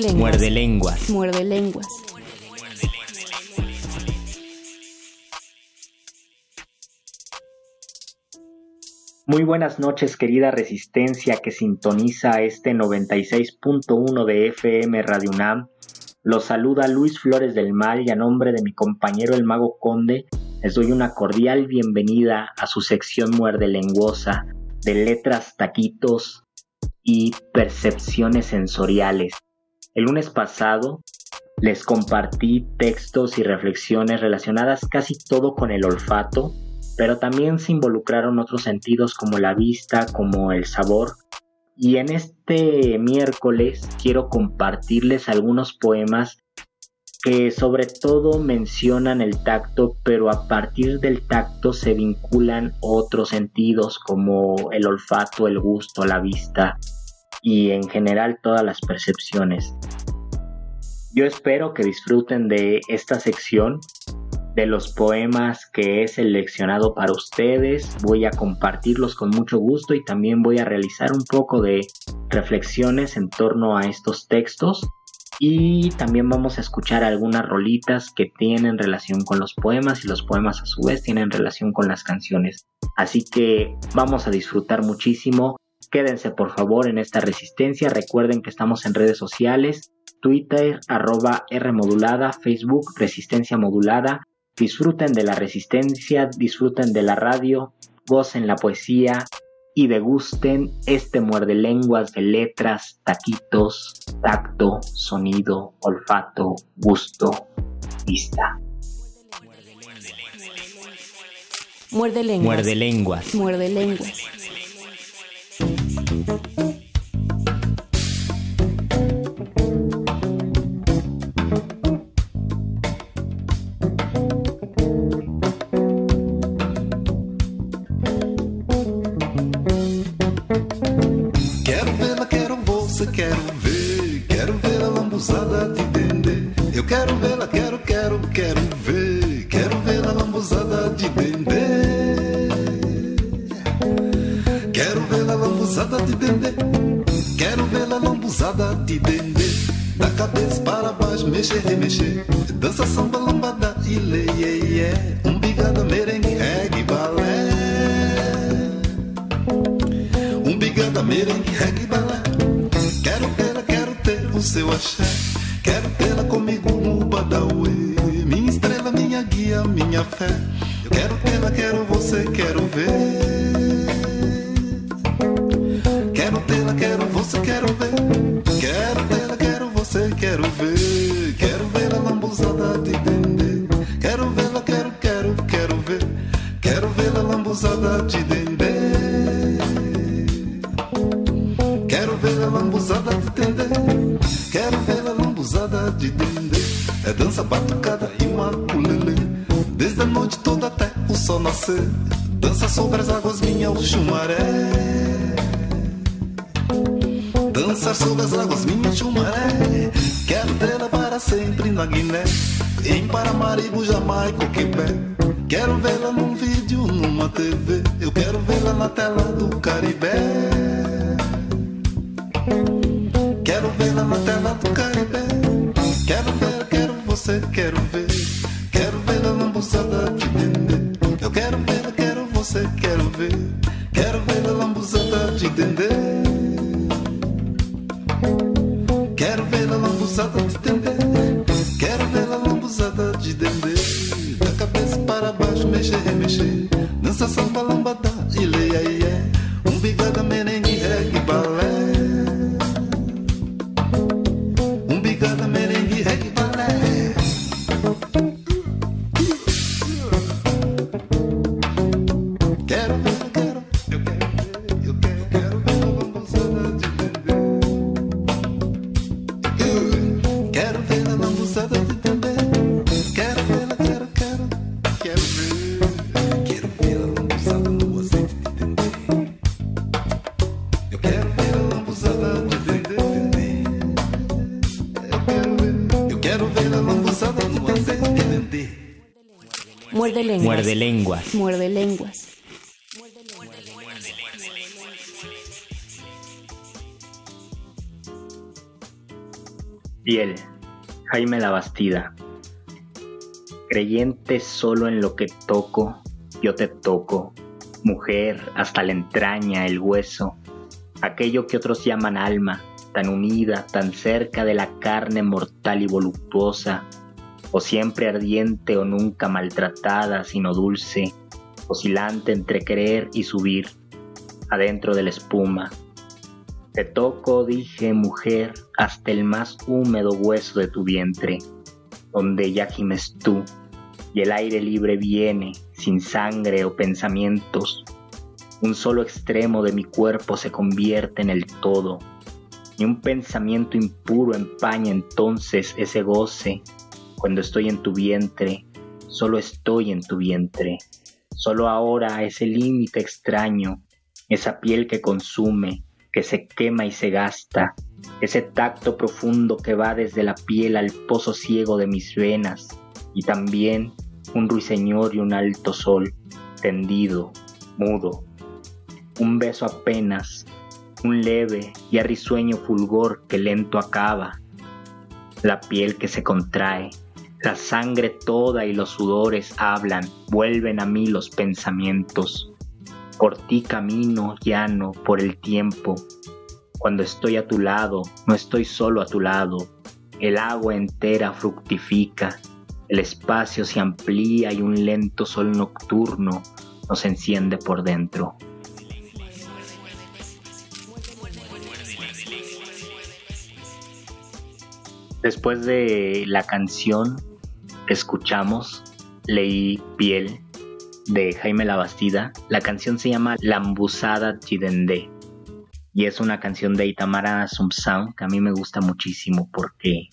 Lenguas. Muerde lenguas. Muerde lenguas. Muy buenas noches, querida resistencia que sintoniza este 96.1 de FM Radio UNAM. Los saluda Luis Flores del Mal y a nombre de mi compañero el Mago Conde les doy una cordial bienvenida a su sección muerde lenguosa de letras, taquitos y percepciones sensoriales. El lunes pasado les compartí textos y reflexiones relacionadas casi todo con el olfato, pero también se involucraron otros sentidos como la vista, como el sabor. Y en este miércoles quiero compartirles algunos poemas que sobre todo mencionan el tacto, pero a partir del tacto se vinculan otros sentidos como el olfato, el gusto, la vista y en general todas las percepciones. Yo espero que disfruten de esta sección, de los poemas que he seleccionado para ustedes. Voy a compartirlos con mucho gusto y también voy a realizar un poco de reflexiones en torno a estos textos y también vamos a escuchar algunas rolitas que tienen relación con los poemas y los poemas a su vez tienen relación con las canciones. Así que vamos a disfrutar muchísimo. Quédense por favor en esta resistencia. Recuerden que estamos en redes sociales, Twitter, arroba R modulada, Facebook, resistencia modulada. Disfruten de la resistencia, disfruten de la radio, gocen la poesía, y degusten este muerde lenguas de letras, taquitos, tacto, sonido, olfato, gusto, vista. Muerde lenguas. Muerde lenguas. Muerde lenguas. Muerde lenguas. Muerde lenguas. Muerde lenguas. Piel, Jaime La Bastida. Creyente solo en lo que toco, yo te toco. Mujer, hasta la entraña, el hueso. Aquello que otros llaman alma, tan unida, tan cerca de la carne mortal y voluptuosa. O siempre ardiente o nunca maltratada, sino dulce, oscilante entre querer y subir, adentro de la espuma. Te toco, dije, mujer, hasta el más húmedo hueso de tu vientre, donde ya gimes tú, y el aire libre viene, sin sangre o pensamientos. Un solo extremo de mi cuerpo se convierte en el todo, y un pensamiento impuro empaña entonces ese goce, cuando estoy en tu vientre, solo estoy en tu vientre. Solo ahora ese límite extraño, esa piel que consume, que se quema y se gasta, ese tacto profundo que va desde la piel al pozo ciego de mis venas, y también un ruiseñor y un alto sol, tendido, mudo. Un beso apenas, un leve y risueño fulgor que lento acaba, la piel que se contrae, la sangre toda y los sudores hablan, vuelven a mí los pensamientos. Por ti camino llano por el tiempo. Cuando estoy a tu lado, no estoy solo a tu lado. El agua entera fructifica, el espacio se amplía y un lento sol nocturno nos enciende por dentro. Después de la canción escuchamos, leí Piel de Jaime Labastida. La canción se llama Lambusada Chidende y es una canción de Itamara Sumsound que a mí me gusta muchísimo porque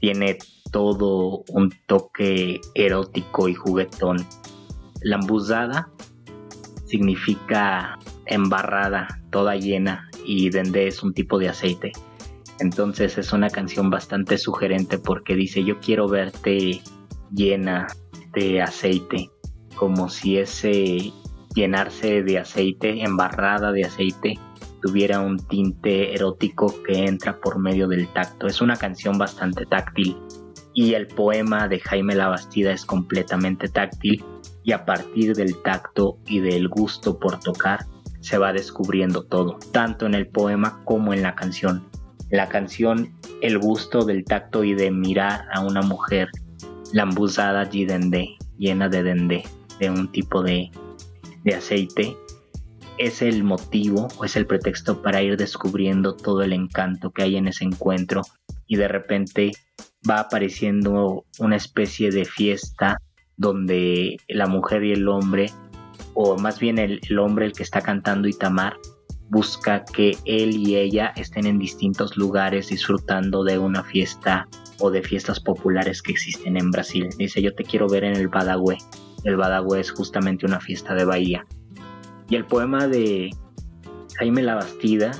tiene todo un toque erótico y juguetón. Lambuzada significa embarrada, toda llena y dende es un tipo de aceite. Entonces es una canción bastante sugerente porque dice yo quiero verte llena de aceite, como si ese llenarse de aceite, embarrada de aceite, tuviera un tinte erótico que entra por medio del tacto. Es una canción bastante táctil y el poema de Jaime Labastida es completamente táctil y a partir del tacto y del gusto por tocar se va descubriendo todo, tanto en el poema como en la canción la canción El gusto del tacto y de mirar a una mujer lambuzada y dende, llena de dende, de un tipo de, de aceite, es el motivo o es el pretexto para ir descubriendo todo el encanto que hay en ese encuentro y de repente va apareciendo una especie de fiesta donde la mujer y el hombre, o más bien el, el hombre el que está cantando Itamar, busca que él y ella estén en distintos lugares disfrutando de una fiesta o de fiestas populares que existen en Brasil. Dice, yo te quiero ver en el Badawi. El Badawi es justamente una fiesta de bahía. Y el poema de Jaime Labastida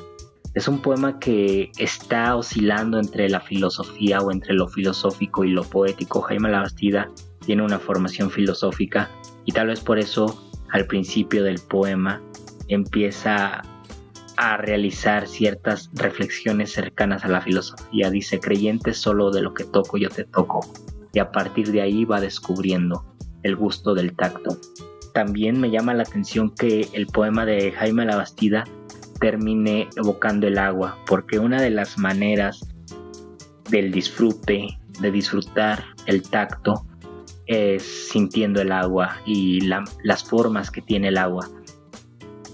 es un poema que está oscilando entre la filosofía o entre lo filosófico y lo poético. Jaime Labastida tiene una formación filosófica y tal vez por eso al principio del poema empieza a realizar ciertas reflexiones cercanas a la filosofía. Dice, creyente solo de lo que toco yo te toco. Y a partir de ahí va descubriendo el gusto del tacto. También me llama la atención que el poema de Jaime Labastida termine evocando el agua, porque una de las maneras del disfrute, de disfrutar el tacto, es sintiendo el agua y las formas que tiene el agua.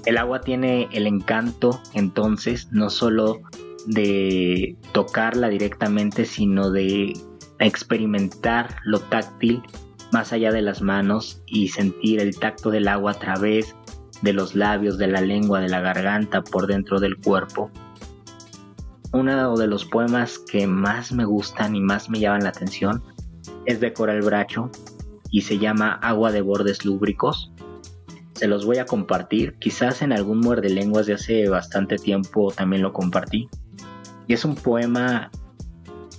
El agua tiene el encanto entonces no solo de tocarla directamente, sino de experimentar lo táctil más allá de las manos y sentir el tacto del agua a través de los labios, de la lengua, de la garganta, por dentro del cuerpo. Uno de los poemas que más me gustan y más me llaman la atención es de Coral Bracho y se llama Agua de bordes lúbricos se los voy a compartir. Quizás en algún muerde lenguas de hace bastante tiempo también lo compartí. Y es un poema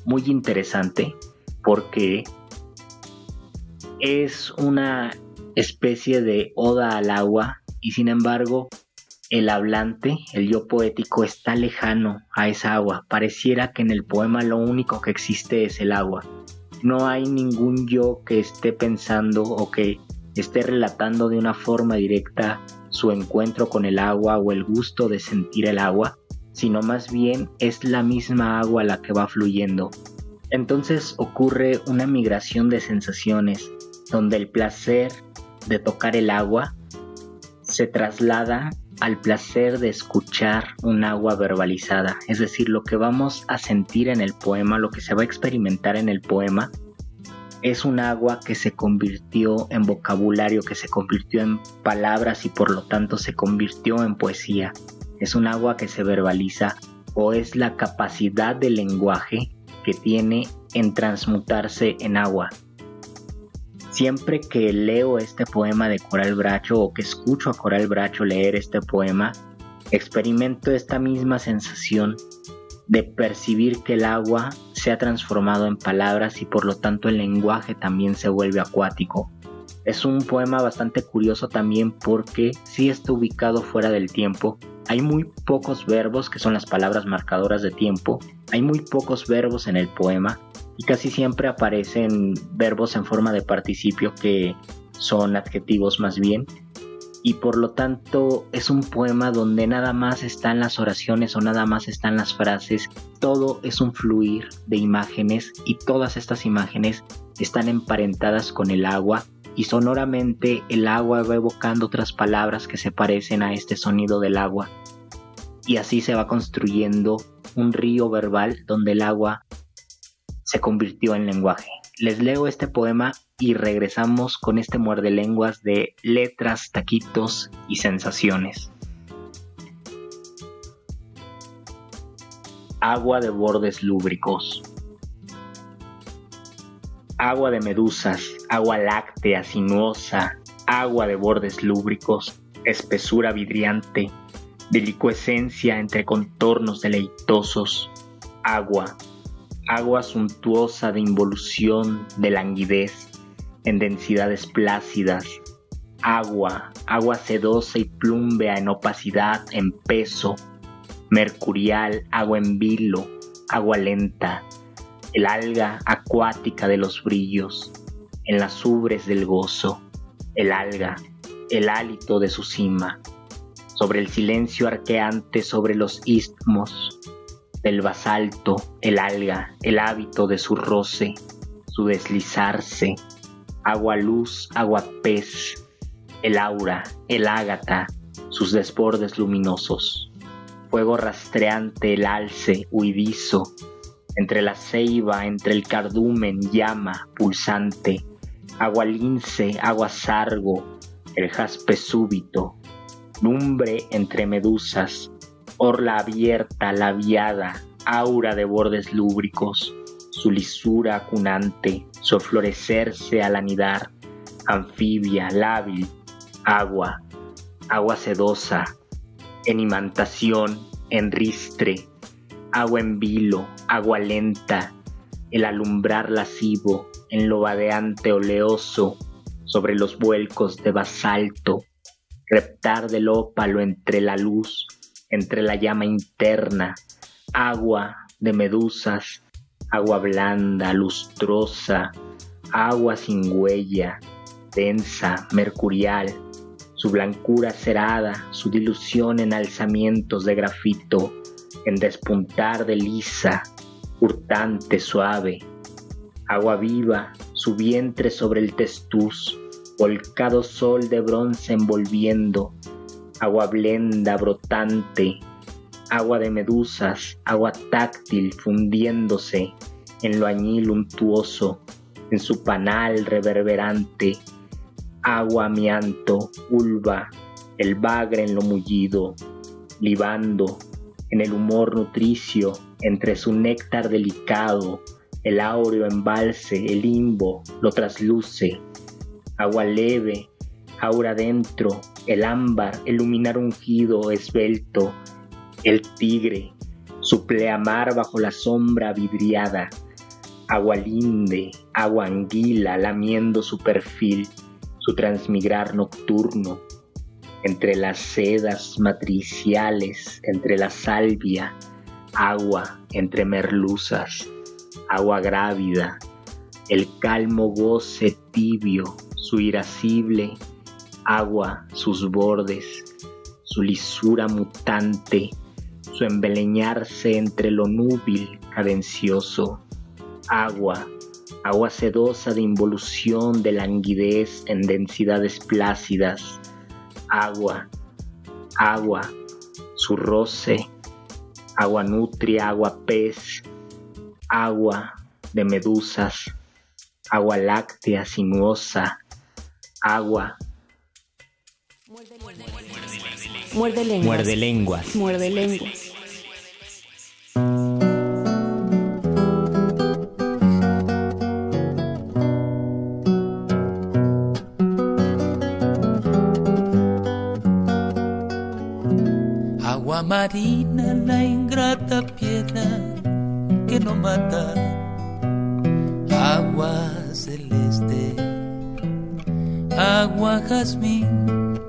muy interesante porque es una especie de oda al agua y sin embargo el hablante, el yo poético, está lejano a esa agua. Pareciera que en el poema lo único que existe es el agua. No hay ningún yo que esté pensando o que esté relatando de una forma directa su encuentro con el agua o el gusto de sentir el agua, sino más bien es la misma agua la que va fluyendo. Entonces ocurre una migración de sensaciones donde el placer de tocar el agua se traslada al placer de escuchar un agua verbalizada, es decir, lo que vamos a sentir en el poema, lo que se va a experimentar en el poema, es un agua que se convirtió en vocabulario, que se convirtió en palabras y por lo tanto se convirtió en poesía. Es un agua que se verbaliza o es la capacidad del lenguaje que tiene en transmutarse en agua. Siempre que leo este poema de Coral Bracho o que escucho a Coral Bracho leer este poema, experimento esta misma sensación de percibir que el agua se ha transformado en palabras y por lo tanto el lenguaje también se vuelve acuático. Es un poema bastante curioso también porque sí está ubicado fuera del tiempo. Hay muy pocos verbos que son las palabras marcadoras de tiempo. Hay muy pocos verbos en el poema y casi siempre aparecen verbos en forma de participio que son adjetivos más bien y por lo tanto es un poema donde nada más están las oraciones o nada más están las frases, todo es un fluir de imágenes y todas estas imágenes están emparentadas con el agua y sonoramente el agua va evocando otras palabras que se parecen a este sonido del agua y así se va construyendo un río verbal donde el agua se convirtió en lenguaje. Les leo este poema y regresamos con este muerde lenguas de letras, taquitos y sensaciones. Agua de bordes lúbricos. Agua de medusas, agua láctea, sinuosa, agua de bordes lúbricos, espesura vidriante, delicuescencia entre contornos deleitosos, agua, agua suntuosa de involución, de languidez, en densidades plácidas, agua, agua sedosa y plumbea en opacidad, en peso, mercurial, agua en vilo, agua lenta, el alga acuática de los brillos, en las ubres del gozo, el alga, el hálito de su cima, sobre el silencio arqueante sobre los istmos, del basalto, el alga, el hábito de su roce, su deslizarse, agua luz, agua pez, el aura, el ágata, sus desbordes luminosos, fuego rastreante, el alce, huidizo, entre la ceiba, entre el cardumen, llama, pulsante, agua lince, agua sargo, el jaspe súbito, lumbre entre medusas, orla abierta, labiada, aura de bordes lúbricos, su lisura cunante, su florecerse al anidar, anfibia, lábil, agua, agua sedosa, en imantación, en ristre, agua en vilo, agua lenta, el alumbrar lascivo, en lo vadeante oleoso, sobre los vuelcos de basalto, reptar del ópalo entre la luz, entre la llama interna, agua de medusas, agua blanda, lustrosa, agua sin huella, densa, mercurial, su blancura cerada, su dilución en alzamientos de grafito, en despuntar de lisa, hurtante, suave, agua viva, su vientre sobre el testuz, volcado sol de bronce envolviendo, agua blenda brotante, agua de medusas, agua táctil fundiéndose en lo añil untuoso, en su panal reverberante, agua amianto, ulva, el bagre en lo mullido, libando en el humor nutricio, entre su néctar delicado, el áureo embalse, el limbo, lo trasluce, agua leve, aura dentro, el ámbar, el luminar ungido, esbelto, el tigre, su pleamar bajo la sombra vidriada, agua linde, agua anguila lamiendo su perfil, su transmigrar nocturno, entre las sedas matriciales, entre la salvia, agua entre merluzas, agua grávida, el calmo goce tibio, su irascible, agua, sus bordes, su lisura mutante, su embeleñarse entre lo núbil cadencioso, agua, agua sedosa de involución, de languidez en densidades plácidas, agua, agua, su roce, agua nutria, agua pez, agua de medusas, agua láctea sinuosa, agua. Muerde lenguas. Muerde lenguas. Muerde lenguas. Marina, la ingrata piedra que no mata. Agua celeste, agua jazmín.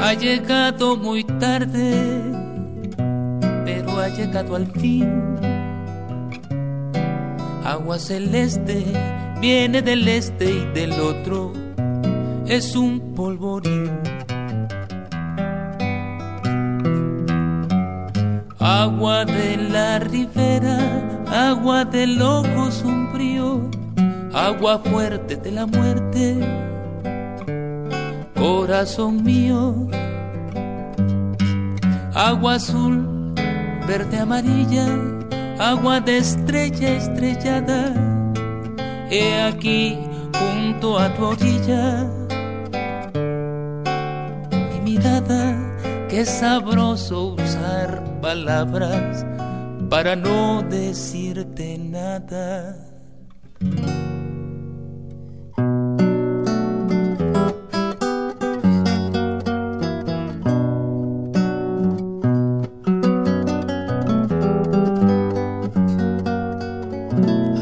Ha llegado muy tarde, pero ha llegado al fin. Agua celeste viene del este y del otro es un polvorín. Agua de la ribera, agua del ojo sombrío, agua fuerte de la muerte, corazón mío. Agua azul, verde, amarilla, agua de estrella estrellada. He aquí junto a tu orilla mi mirada, qué sabroso usar palabras para no decirte nada.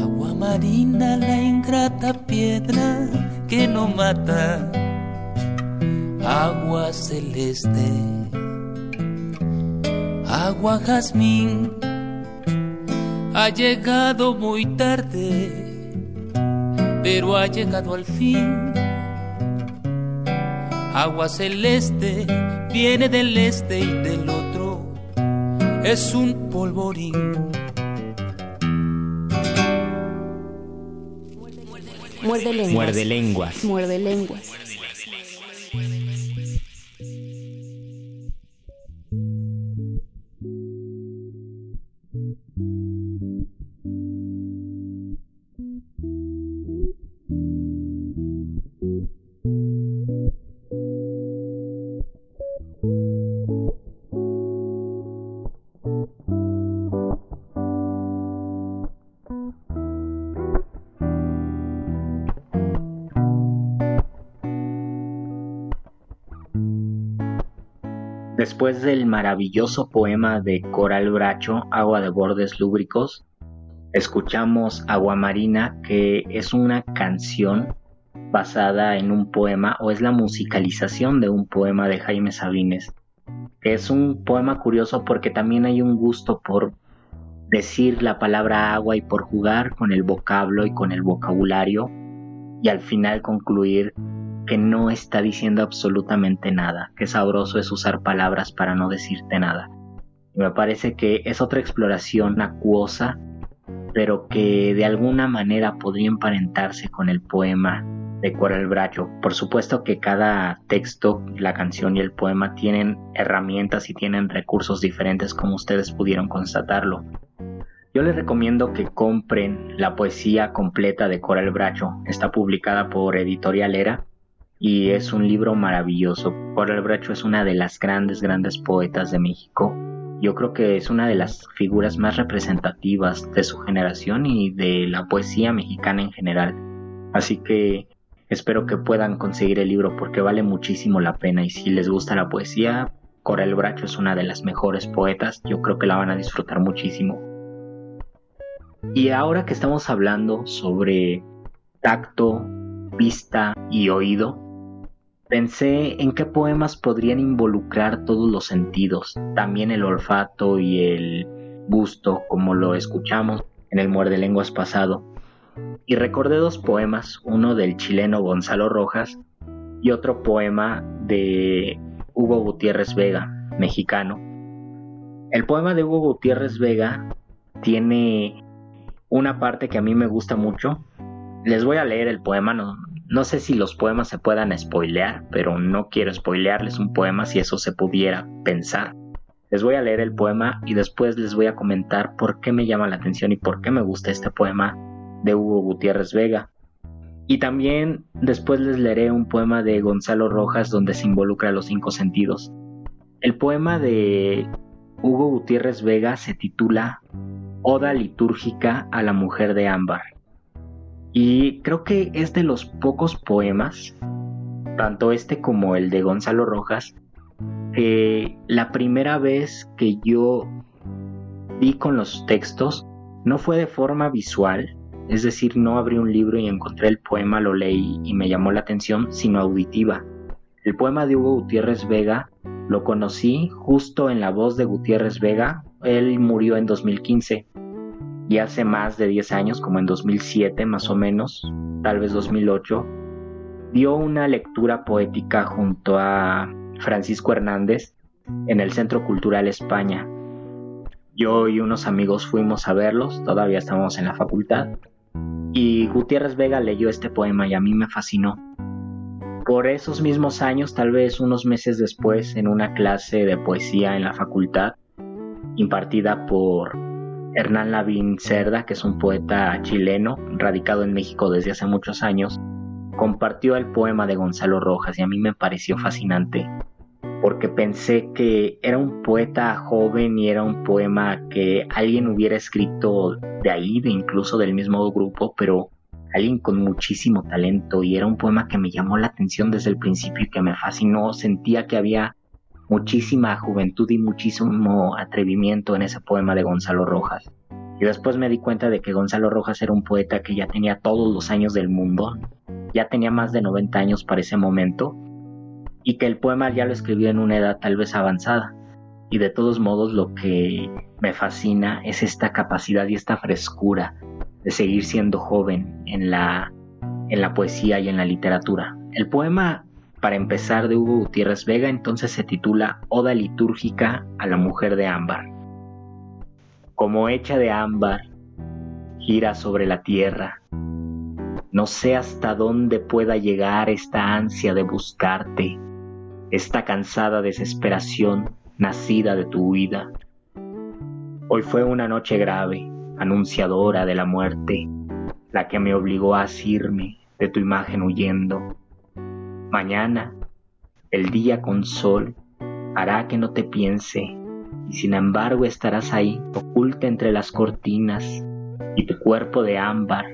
Agua marina, la ingrata piedra que no mata. Agua celeste agua jazmín ha llegado muy tarde, pero ha llegado al fin. Agua celeste viene del este y del otro, es un polvorín. Muerde lenguas. Muerde lenguas. Muerde lenguas. Después del maravilloso poema de Coral Bracho, Agua de Bordes Lúbricos, escuchamos Agua Marina, que es una canción basada en un poema o es la musicalización de un poema de Jaime Sabines. Es un poema curioso porque también hay un gusto por decir la palabra agua y por jugar con el vocablo y con el vocabulario y al final concluir que no está diciendo absolutamente nada, que sabroso es usar palabras para no decirte nada. Me parece que es otra exploración acuosa, pero que de alguna manera podría emparentarse con el poema de Coral Bracho. Por supuesto que cada texto, la canción y el poema tienen herramientas y tienen recursos diferentes como ustedes pudieron constatarlo. Yo les recomiendo que compren la poesía completa de Coral Bracho. Está publicada por Editorial Era y es un libro maravilloso. Coral Bracho es una de las grandes, grandes poetas de México. Yo creo que es una de las figuras más representativas de su generación y de la poesía mexicana en general. Así que espero que puedan conseguir el libro porque vale muchísimo la pena y si les gusta la poesía, Coral Bracho es una de las mejores poetas, yo creo que la van a disfrutar muchísimo. Y ahora que estamos hablando sobre tacto, vista y oído, Pensé en qué poemas podrían involucrar todos los sentidos, también el olfato y el gusto, como lo escuchamos en el Muerde Lenguas pasado. Y recordé dos poemas, uno del chileno Gonzalo Rojas y otro poema de Hugo Gutiérrez Vega, mexicano. El poema de Hugo Gutiérrez Vega tiene una parte que a mí me gusta mucho. Les voy a leer el poema, no sé si los poemas se puedan spoilear, pero no quiero spoilearles un poema si eso se pudiera pensar. Les voy a leer el poema y después les voy a comentar por qué me llama la atención y por qué me gusta este poema de Hugo Gutiérrez Vega. Y también después les leeré un poema de Gonzalo Rojas donde se involucra los cinco sentidos. El poema de Hugo Gutiérrez Vega se titula Oda litúrgica a la mujer de ámbar. Y creo que es de los pocos poemas, tanto este como el de Gonzalo Rojas, que la primera vez que yo di con los textos no fue de forma visual, es decir, no abrí un libro y encontré el poema, lo leí y me llamó la atención, sino auditiva. El poema de Hugo Gutiérrez Vega lo conocí justo en la voz de Gutiérrez Vega, él murió en 2015 y hace más de 10 años, como en 2007 más o menos, tal vez 2008, dio una lectura poética junto a Francisco Hernández en el Centro Cultural España. Yo y unos amigos fuimos a verlos, todavía estábamos en la facultad, y Gutiérrez Vega leyó este poema y a mí me fascinó. Por esos mismos años, tal vez unos meses después, en una clase de poesía en la facultad, impartida por Hernán Lavín Cerda, que es un poeta chileno radicado en México desde hace muchos años, compartió el poema de Gonzalo Rojas y a mí me pareció fascinante porque pensé que era un poeta joven y era un poema que alguien hubiera escrito de ahí, de incluso del mismo grupo, pero alguien con muchísimo talento y era un poema que me llamó la atención desde el principio y que me fascinó, sentía que había muchísima juventud y muchísimo atrevimiento en ese poema de Gonzalo Rojas. Y después me di cuenta de que Gonzalo Rojas era un poeta que ya tenía todos los años del mundo, ya tenía más de 90 años para ese momento, y que el poema ya lo escribió en una edad tal vez avanzada. Y de todos modos lo que me fascina es esta capacidad y esta frescura de seguir siendo joven en la, en la poesía y en la literatura. El poema, para empezar, de Hugo Gutiérrez Vega, entonces se titula Oda litúrgica a la mujer de ámbar. Como hecha de ámbar, gira sobre la tierra. No sé hasta dónde pueda llegar esta ansia de buscarte, esta cansada desesperación nacida de tu huida. Hoy fue una noche grave, anunciadora de la muerte, la que me obligó a asirme de tu imagen huyendo. Mañana, el día con sol, hará que no te piense, y sin embargo estarás ahí, oculta entre las cortinas, y tu cuerpo de ámbar,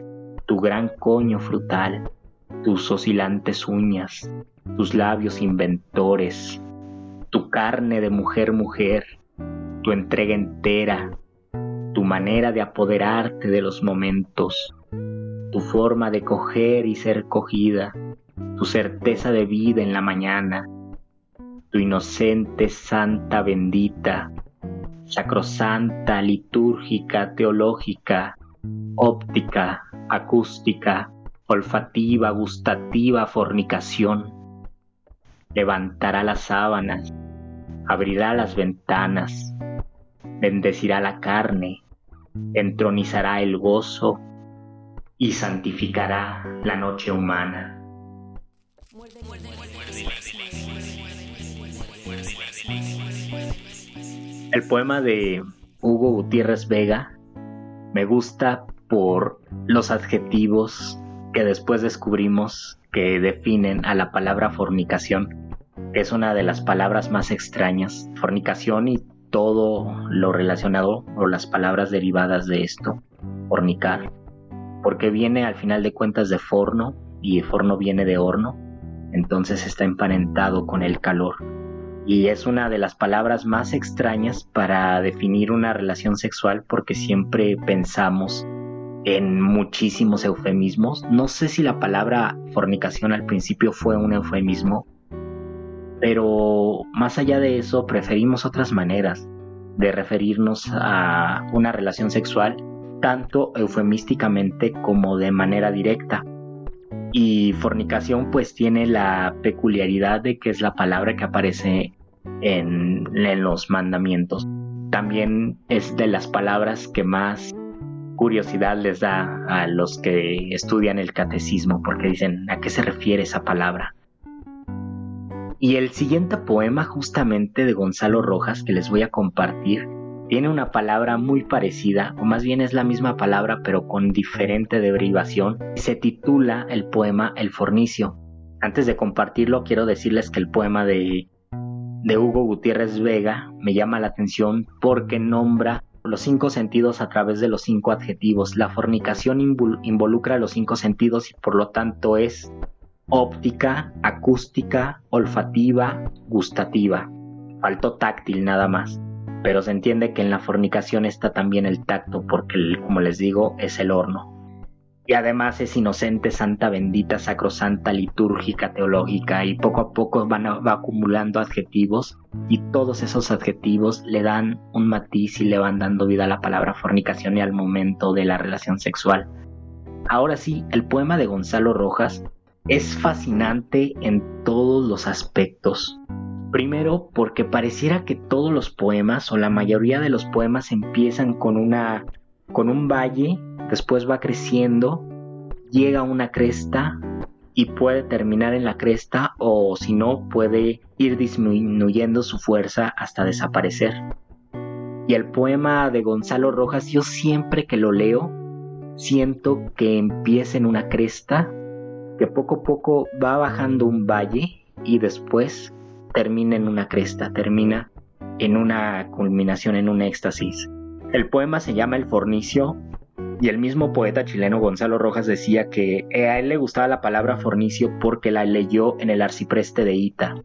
tu gran coño frutal, tus oscilantes uñas, tus labios inventores, tu carne de mujer mujer, tu entrega entera, tu manera de apoderarte de los momentos, tu forma de coger y ser cogida, tu certeza de vida en la mañana, tu inocente santa bendita, sacrosanta, litúrgica, teológica, óptica, acústica, olfativa, gustativa fornicación. Levantará las sábanas, abrirá las ventanas, bendecirá la carne, entronizará el gozo y santificará la noche humana. El poema de Hugo Gutiérrez Vega me gusta por los adjetivos que después descubrimos que definen a la palabra fornicación, que es una de las palabras más extrañas, fornicación y todo lo relacionado o las palabras derivadas de esto, fornicar, porque viene al final de cuentas de forno y forno viene de horno, entonces está emparentado con el calor. Y es una de las palabras más extrañas para definir una relación sexual porque siempre pensamos en muchísimos eufemismos. No sé si la palabra fornicación al principio fue un eufemismo, pero más allá de eso preferimos otras maneras de referirnos a una relación sexual, tanto eufemísticamente como de manera directa. Y fornicación pues tiene la peculiaridad de que es la palabra que aparece en, los mandamientos. También es de las palabras que más curiosidad les da a los que estudian el catecismo porque dicen a qué se refiere esa palabra. Y el siguiente poema justamente de Gonzalo Rojas que les voy a compartir tiene una palabra muy parecida, o más bien es la misma palabra pero con diferente derivación. Se titula el poema El Fornicio. Antes de compartirlo quiero decirles que el poema de, de Hugo Gutiérrez Vega me llama la atención porque nombra los cinco sentidos a través de los cinco adjetivos. La fornicación involucra los cinco sentidos y por lo tanto es óptica, acústica, olfativa, gustativa. faltó táctil nada más. Pero se entiende que en la fornicación está también el tacto, porque como les digo, es el horno. Y además es inocente, santa, bendita, sacrosanta, litúrgica, teológica, y poco a poco van va acumulando adjetivos, y todos esos adjetivos le dan un matiz y le van dando vida a la palabra fornicación y al momento de la relación sexual. Ahora sí, el poema de Gonzalo Rojas es fascinante en todos los aspectos. Primero, porque pareciera que todos los poemas o la mayoría de los poemas empiezan con una con un valle, después va creciendo, llega a una cresta y puede terminar en la cresta o si no puede ir disminuyendo su fuerza hasta desaparecer. Y el poema de Gonzalo Rojas, yo siempre que lo leo, siento que empieza en una cresta, que poco a poco va bajando un valle y después termina en una cresta, termina en una culminación, en un éxtasis. El poema se llama El Fornicio y el mismo poeta chileno Gonzalo Rojas decía que a él le gustaba la palabra fornicio porque la leyó en el arcipreste de Ita.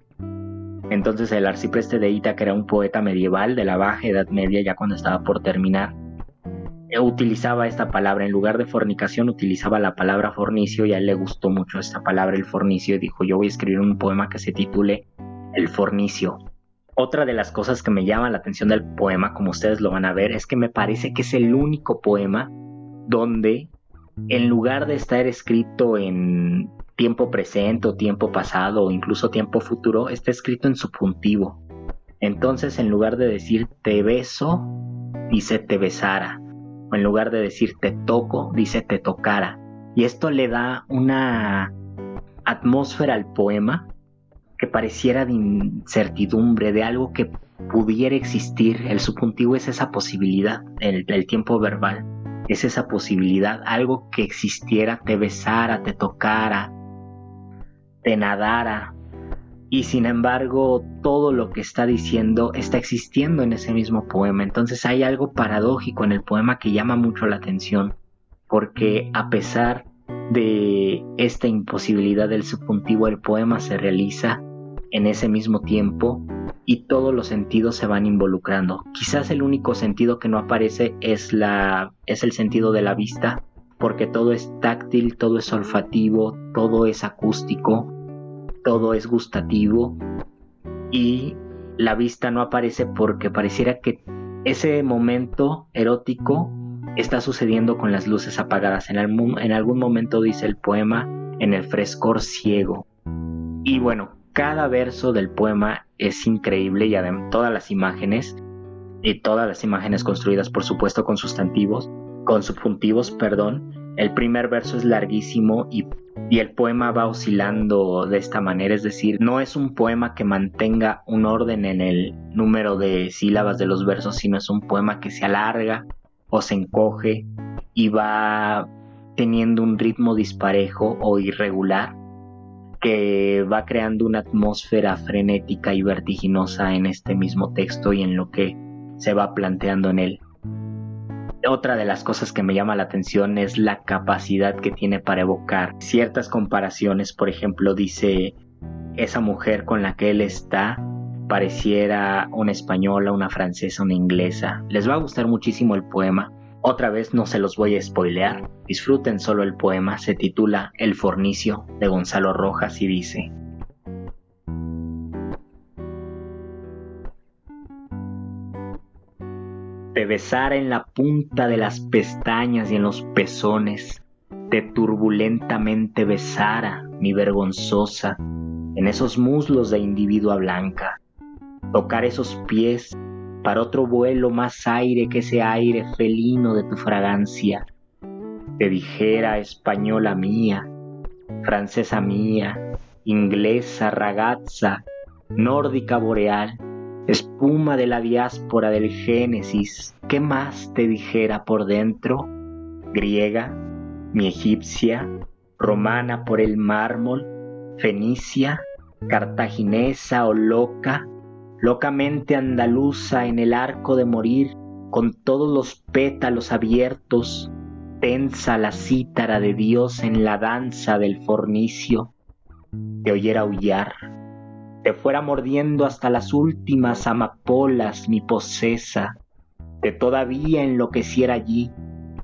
Entonces el arcipreste de Ita, que era un poeta medieval de la Baja Edad Media, ya cuando estaba por terminar, eh, utilizaba esta palabra, en lugar de fornicación utilizaba la palabra fornicio y a él le gustó mucho esta palabra, el fornicio, y dijo yo voy a escribir un poema que se titule el fornicio. Otra de las cosas que me llama la atención del poema, como ustedes lo van a ver, es que me parece que es el único poema donde en lugar de estar escrito en tiempo presente o tiempo pasado o incluso tiempo futuro, está escrito en subjuntivo. Entonces, en lugar de decir te beso, dice te besara. O en lugar de decir te toco, dice te tocara. Y esto le da una atmósfera al poema que pareciera de incertidumbre, de algo que pudiera existir. El subjuntivo es esa posibilidad, el, tiempo verbal es esa posibilidad, algo que existiera, te besara, te tocara, te nadara. Y sin embargo, todo lo que está diciendo está existiendo en ese mismo poema. Entonces hay algo paradójico en el poema que llama mucho la atención, porque a pesar de esta imposibilidad del subjuntivo, el poema se realiza en ese mismo tiempo y todos los sentidos se van involucrando. Quizás el único sentido que no aparece es la es el sentido de la vista, porque todo es táctil, todo es olfativo, todo es acústico, todo es gustativo y la vista no aparece porque pareciera que ese momento erótico está sucediendo con las luces apagadas. En, en algún momento dice el poema en el frescor ciego. Y bueno, cada verso del poema es increíble y además todas las imágenes, y todas las imágenes construidas por supuesto con sustantivos, con subjuntivos, perdón. El primer verso es larguísimo y, y el poema va oscilando de esta manera, es decir, no es un poema que mantenga un orden en el número de sílabas de los versos, sino es un poema que se alarga o se encoge y va teniendo un ritmo disparejo o irregular que va creando una atmósfera frenética y vertiginosa en este mismo texto y en lo que se va planteando en él. Otra de las cosas que me llama la atención es la capacidad que tiene para evocar ciertas comparaciones. Por ejemplo, dice, esa mujer con la que él está pareciera una española, una francesa, una inglesa. Les va a gustar muchísimo el poema otra vez no se los voy a spoilear, disfruten solo el poema, se titula El Fornicio de Gonzalo Rojas y dice, Te besara en la punta de las pestañas y en los pezones, te turbulentamente besara, mi vergonzosa, en esos muslos de individua blanca, tocar esos pies para otro vuelo más aire que ese aire felino de tu fragancia. Te dijera española mía, francesa mía, inglesa, ragazza, nórdica boreal, espuma de la diáspora del Génesis, ¿qué más te dijera por dentro? Griega, mi egipcia, romana por el mármol, fenicia, cartaginesa o loca, locamente andaluza en el arco de morir, con todos los pétalos abiertos, tensa la cítara de Dios en la danza del fornicio, te oyera aullar, te fuera mordiendo hasta las últimas amapolas mi posesa, te todavía enloqueciera allí,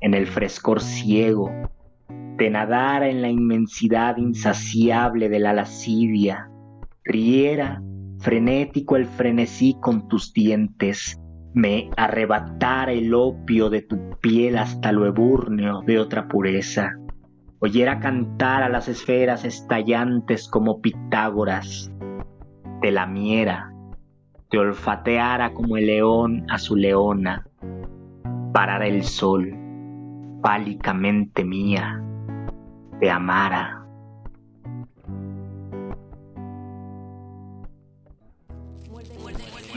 en el frescor ciego, te nadara en la inmensidad insaciable de la lascivia, riera frenético el frenesí con tus dientes, me arrebatara el opio de tu piel hasta lo ebúrneo de otra pureza, oyera cantar a las esferas estallantes como Pitágoras, te lamiera, te olfateara como el león a su leona, parara el sol, pálicamente mía, te amara.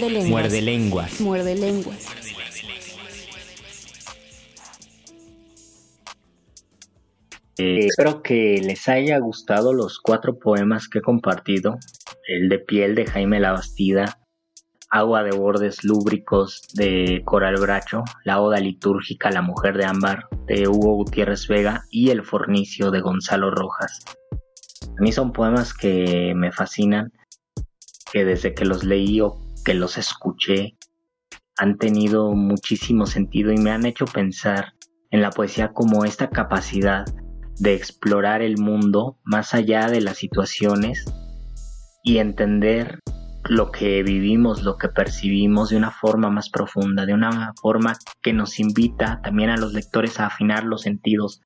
Muerde lenguas. Muerde lenguas. Muerde lenguas. Eh, espero que les haya gustado los cuatro poemas que he compartido. El de piel de Jaime Labastida, Agua de bordes lúbricos de Coral Bracho, La Oda Litúrgica La Mujer de Ámbar de Hugo Gutiérrez Vega y El Fornicio de Gonzalo Rojas. A mí son poemas que me fascinan, que desde que los leí o que los escuché han tenido muchísimo sentido y me han hecho pensar en la poesía como esta capacidad de explorar el mundo más allá de las situaciones y entender lo que vivimos, lo que percibimos de una forma más profunda, de una forma que nos invita también a los lectores a afinar los sentidos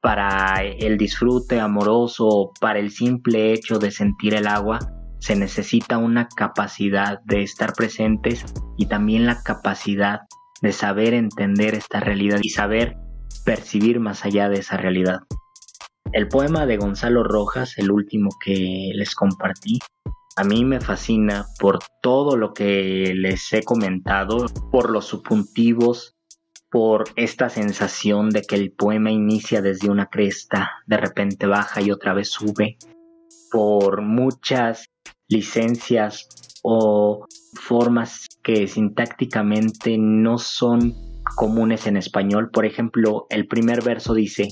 para el disfrute amoroso, para el simple hecho de sentir el agua, se necesita una capacidad de estar presentes y también la capacidad de saber entender esta realidad y saber percibir más allá de esa realidad. El poema de Gonzalo Rojas, el último que les compartí, a mí me fascina por todo lo que les he comentado, por los subjuntivos, por esta sensación de que el poema inicia desde una cresta, de repente baja y otra vez sube, por muchas licencias o formas que sintácticamente no son comunes en español. Por ejemplo, el primer verso dice,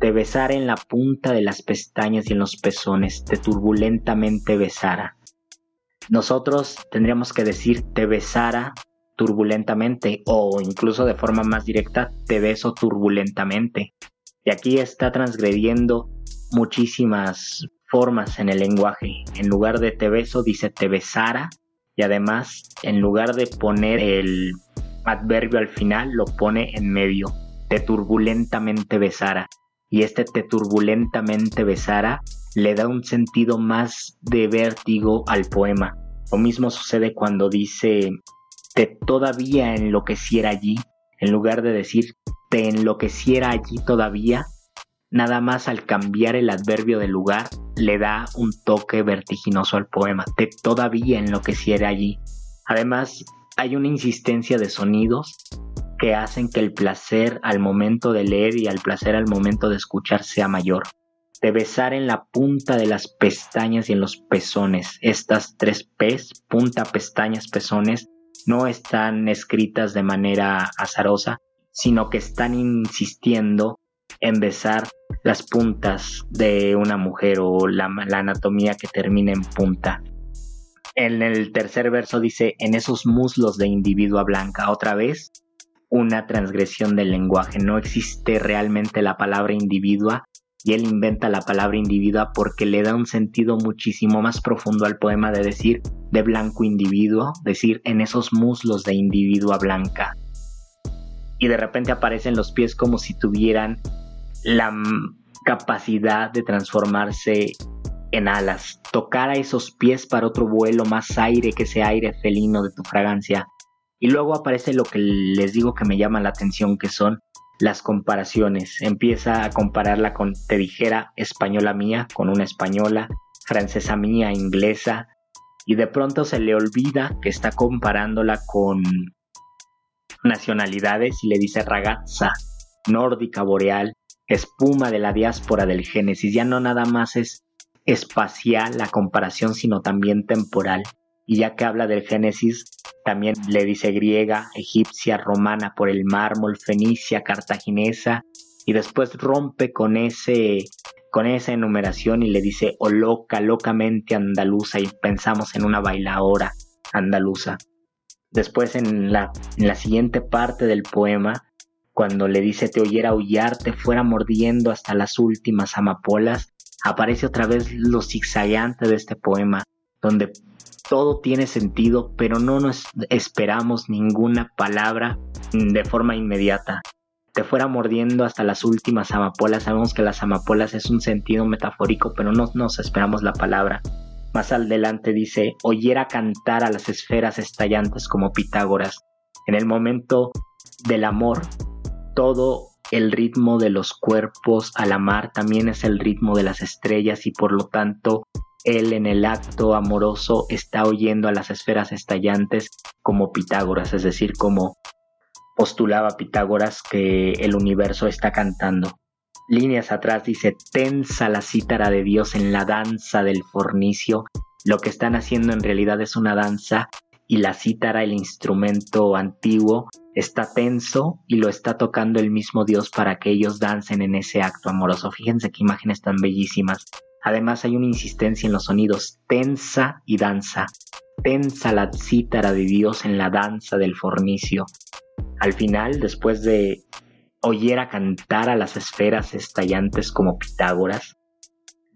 te besara en la punta de las pestañas y en los pezones, te turbulentamente besara. Nosotros tendríamos que decir te besara turbulentamente o incluso de forma más directa te beso turbulentamente. Y aquí está transgrediendo muchísimas formas en el lenguaje. En lugar de te beso dice te besara y además en lugar de poner el adverbio al final lo pone en medio. Te turbulentamente besara. Y este te turbulentamente besara le da un sentido más de vértigo al poema. Lo mismo sucede cuando dice te todavía enloqueciera allí, en lugar de decir te enloqueciera allí todavía, nada más al cambiar el adverbio de lugar le da un toque vertiginoso al poema, te todavía enloqueciera allí. Además, hay una insistencia de sonidos que hacen que el placer al momento de leer y al placer al momento de escuchar sea mayor de besar en la punta de las pestañas y en los pezones. Estas tres P's, punta, pestañas, pezones, no están escritas de manera azarosa, sino que están insistiendo en besar las puntas de una mujer o la, la anatomía que termina en punta. En el tercer verso dice, en esos muslos de individua blanca, otra vez una transgresión del lenguaje. No existe realmente la palabra individua, y él inventa la palabra individua porque le da un sentido muchísimo más profundo al poema de decir de blanco individuo, decir en esos muslos de individua blanca. Y de repente aparecen los pies como si tuvieran la capacidad de transformarse en alas, tocar a esos pies para otro vuelo más aire que ese aire felino de tu fragancia. Y luego aparece lo que les digo que me llama la atención, que son las comparaciones. Empieza a compararla con, te dijera, española mía, con una española, francesa mía, inglesa, y de pronto se le olvida que está comparándola con nacionalidades y le dice ragazza, nórdica boreal, espuma de la diáspora del Génesis. Ya no nada más es espacial la comparación, sino también temporal. Y ya que habla del Génesis, también le dice griega, egipcia, romana por el mármol, fenicia, cartaginesa, y después rompe con ese con esa enumeración y le dice o loca, locamente andaluza y pensamos en una bailaora andaluza. Después en la, en la siguiente parte del poema, cuando le dice te oyera aullar, te fuera mordiendo hasta las últimas amapolas, aparece otra vez lo zigzagueante de este poema, donde todo tiene sentido, pero no nos esperamos ninguna palabra de forma inmediata. Te fuera mordiendo hasta las últimas amapolas. Sabemos que las amapolas es un sentido metafórico, pero no nos esperamos la palabra. Más adelante dice, oyera cantar a las esferas estallantes como Pitágoras. En el momento del amor, todo el ritmo de los cuerpos a la mar también es el ritmo de las estrellas y por lo tanto él en el acto amoroso está oyendo a las esferas estallantes como Pitágoras, es decir, como postulaba Pitágoras que el universo está cantando. Líneas atrás dice, tensa la cítara de Dios en la danza del fornicio. Lo que están haciendo en realidad es una danza y la cítara, el instrumento antiguo, está tenso y lo está tocando el mismo Dios para que ellos dancen en ese acto amoroso. Fíjense qué imágenes tan bellísimas. Además hay una insistencia en los sonidos tensa y danza. Tensa la cítara de Dios en la danza del fornicio. Al final, después de oyera cantar a las esferas estallantes como Pitágoras,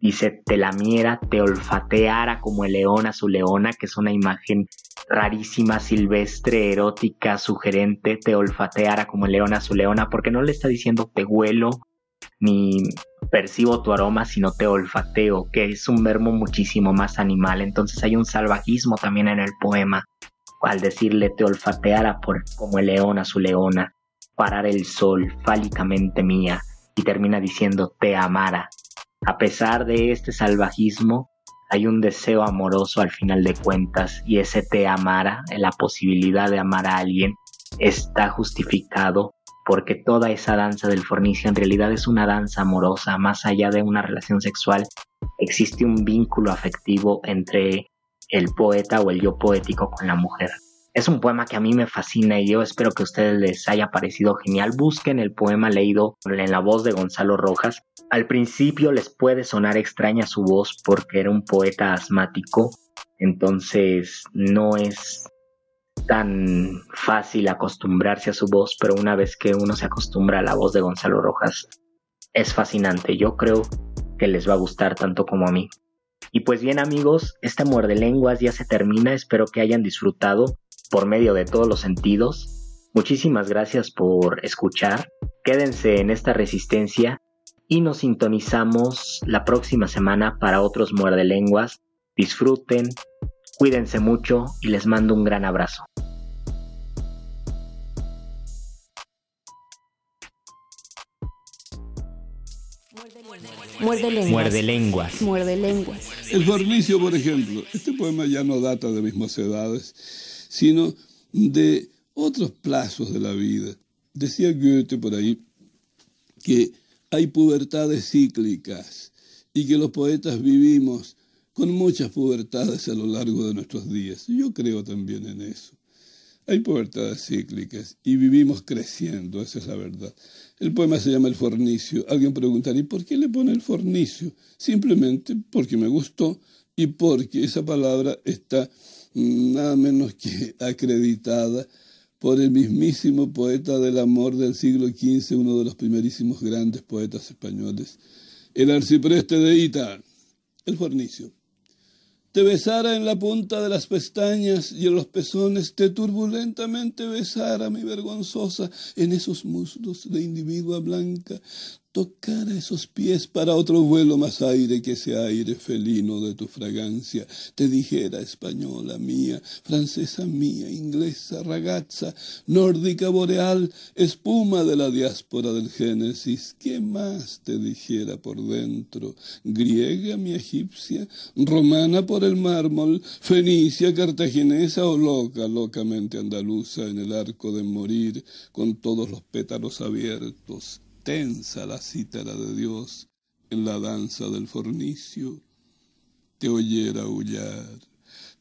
dice, te lamiera, te olfateara como el león a su leona, que es una imagen rarísima, silvestre, erótica, sugerente, te olfateara como el león a su leona, porque no le está diciendo te huelo ni percibo tu aroma, sino te olfateo, que es un verbo muchísimo más animal. Entonces hay un salvajismo también en el poema, al decirle te olfateara por, como el león a su leona parar el sol fálicamente mía y termina diciendo te amara. A pesar de este salvajismo, hay un deseo amoroso al final de cuentas y ese te amara, la posibilidad de amar a alguien, está justificado porque toda esa danza del fornicio en realidad es una danza amorosa, más allá de una relación sexual, existe un vínculo afectivo entre el poeta o el yo poético con la mujer. Es un poema que a mí me fascina y yo espero que a ustedes les haya parecido genial. Busquen el poema leído en la voz de Gonzalo Rojas. Al principio les puede sonar extraña su voz porque era un poeta asmático, entonces no es tan fácil acostumbrarse a su voz, pero una vez que uno se acostumbra a la voz de Gonzalo Rojas, es fascinante. Yo creo que les va a gustar tanto como a mí. Y pues bien amigos, este muerde lenguas ya se termina, espero que hayan disfrutado por medio de todos los sentidos. Muchísimas gracias por escuchar. Quédense en esta resistencia y nos sintonizamos la próxima semana para otros muerde lenguas. Disfruten, cuídense mucho y les mando un gran abrazo. Muerde lenguas. Muerde lenguas. Muerde lenguas. El fornicio, por ejemplo. Este poema ya no data de mis mocedades, sino de otros plazos de la vida. Decía Goethe por ahí que hay pubertades cíclicas y que los poetas vivimos con muchas pubertades a lo largo de nuestros días. Yo creo también en eso. Hay pubertades cíclicas y vivimos creciendo, esa es la verdad. El poema se llama El Fornicio. Alguien preguntaría, ¿y por qué le pone el fornicio? Simplemente porque me gustó y porque esa palabra está nada menos que acreditada por el mismísimo poeta del amor del siglo XV, uno de los primerísimos grandes poetas españoles, el arcipreste de Ita, el Fornicio. Te besara en la punta de las pestañas y en los pezones, te turbulentamente besara mi vergonzosa en esos muslos de individua blanca, tocara esos pies para otro vuelo más aire que ese aire felino de tu fragancia, te dijera española mía, francesa mía, inglesa, ragazza, nórdica boreal, espuma de la diáspora del Génesis, ¿qué más te dijera por dentro? Griega mi egipcia, romana por el mármol, fenicia, cartaginesa o loca, locamente andaluza en el arco de morir, con todos los pétalos abiertos, tensa la cítara de Dios en la danza del fornicio, te oyera aullar,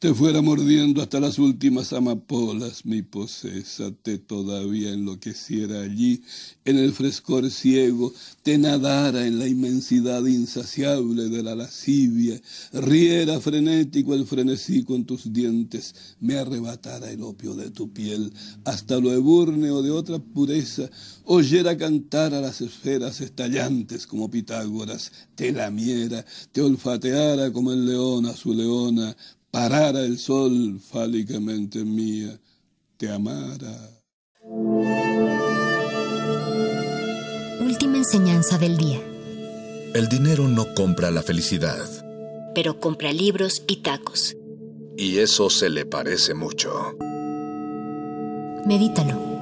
te fuera mordiendo hasta las últimas amapolas, mi posesa, te todavía enloqueciera allí, en el frescor ciego, te nadara en la inmensidad insaciable de la lascivia, riera frenético el frenesí con tus dientes, me arrebatara el opio de tu piel, hasta lo ebúrneo de otra pureza, oyera cantar a las esferas estallantes como Pitágoras, te lamiera, te olfateara como el león a su leona, parara el sol fálicamente mía, te amara. Última enseñanza del día. El dinero no compra la felicidad. Pero compra libros y tacos. Y eso se le parece mucho. Medítalo.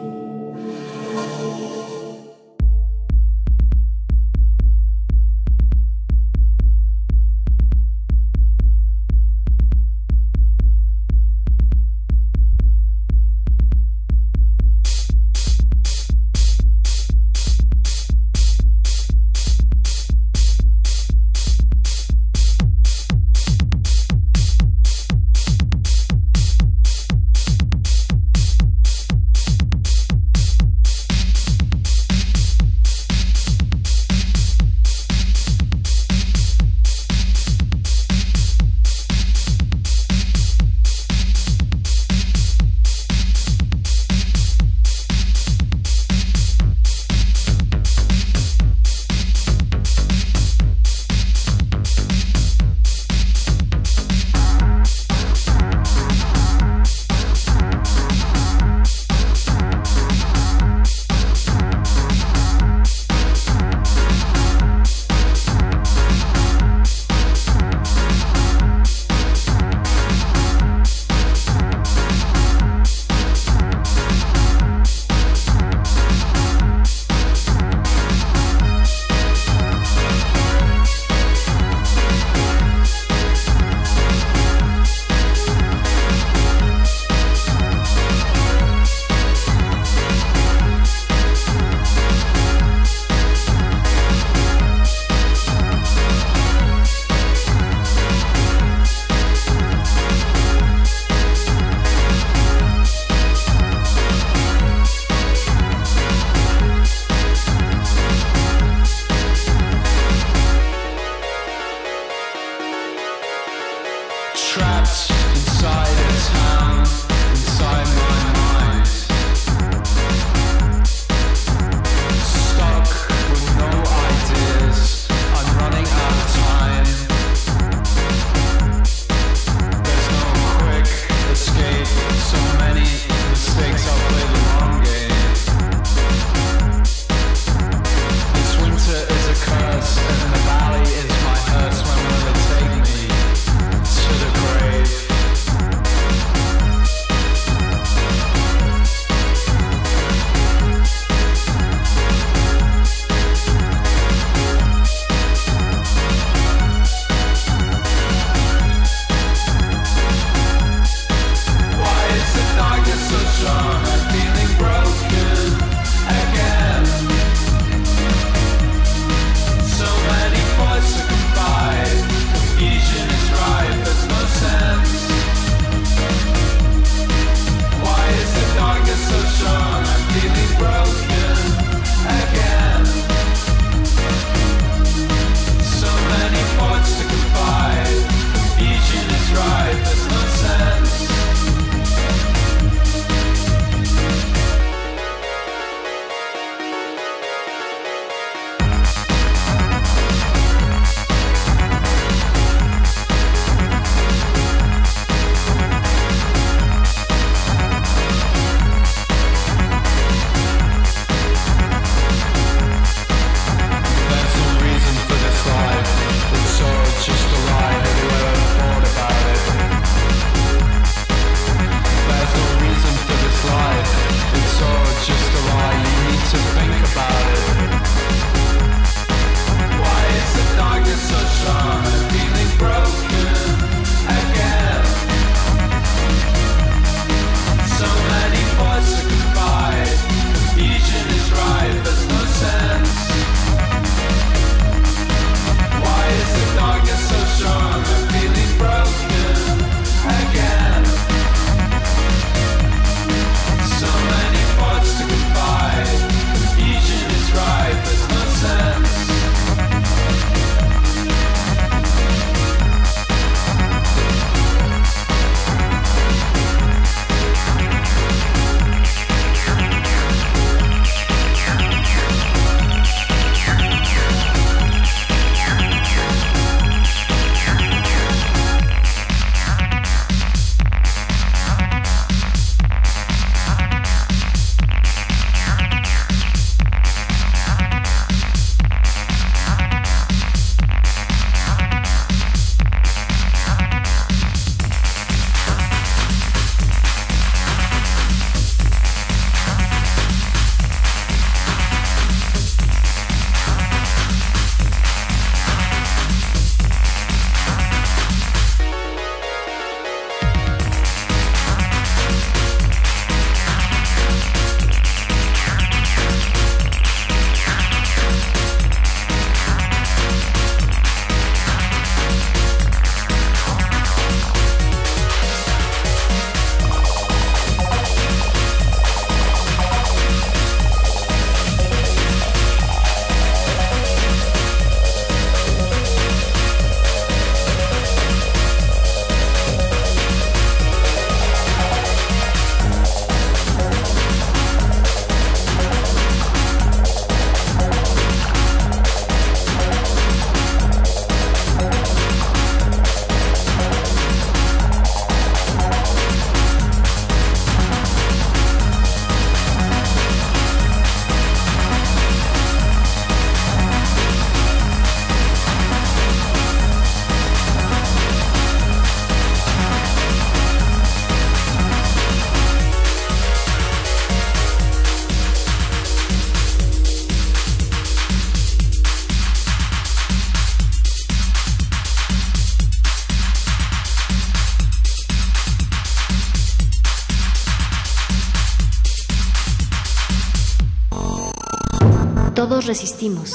Resistimos.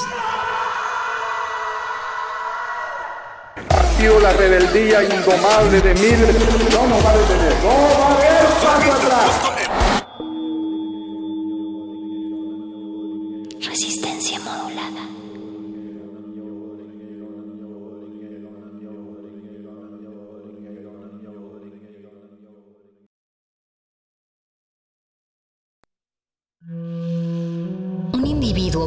Ha la rebeldía indomable de miles. No nos va a detener. No va a haber paso atrás.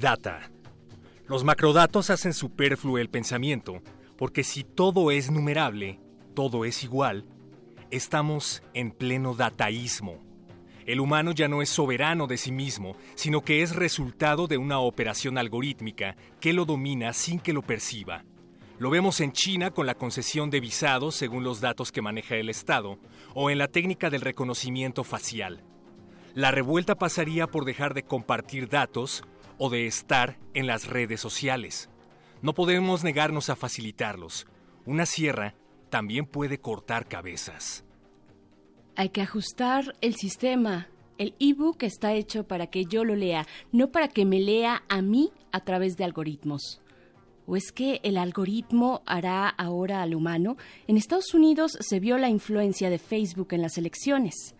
Data. Los macrodatos hacen superfluo el pensamiento, porque si todo es numerable, todo es igual, estamos en pleno dataísmo. El humano ya no es soberano de sí mismo, sino que es resultado de una operación algorítmica que lo domina sin que lo perciba. Lo vemos en China con la concesión de visados según los datos que maneja el Estado, o en la técnica del reconocimiento facial. La revuelta pasaría por dejar de compartir datos o de estar en las redes sociales. No podemos negarnos a facilitarlos. Una sierra también puede cortar cabezas. Hay que ajustar el sistema. El ebook está hecho para que yo lo lea, no para que me lea a mí a través de algoritmos. ¿O es que el algoritmo hará ahora al humano? En Estados Unidos se vio la influencia de Facebook en las elecciones.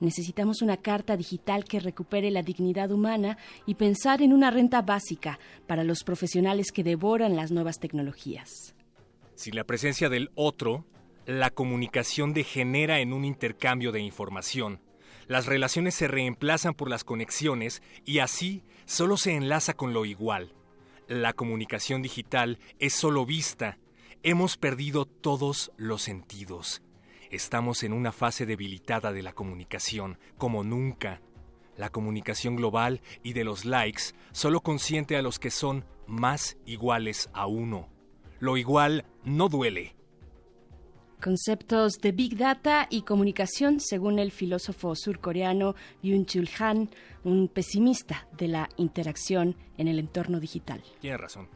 Necesitamos una carta digital que recupere la dignidad humana y pensar en una renta básica para los profesionales que devoran las nuevas tecnologías. Sin la presencia del otro, la comunicación degenera en un intercambio de información. Las relaciones se reemplazan por las conexiones y así solo se enlaza con lo igual. La comunicación digital es solo vista. Hemos perdido todos los sentidos. Estamos en una fase debilitada de la comunicación, como nunca. La comunicación global y de los likes solo consiente a los que son más iguales a uno. Lo igual no duele. Conceptos de Big Data y comunicación, según el filósofo surcoreano Yoon Chul Han, un pesimista de la interacción en el entorno digital. Tiene razón.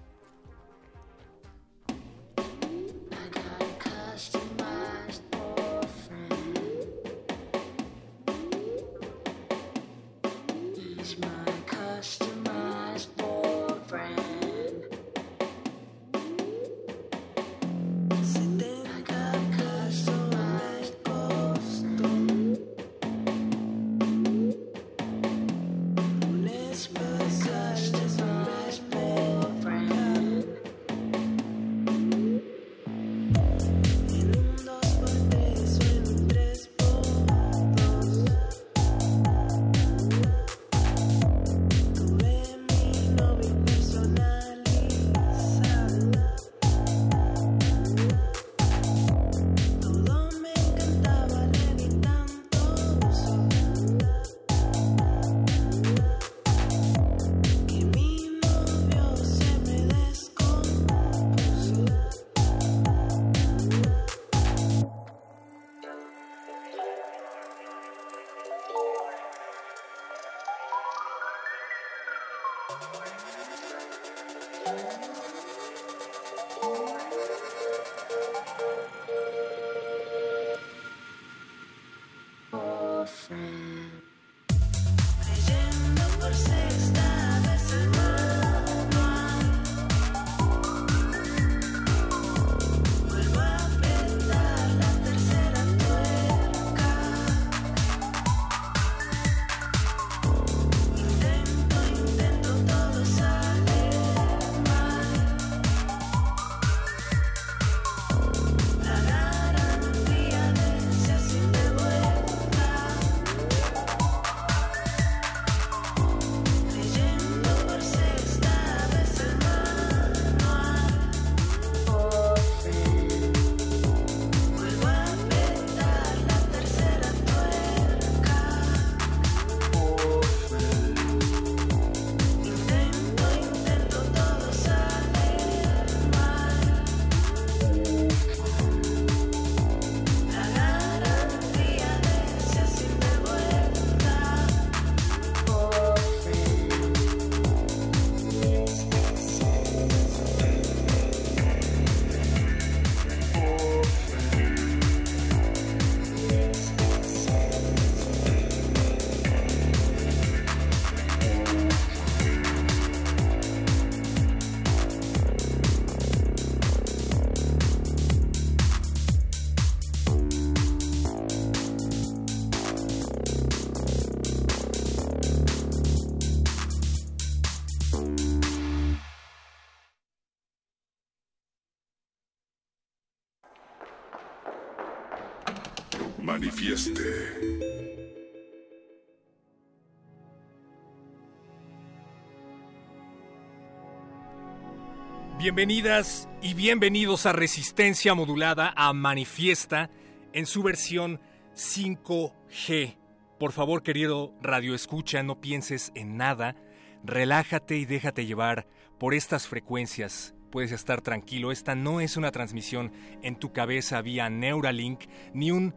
Bienvenidas y bienvenidos a Resistencia Modulada a Manifiesta en su versión 5G. Por favor, querido Radio Escucha, no pienses en nada. Relájate y déjate llevar por estas frecuencias. Puedes estar tranquilo, esta no es una transmisión en tu cabeza vía Neuralink ni un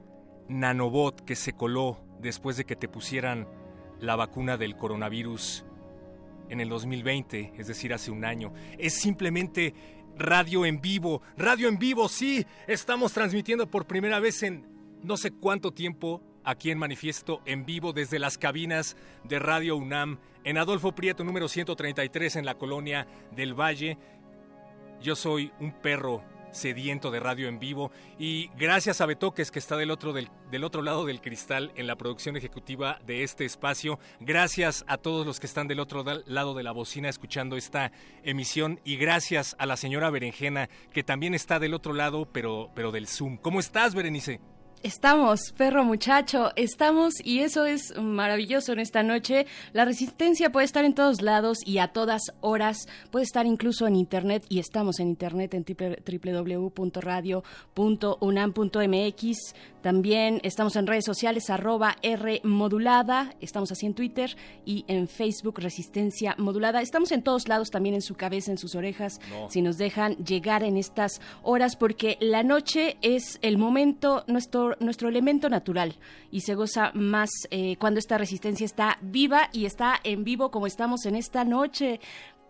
nanobot que se coló después de que te pusieran la vacuna del coronavirus en el 2020, es decir, hace un año. Es simplemente radio en vivo. Radio en vivo, sí. Estamos transmitiendo por primera vez en no sé cuánto tiempo aquí en Manifiesto en vivo desde las cabinas de Radio UNAM en Adolfo Prieto número 133 en la colonia del Valle. Yo soy un perro sediento de radio en vivo y gracias a Betoques que está del otro, del, del otro lado del cristal en la producción ejecutiva de este espacio, gracias a todos los que están del otro lado de la bocina escuchando esta emisión y gracias a la señora Berenjena que también está del otro lado pero, pero del Zoom. ¿Cómo estás Berenice? Estamos, perro muchacho, estamos y eso es maravilloso en esta noche. La resistencia puede estar en todos lados y a todas horas, puede estar incluso en internet y estamos en internet en www.radio.unam.mx. También estamos en redes sociales arroba R modulada, estamos así en Twitter y en Facebook Resistencia Modulada. Estamos en todos lados, también en su cabeza, en sus orejas, No. si nos dejan llegar en estas horas, porque la noche es el momento, nuestro, nuestro elemento natural y se goza más eh, cuando esta resistencia está viva y está en vivo como estamos en esta noche.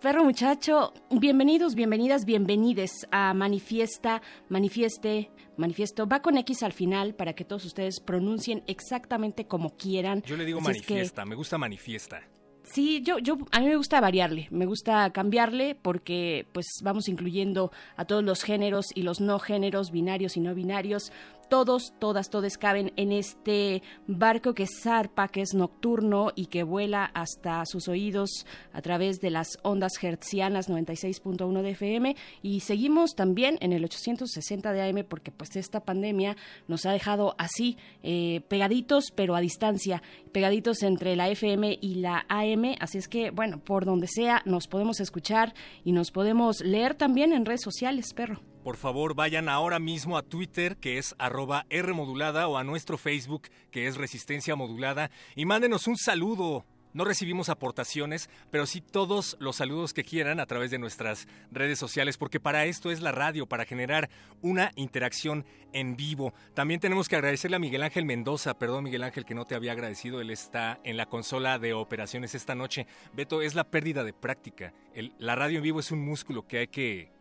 Perro muchacho, bienvenidos, bienvenidas, bienvenides a Manifiesta, Manifieste, Manifiesto. Va con X al final para que todos ustedes pronuncien exactamente como quieran. Yo le digo Así es que- manifiesta, me gusta manifiesta. Sí, yo, yo, a mí me gusta variarle, me gusta cambiarle porque pues vamos incluyendo a todos los géneros y los no géneros, binarios y no binarios. Todos, todas, todos caben en este barco que zarpa, que es nocturno y que vuela hasta sus oídos a través de las ondas hertzianas 96.1 de FM y seguimos también en el 860 de AM porque pues esta pandemia nos ha dejado así eh, pegaditos pero a distancia, pegaditos entre la FM y la AM, así es que bueno, por donde sea nos podemos escuchar y nos podemos leer también en redes sociales, perro. Por favor, vayan ahora mismo a Twitter, que es arroba Rmodulada, o a nuestro Facebook, que es Resistencia Modulada, y mándenos un saludo. No recibimos aportaciones, pero sí todos los saludos que quieran a través de nuestras redes sociales, porque para esto es la radio, para generar una interacción en vivo. También tenemos que agradecerle a Miguel Ángel Mendoza, perdón Miguel Ángel que no te había agradecido, él está en la consola de operaciones esta noche. Beto, es la pérdida de práctica. La radio en vivo es un músculo que hay que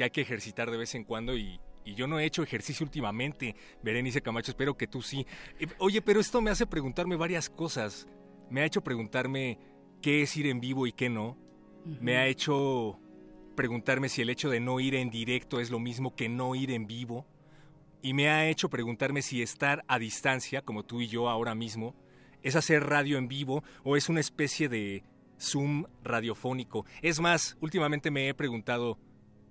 que hay que ejercitar de vez en cuando y, y yo no he hecho ejercicio últimamente, Berenice Camacho, espero que tú sí. Oye, pero esto me hace preguntarme varias cosas. Me ha hecho preguntarme qué es ir en vivo y qué no. Me ha hecho preguntarme si el hecho de no ir en directo es lo mismo que no ir en vivo. Y me ha hecho preguntarme si estar a distancia, como tú y yo ahora mismo, es hacer radio en vivo o es una especie de Zoom radiofónico. Es más, últimamente me he preguntado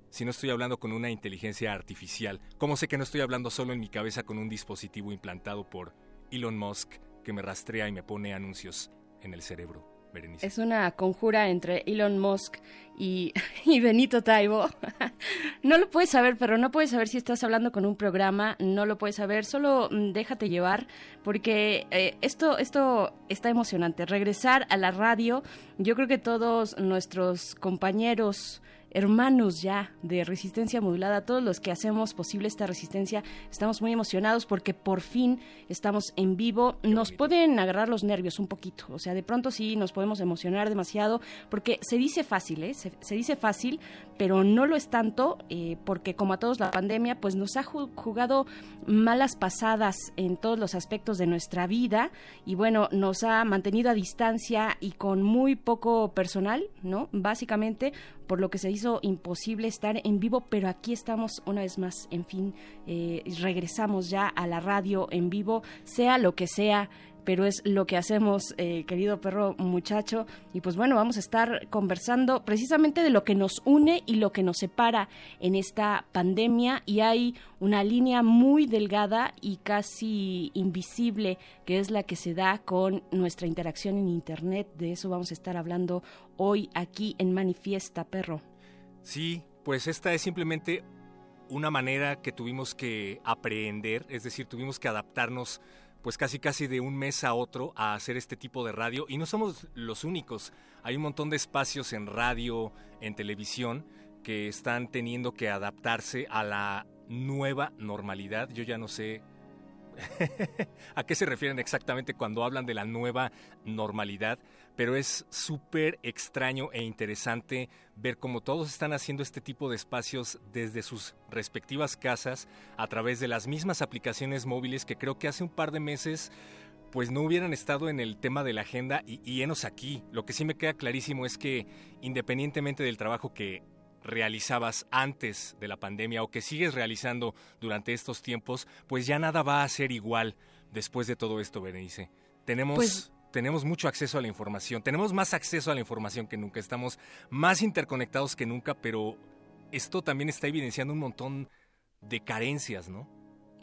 si no estoy hablando con una inteligencia artificial. ¿Cómo sé que no estoy hablando solo en mi cabeza con un dispositivo implantado por Elon Musk que me rastrea y me pone anuncios en el cerebro? Berenice. Es una conjura entre Elon Musk y, y Benito Taibo. no lo puedes saber, pero no puedes saber si estás hablando con un programa, no lo puedes saber, solo mm, déjate llevar, porque eh, esto, esto está emocionante. Regresar a la radio, yo creo que todos nuestros compañeros hermanos ya de resistencia modulada, todos los que hacemos posible esta resistencia, estamos muy emocionados porque por fin estamos en vivo. Nos pueden agarrar los nervios un poquito, o sea, de pronto sí nos podemos emocionar demasiado porque se dice fácil, ¿eh? se, se dice fácil, pero no lo es tanto eh, porque como a todos la pandemia pues nos ha ju- jugado malas pasadas en todos los aspectos de nuestra vida y bueno, nos ha mantenido a distancia y con muy poco personal, ¿no? Básicamente por lo que se hizo imposible estar en vivo, pero aquí estamos una vez más, en fin, eh, regresamos ya a la radio en vivo, sea lo que sea, pero es lo que hacemos, eh, querido perro muchacho. Y pues bueno, vamos a estar conversando precisamente de lo que nos une y lo que nos separa en esta pandemia. Y hay una línea muy delgada y casi invisible que es la que se da con nuestra interacción en Internet. De eso vamos a estar hablando hoy aquí en Manifiesta, perro. Sí, pues esta es simplemente una manera que tuvimos que aprender, es decir, tuvimos que adaptarnos pues casi casi de un mes a otro a hacer este tipo de radio y no somos los únicos. Hay un montón de espacios en radio, en televisión que están teniendo que adaptarse a la nueva normalidad. Yo ya no sé a qué se refieren exactamente cuando hablan de la nueva normalidad, pero es súper extraño e interesante ver cómo todos están haciendo este tipo de espacios desde sus respectivas casas a través de las mismas aplicaciones móviles que creo que hace un par de meses pues no hubieran estado en el tema de la agenda y, y aquí. Lo que sí me queda clarísimo es que independientemente del trabajo que realizabas antes de la pandemia o que sigues realizando durante estos tiempos, pues ya nada va a ser igual después de todo esto, Berenice. Tenemos... Pues- tenemos mucho acceso a la información, tenemos más acceso a la información que nunca, estamos más interconectados que nunca, pero esto también está evidenciando un montón de carencias, ¿no?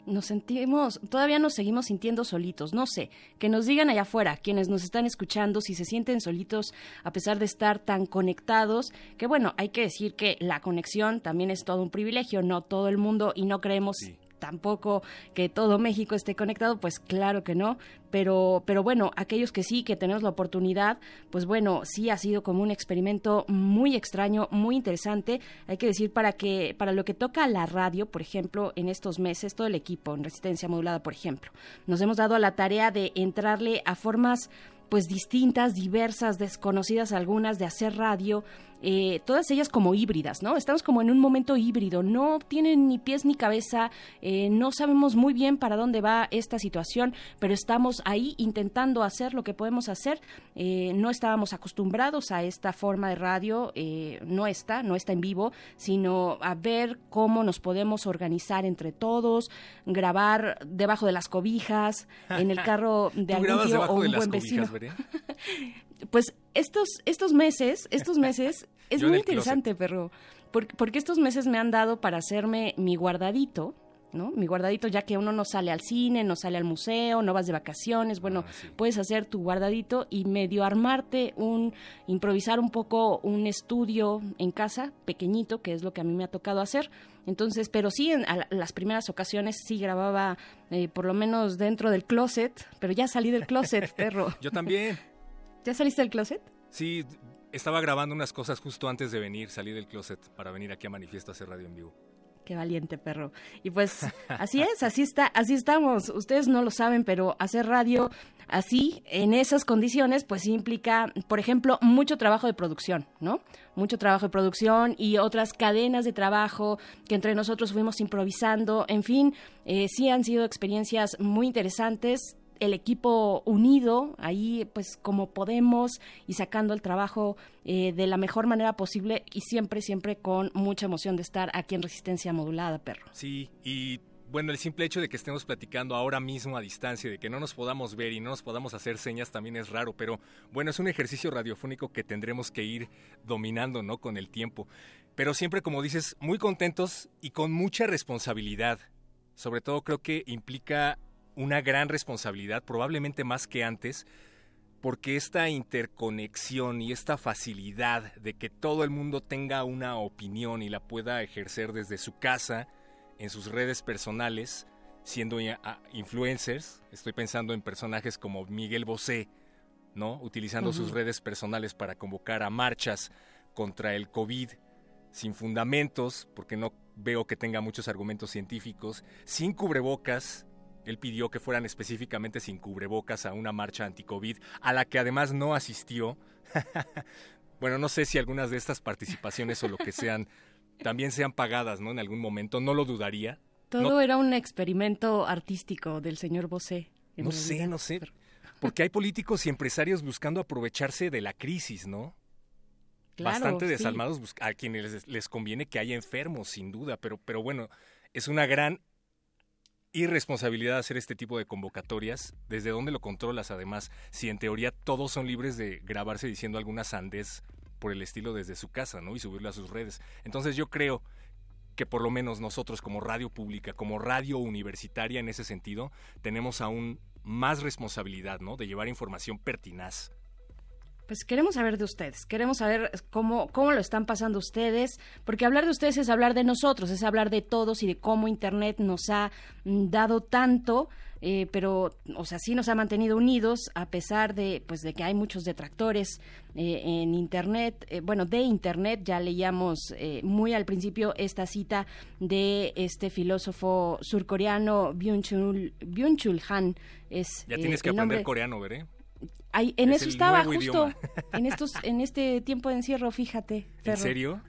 nos sentimos, todavía nos seguimos sintiendo solitos, no sé, que nos digan allá afuera, quienes nos están escuchando, si se sienten solitos a pesar de estar tan conectados, que bueno, hay que decir que la conexión también es todo un privilegio, no todo el mundo y no creemos tampoco que todo México esté conectado, pues claro que no, pero, pero bueno, aquellos que sí, que tenemos la oportunidad, pues bueno, sí ha sido como un experimento muy extraño, muy interesante, hay que decir para que, para lo que toca a la radio, por ejemplo, en estos meses, todo el equipo en resistencia modulada, por ejemplo, nos hemos dado a la tarea de entrarle a formas pues distintas, diversas, desconocidas algunas de hacer radio, eh, todas ellas como híbridas, ¿no? Estamos como en un momento híbrido, no tienen ni pies ni cabeza, eh, no sabemos muy bien para dónde va esta situación, pero estamos ahí intentando hacer lo que podemos hacer. Eh, no estábamos acostumbrados a esta forma de radio, eh, no está, no está en vivo, sino a ver cómo nos podemos organizar entre todos, grabar debajo de las cobijas, en el carro de ¿Tú algún tío o un buen cobijas, Pues estos, estos meses, estos meses, es Yo muy el closet. interesante, perro, porque, porque estos meses me han dado para hacerme mi guardadito, ¿no? Mi guardadito, ya que uno no sale al cine, no sale al museo, no vas de vacaciones, bueno, Ah, puedes hacer tu guardadito y medio armarte un, improvisar un poco un estudio en casa, pequeñito, que es lo que a mí me ha tocado hacer. Entonces, pero sí, en a las primeras ocasiones sí grababa eh, por lo menos dentro del closet, pero ya salí del closet, perro. Yo también. ¿Ya saliste del closet? Sí, estaba grabando unas cosas justo antes de venir, salí del closet para venir aquí a Manifiesto a hacer radio en vivo. Qué valiente perro. Y pues así es, así está, así estamos. Ustedes no lo saben, pero hacer radio así, en esas condiciones, pues implica, por ejemplo, mucho trabajo de producción, ¿no? Mucho trabajo de producción y otras cadenas de trabajo que entre nosotros fuimos improvisando. En fin, eh, sí han sido experiencias muy interesantes el equipo unido ahí pues como podemos y sacando el trabajo eh, de la mejor manera posible y siempre siempre con mucha emoción de estar aquí en resistencia modulada perro Sí, y bueno, el simple hecho de que estemos platicando ahora mismo a distancia, de que no nos podamos ver y no nos podamos hacer señas también es raro, pero bueno, es un ejercicio radiofónico que tendremos que ir dominando, ¿no? Con el tiempo. Pero siempre, como dices, muy contentos y con mucha responsabilidad. Sobre todo creo que implica una gran responsabilidad, probablemente más que antes, porque esta interconexión y esta facilidad de que todo el mundo tenga una opinión y la pueda ejercer desde su casa, en sus redes personales, siendo ah, influencers, estoy pensando en personajes como Miguel Bosé, ¿no? Utilizando sus redes personales para convocar a marchas contra el COVID sin fundamentos, porque no veo que tenga muchos argumentos científicos, sin cubrebocas. Él pidió que fueran específicamente sin cubrebocas a una marcha anti-COVID, a la que además no asistió. bueno, no sé si algunas de estas participaciones o lo que sean también sean pagadas, ¿no? En algún momento, no lo dudaría. todo No- era un experimento artístico del señor Bosé No sé, no sé. Porque hay políticos y empresarios buscando aprovecharse de la crisis, ¿no? Claro, Bastante desalmados a quienes les, les conviene que haya enfermos, sin duda, pero, pero bueno, es una gran irresponsabilidad hacer este tipo de convocatorias. ¿Desde dónde lo controlas además? Si en teoría todos son libres de grabarse diciendo alguna sandez por el estilo desde su casa, ¿no? Y subirlo a sus redes. Entonces yo creo que por lo menos nosotros como radio pública, como radio universitaria en ese sentido, tenemos aún más responsabilidad, ¿no? De llevar información pertinaz. Pues queremos saber de ustedes, queremos saber cómo, cómo lo están pasando ustedes, porque hablar de ustedes es hablar de nosotros, es hablar de todos y de cómo Internet nos ha mm, dado tanto, eh, pero, o sea, sí nos ha mantenido unidos a pesar de, pues, de que hay muchos detractores eh, en Internet, eh, bueno, de Internet, ya leíamos eh, muy al principio esta cita de este filósofo surcoreano Byung-Chul Byung-Chul Han. Es, Ya tienes que aprender nombre- coreano, veré. Ahí- en Es eso estaba justo idioma. en estos en este tiempo de encierro fíjate ¿En serio?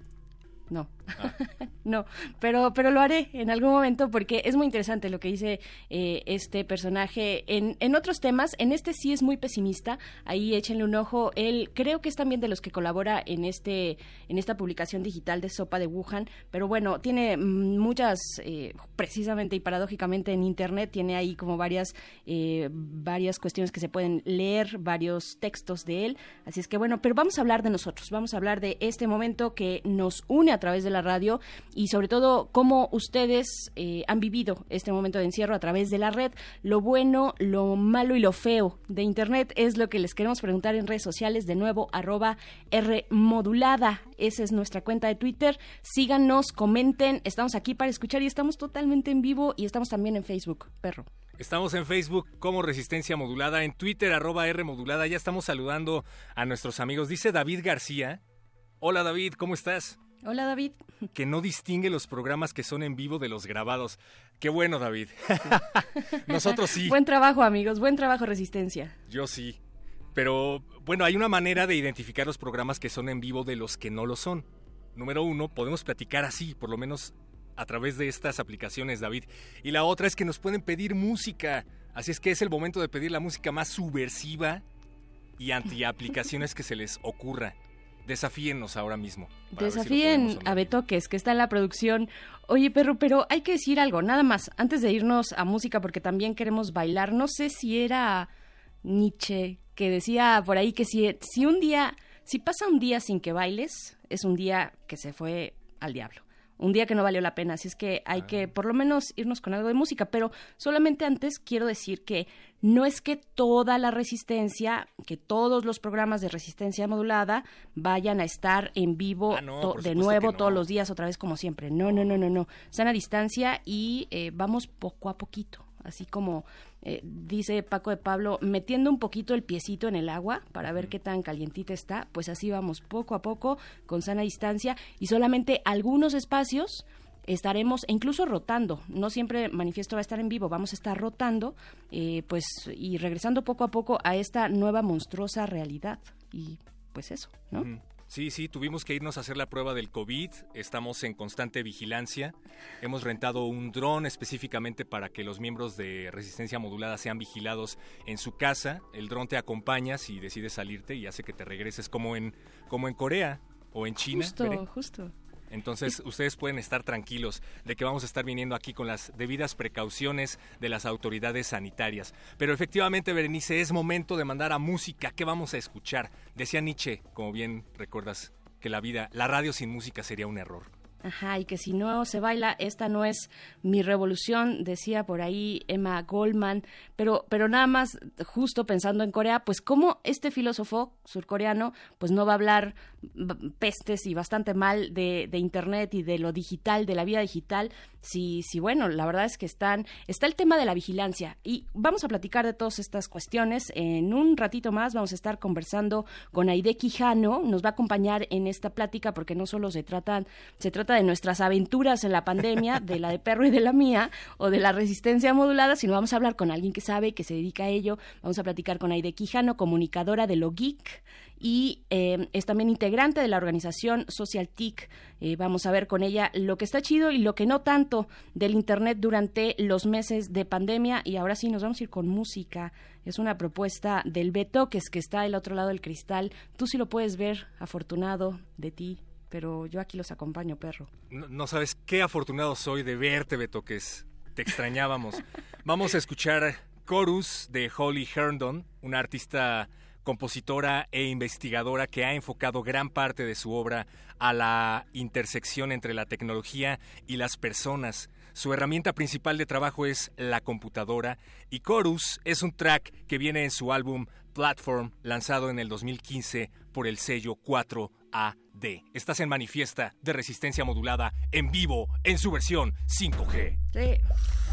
No. No pero pero lo haré en algún momento porque es muy interesante lo que dice eh, este personaje en, en otros temas. En este sí es muy pesimista. Ahí échenle un ojo. Él creo que es también de los que colabora en este en esta publicación digital de sopa de Wuhan. Pero bueno tiene mm, muchas eh, precisamente y paradójicamente en internet tiene ahí como varias eh, varias cuestiones que se pueden leer varios textos de él. Así es que bueno pero vamos a hablar de nosotros. Vamos a hablar de este momento que nos une a través de la radio y sobre todo cómo ustedes eh, han vivido este momento de encierro a través de la red lo bueno lo malo y lo feo de internet es lo que les queremos preguntar en redes sociales de nuevo arroba R modulada esa es nuestra cuenta de Twitter síganos comenten estamos aquí para escuchar y estamos totalmente en vivo y estamos también en Facebook perro Estamos en Facebook como Resistencia Modulada, en Twitter arroba R Modulada. Ya estamos saludando a nuestros amigos. Dice David García. Hola David, ¿cómo estás? Hola David. Que no distingue los programas que son en vivo de los grabados. Qué bueno David. Nosotros sí. Buen trabajo amigos, buen trabajo Resistencia. Yo sí. Pero bueno, hay una manera de identificar los programas que son en vivo de los que no lo son. Número uno, podemos platicar así, por lo menos a través de estas aplicaciones, David. Y la otra es que nos pueden pedir música. Así es que es el momento de pedir la música más subversiva y anti-aplicaciones que se les ocurra. Desafíennos ahora mismo. si Desafíen a Betoques, que está en la producción. Oye, perro, pero hay que decir algo, nada más, antes de irnos a música, porque también queremos bailar. No sé si era Nietzsche que decía por ahí que si, si un día, si pasa un día sin que bailes, es un día que se fue al diablo. Un día que no valió la pena, así es que hay que por lo menos irnos con algo de música, pero solamente antes quiero decir que no es que toda la resistencia, que todos los programas de resistencia modulada vayan a estar en vivo Ah, no, de nuevo no. todos los días otra vez como siempre. No, no, no, no, no. Sana distancia y eh, vamos poco a poquito. Así como eh, dice Paco de Pablo, metiendo un poquito el piecito en el agua para ver qué tan calientita está, pues así vamos poco a poco con sana distancia y solamente algunos espacios estaremos incluso rotando. No siempre Manifiesto va a estar en vivo, vamos a estar rotando, eh, pues y regresando poco a poco a esta nueva monstruosa realidad. Y pues eso, ¿no? Sí, sí, tuvimos que irnos a hacer la prueba del COVID, estamos en constante vigilancia, hemos rentado un dron específicamente para que los miembros de resistencia modulada sean vigilados en su casa, el dron te acompaña si decides salirte y hace que te regreses como en, como en Corea o en China. Justo, veré. justo. Entonces, ustedes pueden estar tranquilos de que vamos a estar viniendo aquí con las debidas precauciones de las autoridades sanitarias. Pero efectivamente, Berenice, es momento de mandar a música. ¿Qué vamos a escuchar? Decía Nietzsche, como bien recuerdas, que la vida, la radio sin música sería un error. Ajá, y que si no se baila, esta no es mi revolución, decía por ahí Emma Goldman, pero, pero nada más justo pensando en Corea, pues cómo este filósofo surcoreano, pues no va a hablar pestes y bastante mal de, Internet y de lo digital, de la vida digital, si, si bueno, la verdad es que están, está el tema de la vigilancia y vamos a platicar de todas estas cuestiones. En un ratito más vamos a estar conversando con Aide Quijano, nos va a acompañar en esta plática porque no solo se tratan, se trata de nuestras aventuras en la pandemia, de la de perro y de la mía, o de la resistencia modulada, sino vamos a hablar con alguien que sabe, que se dedica a ello. Vamos a platicar con Aide Quijano, comunicadora de Lo Geek, y eh, es también integrante de la organización Social TIC. Eh, vamos a ver con ella lo que está chido y lo que no tanto del Internet durante los meses de pandemia. Y ahora sí, nos vamos a ir con música. Es una propuesta del Beto, que es que está del otro lado del cristal. Tú sí lo puedes ver, afortunado de ti, pero yo aquí los acompaño, perro. No, no sabes qué afortunado soy de verte, Betoques. te extrañábamos. Vamos a escuchar Chorus de Holly Herndon, una artista compositora e investigadora que ha enfocado gran parte de su obra a la intersección entre la tecnología y las personas. Su herramienta principal de trabajo es la computadora y Chorus es un track que viene en su álbum Platform, lanzado en el 2015 por el sello 4AD. Estás en Manifiesta de Resistencia Modulada en vivo en su versión 5G. Sí.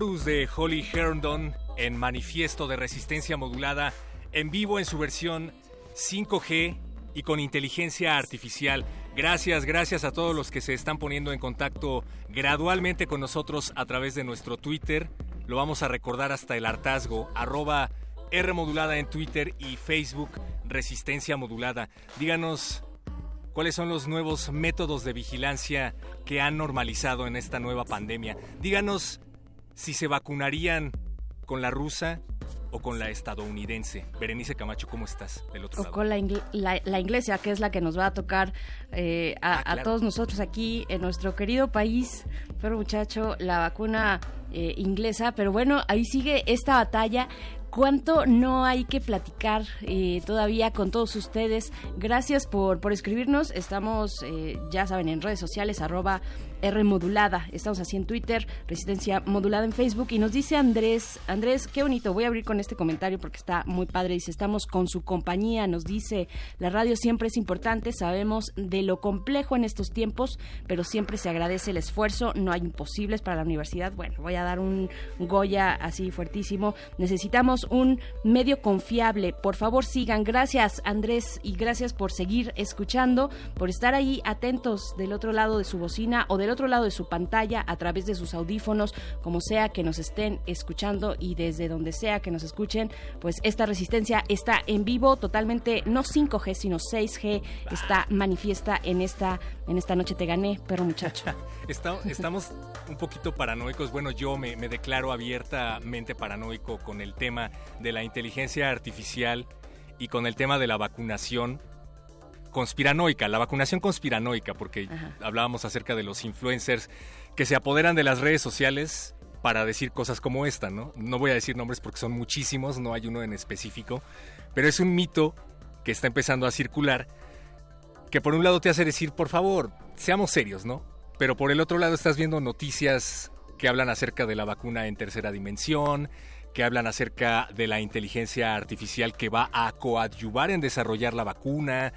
De Holly Herndon en Manifiesto de Resistencia Modulada en vivo en su versión 5G y con inteligencia artificial. Gracias, gracias a todos los que se están poniendo en contacto gradualmente con nosotros a través de nuestro Twitter. Lo vamos a recordar hasta el hartazgo, arroba R modulada en Twitter y Facebook Resistencia Modulada. Díganos cuáles son los nuevos métodos de vigilancia que han normalizado en esta nueva pandemia. Díganos si se vacunarían con la rusa o con la estadounidense. Berenice Camacho, ¿cómo estás del otro o lado? con la, ingl- la- la inglesa, que es la que nos va a tocar eh, a, Ah, claro. a todos nosotros aquí en nuestro querido país. Pero muchacho, la vacuna eh, inglesa. Pero bueno, ahí sigue esta batalla. ¿Cuánto no hay que platicar eh, todavía con todos ustedes? Gracias por, por escribirnos. Estamos, eh, ya saben, en redes sociales, arroba R modulada. Estamos así en Twitter, Resistencia modulada en Facebook. Y nos dice Andrés, Andrés, qué bonito. Voy a abrir con este comentario porque está muy padre. Dice, estamos con su compañía. Nos dice, la radio siempre es importante. Sabemos de lo complejo en estos tiempos, pero siempre se agradece el esfuerzo. No hay imposibles para la universidad. Bueno, voy a dar un Goya así fuertísimo. Necesitamos un medio confiable. Por favor, sigan. Gracias, Andrés, y gracias por seguir escuchando, por estar ahí atentos del otro lado de su bocina o del del otro lado de su pantalla, a través de sus audífonos, como sea que nos estén escuchando y desde donde sea que nos escuchen, pues esta resistencia está en vivo, totalmente no 5G, sino 6G, está manifiesta en esta, en esta noche te gané, perro muchacho. estamos un poquito paranoicos. Bueno, yo me, me declaro abiertamente paranoico con el tema de la inteligencia artificial y con el tema de la vacunación conspiranoica, la vacunación conspiranoica, porque hablábamos acerca de los influencers que se apoderan de las redes sociales para decir cosas como esta, ¿no? No voy a decir nombres porque son muchísimos, no hay uno en específico, pero es un mito que está empezando a circular que por un lado te hace decir, por favor, seamos serios, ¿no? Pero por el otro lado estás viendo noticias que hablan acerca de la vacuna en tercera dimensión, que hablan acerca de la inteligencia artificial que va a coadyuvar en desarrollar la vacuna,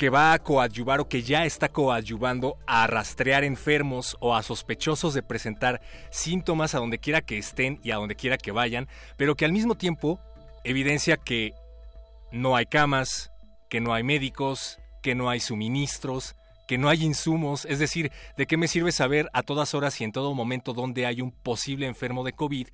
que va a coadyuvar o que ya está coadyuvando a rastrear enfermos o a sospechosos de presentar síntomas a donde quiera que estén y a donde quiera que vayan, pero que al mismo tiempo evidencia que no hay camas, que no hay médicos, que no hay suministros, que no hay insumos, es decir, ¿de qué me sirve saber a todas horas y en todo momento dónde hay un posible enfermo de COVID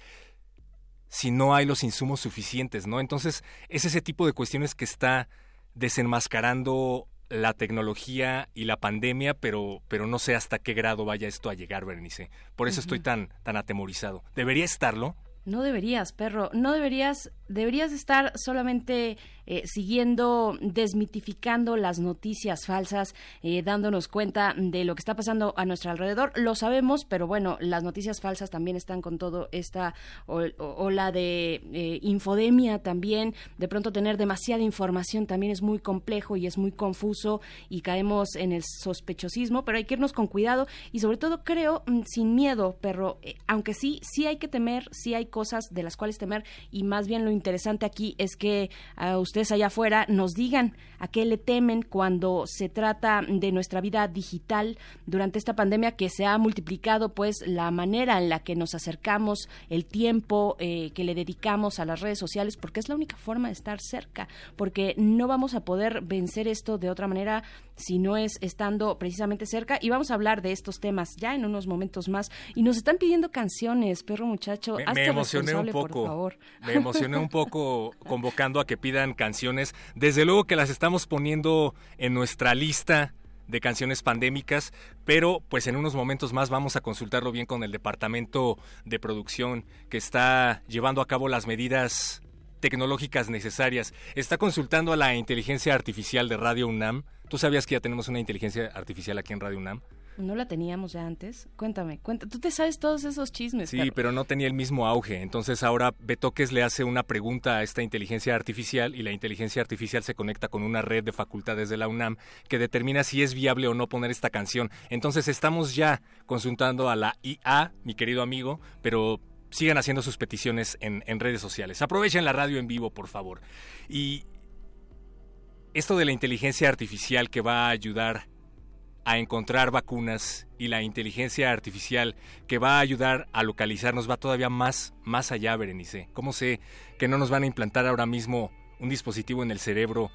si no hay los insumos suficientes, ¿no? Entonces, es ese tipo de cuestiones que está desenmascarando la tecnología y la pandemia, pero, pero no sé hasta qué grado vaya esto a llegar, Bernice. Por eso estoy tan, tan atemorizado. ¿Debería estarlo? No deberías, perro. No deberías, deberías estar solamente eh, siguiendo, desmitificando las noticias falsas, eh, dándonos cuenta de lo que está pasando a nuestro alrededor. Lo sabemos, pero bueno, las noticias falsas también están con todo esta ola de eh, infodemia también. De pronto tener demasiada información también es muy complejo y es muy confuso y caemos en el sospechosismo, pero hay que irnos con cuidado y sobre todo creo mm, sin miedo, perro, aunque sí, sí hay que temer, sí hay cosas de las cuales temer y más bien lo interesante aquí es que a usted ustedes allá afuera nos digan a qué le temen cuando se trata de nuestra vida digital durante esta pandemia que se ha multiplicado pues la manera en la que nos acercamos, el tiempo eh, que le dedicamos a las redes sociales porque es la única forma de estar cerca, porque no vamos a poder vencer esto de otra manera si no es estando precisamente cerca. Y vamos a hablar de estos temas ya en unos momentos más. Y nos están pidiendo canciones, perro muchacho, me, me emocioné un poco, me emocioné un poco convocando a que pidan canciones. Desde luego que las estamos poniendo en nuestra lista de canciones pandémicas, pero pues en unos momentos más vamos a consultarlo bien con el departamento de producción que está llevando a cabo las medidas tecnológicas necesarias. Está consultando a la inteligencia artificial de Radio UNAM. ¿Tú sabías que ya tenemos una inteligencia artificial aquí en Radio UNAM? ¿No la teníamos ya antes? Cuéntame, cuéntame. Tú te sabes todos esos chismes. Sí, pero no tenía el mismo auge. Entonces ahora Betoques le hace una pregunta a esta inteligencia artificial y la inteligencia artificial se conecta con una red de facultades de la UNAM que determina si es viable o no poner esta canción. Entonces estamos ya consultando a la IA, mi querido amigo, pero sigan haciendo sus peticiones en, en redes sociales. Aprovechen la radio en vivo, por favor. Y esto de la inteligencia artificial que va a ayudar a encontrar vacunas y la inteligencia artificial que va a ayudar a localizarnos va todavía más, más allá, Berenice. ¿Cómo sé que no nos van a implantar ahora mismo un dispositivo en el cerebro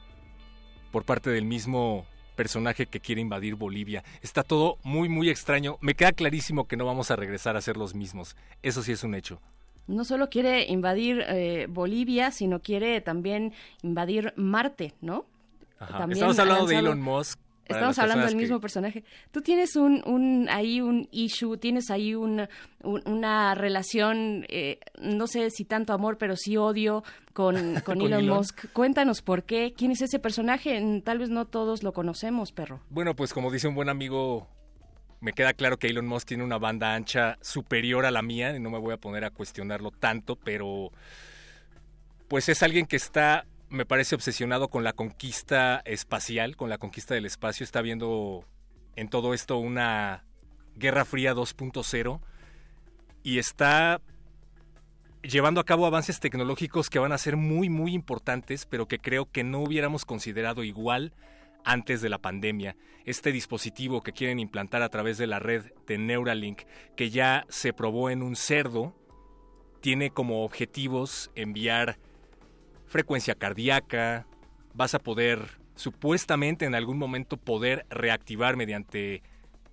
por parte del mismo personaje que quiere invadir Bolivia? Está todo muy, muy extraño. Me queda clarísimo que no vamos a regresar a ser los mismos. Eso sí es un hecho no solo quiere invadir eh, Bolivia, sino quiere también invadir Marte, ¿no? Estamos hablando de Elon Musk, Estamos hablando del mismo personaje. Tú tienes un, un ahí un issue, tienes ahí un, una relación, eh, no sé si tanto amor, pero sí odio con, con, Elon, Musk. Cuéntanos por qué, quién es ese personaje. Tal vez no todos lo conocemos, perro. Bueno, pues como dice un buen amigo, me queda claro que Elon Musk tiene una banda ancha superior a la mía y no me voy a poner a cuestionarlo tanto, pero pues es alguien que está me parece obsesionado con la conquista espacial, con la conquista del espacio. Está viendo en todo esto una Guerra Fría 2.0 y está llevando a cabo avances tecnológicos que van a ser muy, muy importantes, pero que creo que no hubiéramos considerado igual antes de la pandemia. Este dispositivo que quieren implantar a través de la red de Neuralink, que ya se probó en un cerdo, tiene como objetivos enviar frecuencia cardíaca, vas a poder supuestamente en algún momento poder reactivar mediante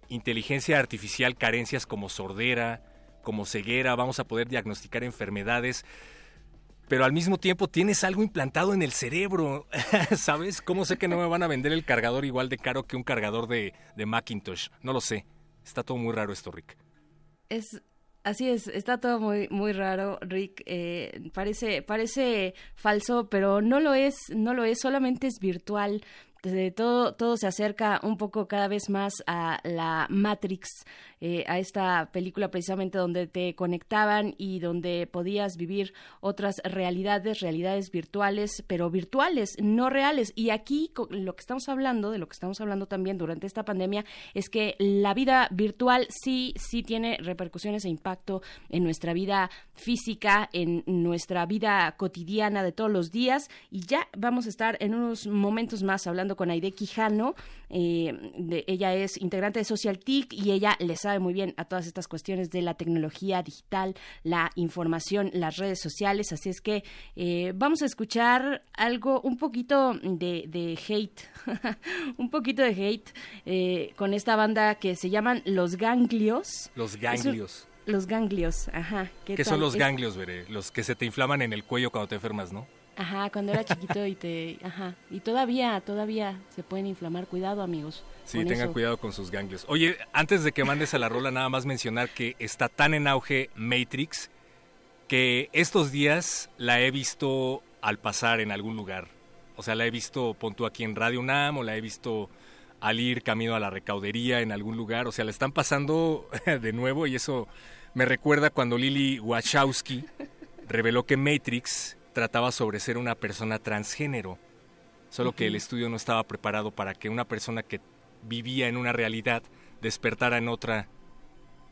inteligencia artificial carencias como sordera, como ceguera, vamos a poder diagnosticar enfermedades, pero al mismo tiempo tienes algo implantado en el cerebro, ¿sabes? ¿Cómo sé que no me van a vender el cargador igual de caro que un cargador de, de Macintosh? No lo sé. Está todo muy raro esto, Rick. Es Así es, está todo muy muy raro, Rick. Eh, parece parece falso, pero no lo es, no lo es. Solamente es virtual todo, todo se acerca un poco cada vez más a la Matrix, eh, a esta película precisamente donde te conectaban y donde podías vivir otras realidades, realidades virtuales, pero virtuales, no reales. Y aquí lo que estamos hablando, de lo que estamos hablando también durante esta pandemia, es que la vida virtual sí, sí tiene repercusiones e impacto en nuestra vida física, en nuestra vida cotidiana de todos los días. Y ya vamos a estar en unos momentos más hablando con Aide Quijano. Eh, ella es integrante de Social TIC y ella le sabe muy bien a todas estas cuestiones de la tecnología digital, la información, las redes sociales. Así es que eh, vamos a escuchar algo, un poquito de, hate, un poquito de hate eh, con esta banda que se llaman Los Ganglios. Los Ganglios. los ganglios, ajá. ¿Qué, son los ganglios, veré? Los que se te inflaman en el cuello cuando te enfermas, ¿no? Ajá, cuando era chiquito y te... Ajá, y todavía, todavía se pueden inflamar. Cuidado, amigos. Sí, tengan cuidado con sus ganglios. Oye, antes de que mandes a la rola, nada más mencionar que está tan en auge Matrix que estos días la he visto al pasar en algún lugar. O sea, la he visto, pon tú aquí en Radio Nam, o la he visto al ir camino a la recaudería en algún lugar. O sea, la están pasando de nuevo y eso me recuerda cuando Lily Wachowski reveló que Matrix trataba sobre ser una persona transgénero, solo que el estudio no estaba preparado para que una persona que vivía en una realidad despertara en otra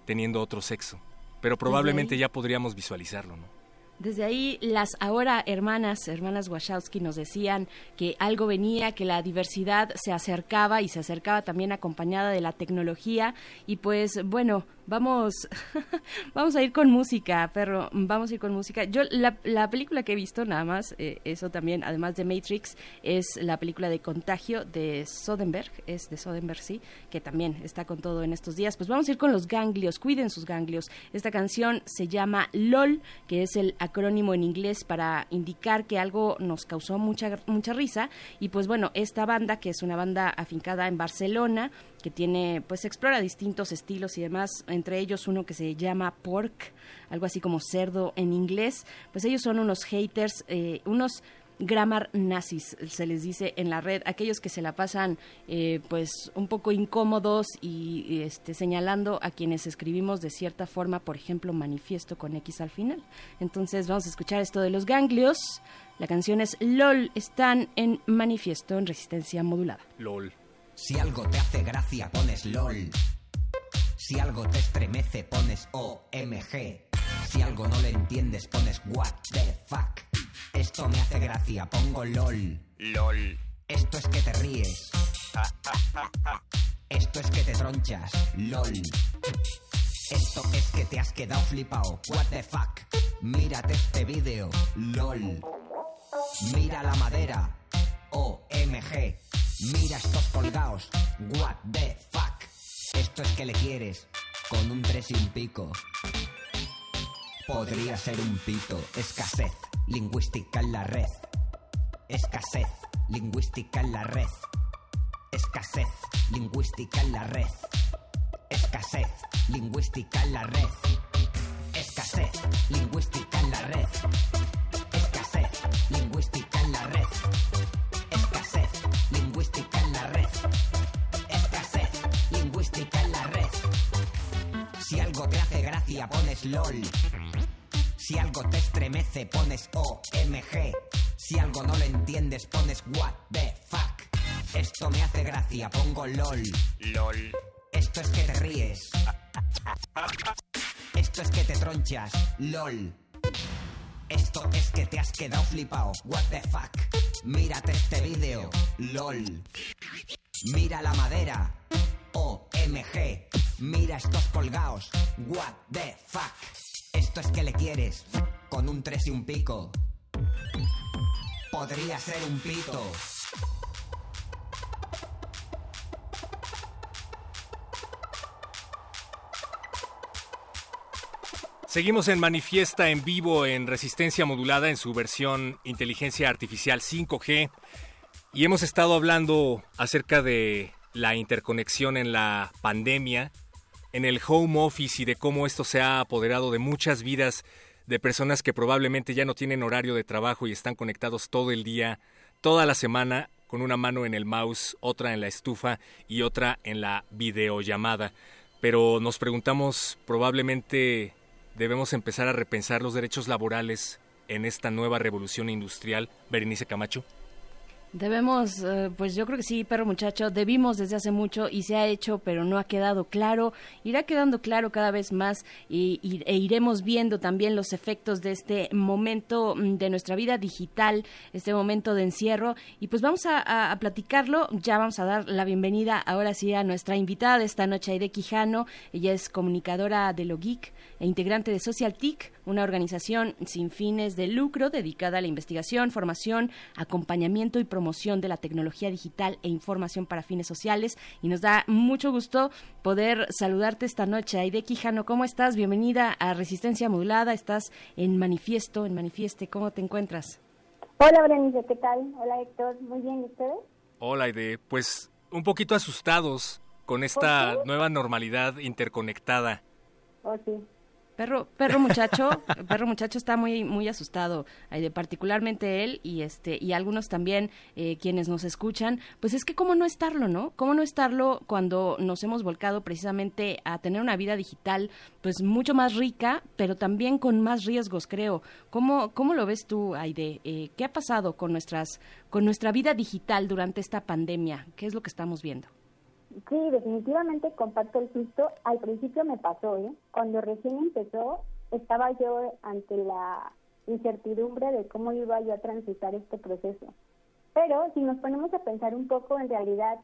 teniendo otro sexo. Pero probablemente ya podríamos visualizarlo, ¿no? Desde ahí las ahora hermanas, hermanas Wachowski nos decían que algo venía, que la diversidad se acercaba y se acercaba también acompañada de la tecnología y pues bueno, vamos, vamos a ir con música, perro, vamos a ir con música. Yo la, la película que he visto nada más, eh, eso también, además de Matrix, es la película de Contagio de Soderbergh, es de Soderbergh, sí, que también está con todo en estos días. Pues vamos a ir con los ganglios, cuiden sus ganglios. Esta canción se llama LOL, que es el acrónimo en inglés para indicar que algo nos causó mucha, mucha risa. Y pues bueno, esta banda, que es una banda afincada en Barcelona, que tiene, pues explora distintos estilos y demás, entre ellos uno que se llama pork, algo así como cerdo en inglés, pues ellos son unos haters, eh, unos grammar nazis, se les dice en la red, aquellos que se la pasan eh, pues un poco incómodos y, este, señalando a quienes escribimos de cierta forma, por ejemplo, manifiesto con X al final. Entonces vamos a escuchar esto de los ganglios. La canción es LOL, están en manifiesto en resistencia modulada. LOL. Si algo te hace gracia, pones LOL. Si algo te estremece, pones OMG. Si algo no le entiendes, pones What the fuck. Esto me hace gracia, pongo LOL. LOL. Esto es que te ríes. Esto es que te tronchas. LOL. Esto es que te has quedado flipado. What the fuck. Mírate este vídeo. LOL. Mira la madera. OMG. Mira estos colgados. What the fuck. Esto es que le quieres. Con un tres y un pico. Podría ser un pito. Escasez lingüística en la red. Escasez lingüística en la red. Escasez lingüística en la red. Escasez lingüística en la red. Escasez lingüística en la red. Pones LOL. Si algo te estremece, pones OMG. Si algo no lo entiendes, pones What the fuck. Esto me hace gracia, pongo LOL. LOL. Esto es que te ríes. Esto es que te tronchas. LOL. Esto es que te has quedado flipado. What the fuck. Mírate este vídeo. LOL. Mira la madera. MG, mira estos colgaos, what the fuck. Esto es que le quieres, con un tres y un pico. Podría ser un pito. Seguimos en Manifiesta en vivo en resistencia modulada en su versión inteligencia artificial 5G y hemos estado hablando acerca de la interconexión en la pandemia, en el home office y de cómo esto se ha apoderado de muchas vidas de personas que probablemente ya no tienen horario de trabajo y están conectados todo el día, toda la semana, con una mano en el mouse, otra en la estufa y otra en la videollamada. Pero nos preguntamos probablemente debemos empezar a repensar los derechos laborales en esta nueva revolución industrial, Berenice Camacho? Debemos, eh, pues yo creo que sí, perro muchacho, debimos desde hace mucho y se ha hecho, pero no ha quedado claro. Irá quedando claro cada vez más y, e iremos viendo también los efectos de este momento mm, de nuestra vida digital, este momento de encierro. Y pues vamos a, platicarlo. Ya vamos a dar la bienvenida ahora sí a nuestra invitada de esta noche, Aide Quijano. Ella es comunicadora de Lo Geek e integrante de Social TIC, una organización sin fines de lucro dedicada a la investigación, formación, acompañamiento y promoción de la tecnología digital e información para fines sociales. Y nos da mucho gusto poder saludarte esta noche. Aide Quijano, ¿cómo estás? Bienvenida a Resistencia Modulada. Estás en Manifiesto, en Manifieste. ¿Cómo te encuentras? Hola, Berenice, ¿qué tal? Hola, Héctor. Muy bien, ¿y ustedes? Hola, Aide. Pues un poquito asustados con esta nueva normalidad interconectada. Oh, sí. Perro, perro muchacho, perro muchacho está muy, muy asustado, eh, particularmente él y este y algunos también eh, quienes nos escuchan. Pues es que cómo no estarlo, ¿no? Cómo no estarlo cuando nos hemos volcado precisamente a tener una vida digital, pues mucho más rica, pero también con más riesgos, creo. ¿Cómo, cómo lo ves tú, Aide? Eh, ¿Qué ha pasado con nuestras, con nuestra vida digital durante esta pandemia? ¿Qué es lo que estamos viendo? Sí, definitivamente comparto el susto. Al principio me pasó, ¿eh? Cuando recién empezó, estaba yo ante la incertidumbre de cómo iba yo a transitar este proceso. Pero si nos ponemos a pensar un poco, en realidad,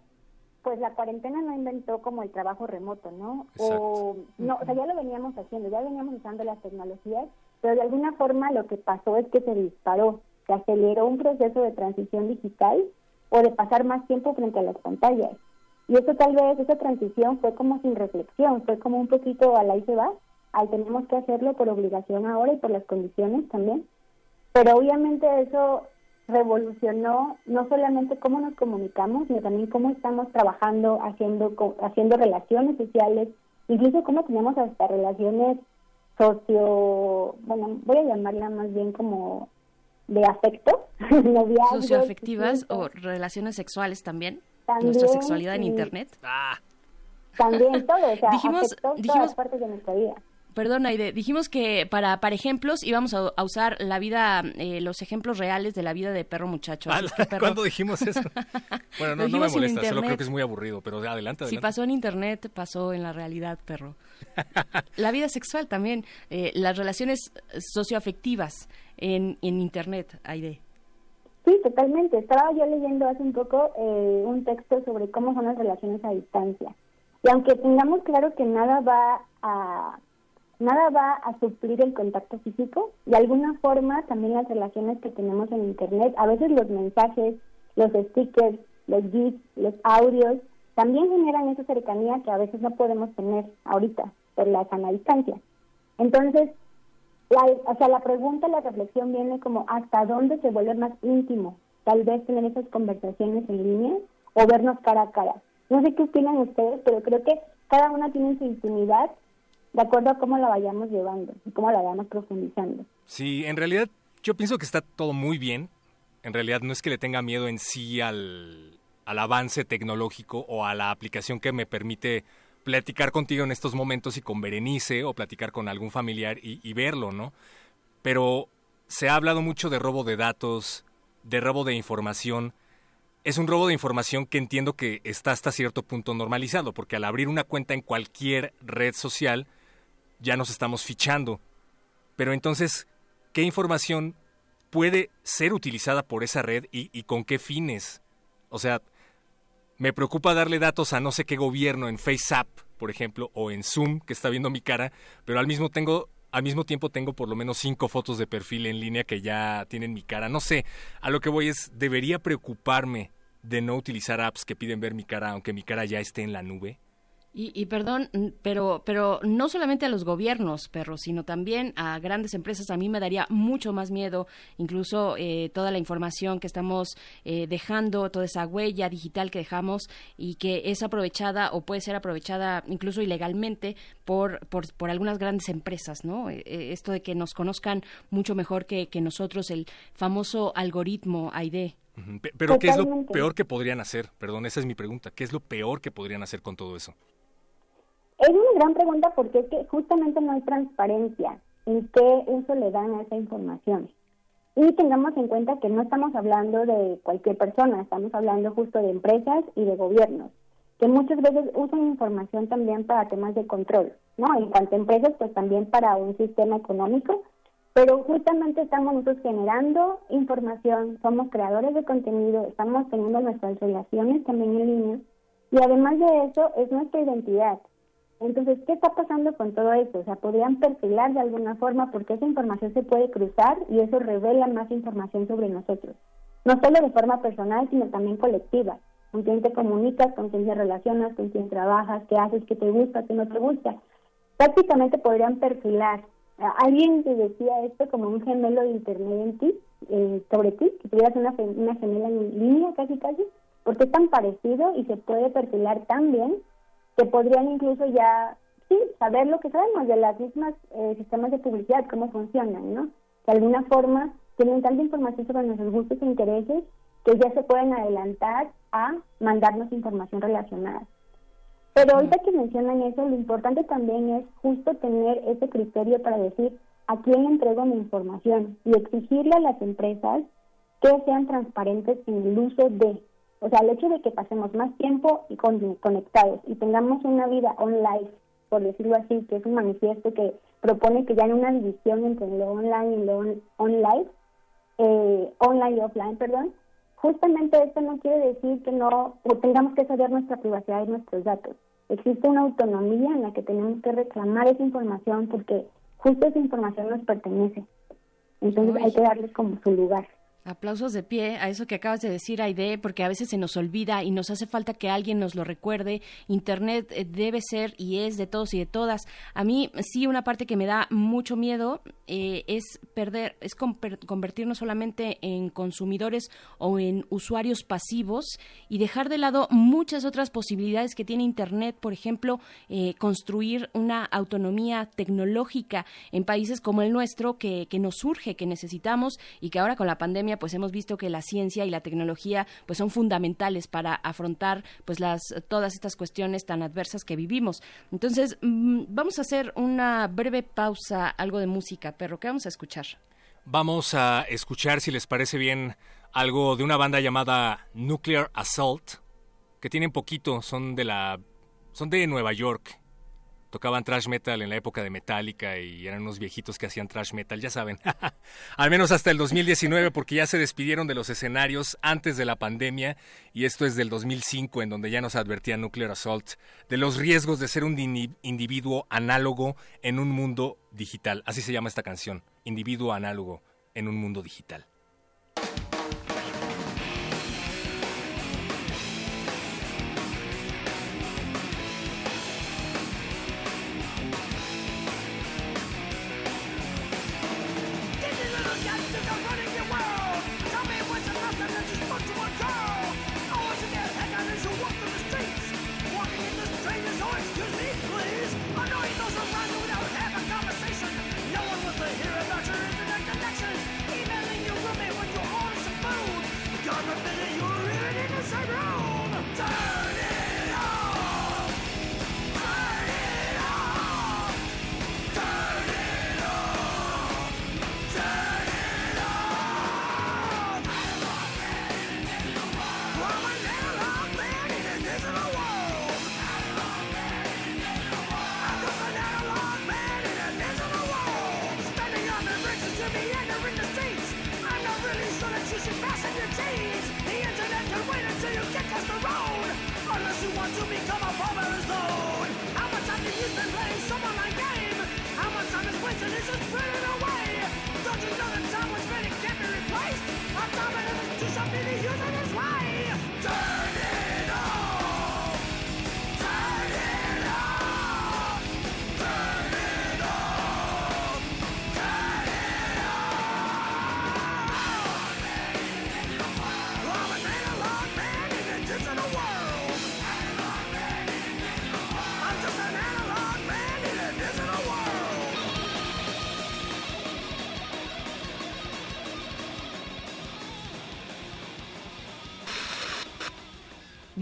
pues la cuarentena no inventó como el trabajo remoto, ¿no? O no, o sea, ya lo veníamos haciendo, ya veníamos usando las tecnologías, pero de alguna forma lo que pasó es que se disparó, se aceleró un proceso de transición digital o de pasar más tiempo frente a las pantallas. Y eso tal vez, esa transición fue como sin reflexión, fue como un poquito al ahí se va, ahí tenemos que hacerlo por obligación ahora y por las condiciones también. Pero obviamente eso revolucionó no solamente cómo nos comunicamos, sino también cómo estamos trabajando, haciendo, haciendo relaciones sociales, incluso cómo tenemos hasta relaciones socio, bueno, voy a llamarla más bien como de afecto, socioafectivas o relaciones sexuales también nuestra sexualidad en Internet. Ah. También todo, o sea, dijimos, dijimos, partes de nuestra vida. Perdón, Aide, dijimos que para, para ejemplos íbamos a, usar la vida, eh, los ejemplos reales de la vida de perro muchacho. Ah, ¿Cuándo dijimos eso? bueno, no, no me molesta, solo creo que es muy aburrido, pero adelante, adelante. Si pasó en internet, pasó en la realidad, perro. la vida sexual también, eh, las relaciones socioafectivas en, en internet, Aide. Sí, totalmente. Estaba yo leyendo hace un poco eh, un texto sobre cómo son las relaciones a distancia. Y aunque tengamos claro que nada va a nada va a suplir el contacto físico, de alguna forma también las relaciones que tenemos en internet, a veces los mensajes, los stickers, los gifs, los audios, también generan esa cercanía que a veces no podemos tener ahorita por la sana distancia. Entonces, la, o sea, la pregunta, la reflexión viene como hasta dónde se vuelve más íntimo, tal vez tener esas conversaciones en línea o vernos cara a cara. No sé qué opinan ustedes, pero creo que cada una tiene su intimidad de acuerdo a cómo la vayamos llevando y cómo la vayamos profundizando. Sí, en realidad yo pienso que está todo muy bien. En realidad no es que le tenga miedo en sí al, al avance tecnológico o a la aplicación que me permite platicar contigo en estos momentos y con Berenice o platicar con algún familiar y, verlo, ¿no? Pero se ha hablado mucho de robo de datos, de robo de información. Es un robo de información que entiendo que está hasta cierto punto normalizado, porque al abrir una cuenta en cualquier red social ya nos estamos fichando. Pero entonces, ¿qué información puede ser utilizada por esa red y, y con qué fines? O sea, me preocupa darle datos a no sé qué gobierno en FaceApp, por ejemplo, o en Zoom, que está viendo mi cara, pero al mismo, al mismo tiempo tengo por lo menos cinco fotos de perfil en línea que ya tienen mi cara. No sé, a lo que voy es, ¿debería preocuparme de no utilizar apps que piden ver mi cara, aunque mi cara ya esté en la nube? Y, y, perdón, pero, pero no solamente a los gobiernos, perros, sino también a grandes empresas. A mí me daría mucho más miedo, incluso eh, toda la información que estamos eh, dejando, toda esa huella digital que dejamos y que es aprovechada o puede ser aprovechada incluso ilegalmente por, por, por algunas grandes empresas, ¿no? Eh, esto de que nos conozcan mucho mejor que, que nosotros, el famoso algoritmo AID. Pero ¿qué es lo peor que podrían hacer? Perdón, esa es mi pregunta. ¿Qué es lo peor que podrían hacer con todo eso? Es una gran pregunta porque es que justamente no hay transparencia en qué uso le dan a esa información. Y tengamos en cuenta que no estamos hablando de cualquier persona, estamos hablando justo de empresas y de gobiernos, que muchas veces usan información también para temas de control, ¿no? En cuanto a empresas, pues también para un sistema económico, pero justamente estamos nosotros generando información, somos creadores de contenido, estamos teniendo nuestras relaciones también en línea, y además de eso es nuestra identidad. Entonces, ¿qué está pasando con todo esto? O sea, podrían perfilar de alguna forma porque esa información se puede cruzar y eso revela más información sobre nosotros. No solo de forma personal, sino también colectiva. Con quién te comunicas, con quién te relacionas, con quién trabajas, qué haces, qué te gusta, qué no te gusta. Prácticamente podrían perfilar. Alguien te decía esto como un gemelo de internet en ti, eh, sobre ti, que tuvieras una, una gemela en línea casi casi, porque es tan parecido y se puede perfilar tan bien que podrían incluso ya, sí, saber lo que sabemos de las mismas eh, sistemas de publicidad, cómo funcionan, ¿no? De alguna forma tienen tanta información sobre nuestros gustos e intereses que ya se pueden adelantar a mandarnos información relacionada. Pero ahorita que mencionan eso, lo importante también es justo tener ese criterio para decir a quién entrego mi información y exigirle a las empresas que sean transparentes en el uso de o sea, el hecho de que pasemos más tiempo y conectados y tengamos una vida online, por decirlo así, que es un manifiesto que propone que ya hay una división entre lo online y lo online, eh, online y offline, perdón, justamente esto no quiere decir que no tengamos que saber nuestra privacidad y nuestros datos. Existe una autonomía en la que tenemos que reclamar esa información porque justo esa información nos pertenece. Entonces hay que darles como su lugar. Aplausos de pie a eso que acabas de decir, Aide, porque a veces se nos olvida y nos hace falta que alguien nos lo recuerde. Internet eh, debe ser y es de todos y de todas. A mí sí una parte que me da mucho miedo eh, es perder, es convertirnos solamente en consumidores o en usuarios pasivos y dejar de lado muchas otras posibilidades que tiene Internet, por ejemplo, eh, construir una autonomía tecnológica en países como el nuestro que, que nos surge, que necesitamos y que ahora con la pandemia pues hemos visto que la ciencia y la tecnología pues son fundamentales para afrontar pues las todas estas cuestiones tan adversas que vivimos. Entonces, mm, vamos a hacer una breve pausa, algo de música, perro, ¿qué vamos a escuchar? Vamos a escuchar, si les parece bien, algo de una banda llamada Nuclear Assault, que tienen poquito, son de la son de Nueva York tocaban trash metal en la época de Metallica y eran unos viejitos que hacían trash metal, ya saben. Al menos hasta el 2019 porque ya se despidieron de los escenarios antes de la pandemia y esto es del 2005 en donde ya nos advertía Nuclear Assault de los riesgos de ser un individuo análogo en un mundo digital. Así se llama esta canción, individuo análogo en un mundo digital.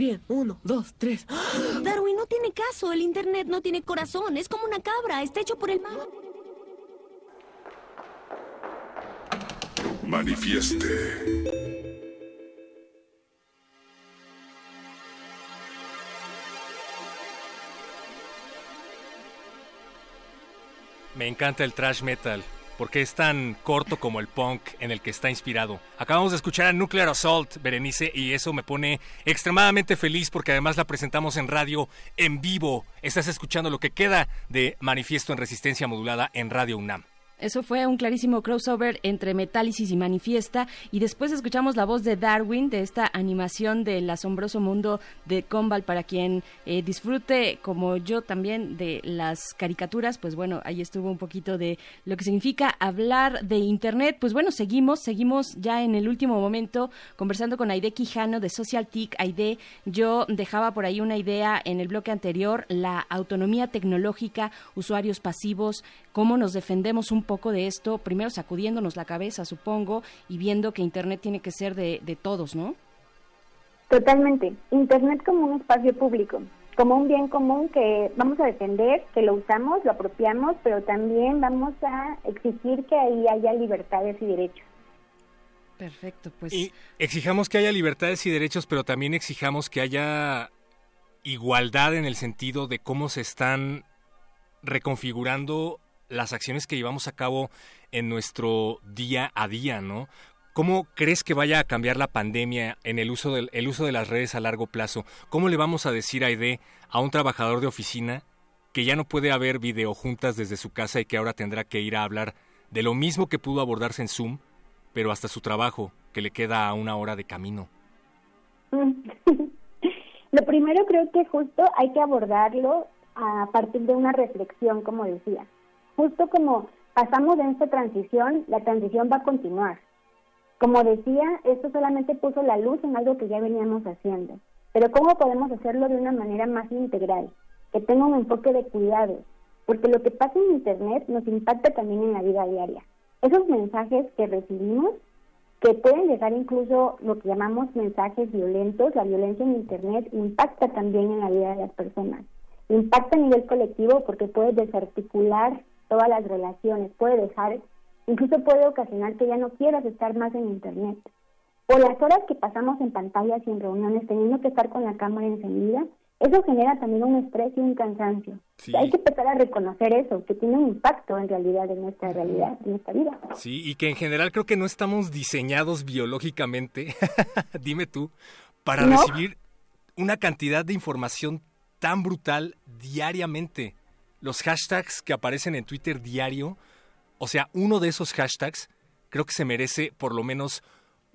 Bien, uno, dos, tres. Darwin no tiene caso. El Internet no tiene corazón. Es como una cabra. Está hecho por el mal. Manifieste. Me encanta el thrash metal porque es tan corto como el punk en el que está inspirado. Acabamos de escuchar a Nuclear Assault, Berenice, y eso me pone extremadamente feliz porque además la presentamos en radio en vivo. Estás escuchando lo que queda de Manifiesto en Resistencia Modulada en Radio UNAM. Eso fue un clarísimo crossover entre Metálisis y Manifiesta. Y después escuchamos la voz de Darwin de esta animación del asombroso mundo de Combal. Para quien eh, disfrute, como yo también, de las caricaturas, pues bueno, ahí estuvo un poquito de lo que significa hablar de Internet. Pues bueno, seguimos, seguimos ya en el último momento conversando con Aide Quijano de Social TIC. Aide, yo dejaba por ahí una idea en el bloque anterior, la autonomía tecnológica, usuarios pasivos, cómo nos defendemos un poco de esto, primero sacudiéndonos la cabeza, supongo, y viendo que Internet tiene que ser de, de todos, ¿no? Totalmente. Internet como un espacio público, como un bien común que vamos a defender, que lo usamos, lo apropiamos, pero también vamos a exigir que ahí haya libertades y derechos. Perfecto, pues. Y exijamos que haya libertades y derechos, pero también exijamos que haya igualdad en el sentido de cómo se están reconfigurando las acciones que llevamos a cabo en nuestro día a día, ¿no? ¿Cómo crees que vaya a cambiar la pandemia en el uso, del, el uso de las redes a largo plazo? ¿Cómo le vamos a decir a Aide, a un trabajador de oficina, que ya no puede haber videojuntas desde su casa y que ahora tendrá que ir a hablar de lo mismo que pudo abordarse en Zoom, pero hasta su trabajo, que le queda a una hora de camino? Lo primero creo que justo hay que abordarlo a partir de una reflexión, como decía. Justo como pasamos de esta transición, la transición va a continuar. Como decía, esto solamente puso la luz en algo que ya veníamos haciendo. Pero ¿cómo podemos hacerlo de una manera más integral? Que tenga un enfoque de cuidado. Porque lo que pasa en Internet nos impacta también en la vida diaria. Esos mensajes que recibimos, que pueden llegar incluso lo que llamamos mensajes violentos, la violencia en Internet impacta también en la vida de las personas. Impacta a nivel colectivo porque puede desarticular todas las relaciones, puede dejar, incluso puede ocasionar que ya no quieras estar más en Internet. Por las horas que pasamos en pantallas y en reuniones teniendo que estar con la cámara encendida, eso genera también un estrés y un cansancio. Sí. Hay que empezar a reconocer eso, que tiene un impacto en realidad en nuestra realidad, en nuestra vida. Sí, y que en general creo que no estamos diseñados biológicamente, dime tú, para ¿No? recibir una cantidad de información tan brutal diariamente. Los hashtags que aparecen en Twitter diario, o sea, uno de esos hashtags creo que se merece por lo menos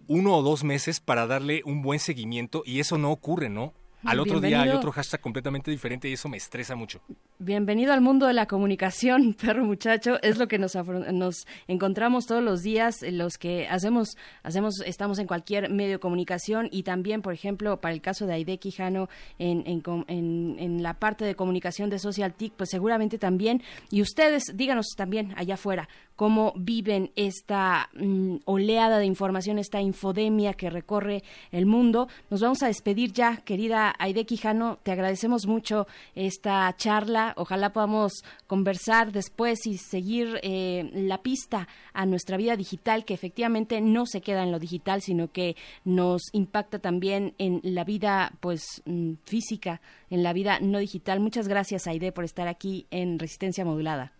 uno o dos meses para darle un buen seguimiento y eso no ocurre, ¿no? Al otro día hay otro hashtag completamente diferente y eso me estresa mucho. Bienvenido al mundo de la comunicación, perro muchacho. Es lo que nos, nos encontramos todos los días, eh, los que hacemos, hacemos, estamos en cualquier medio de comunicación y también, por ejemplo, para el caso de Aide Quijano en, en, en- en la parte de comunicación de Social TIC, pues seguramente también. Y ustedes, díganos también allá afuera, cómo viven esta mm, oleada de información, esta infodemia que recorre el mundo. Nos vamos a despedir ya, querida Aide Quijano. Te agradecemos mucho esta charla. Ojalá podamos conversar después y seguir eh, la pista a nuestra vida digital, que efectivamente no se queda en lo digital, sino que nos impacta también en la vida pues mm, física, en la vida no digital. Muchas gracias, Aide, por estar aquí en Resistencia Modulada.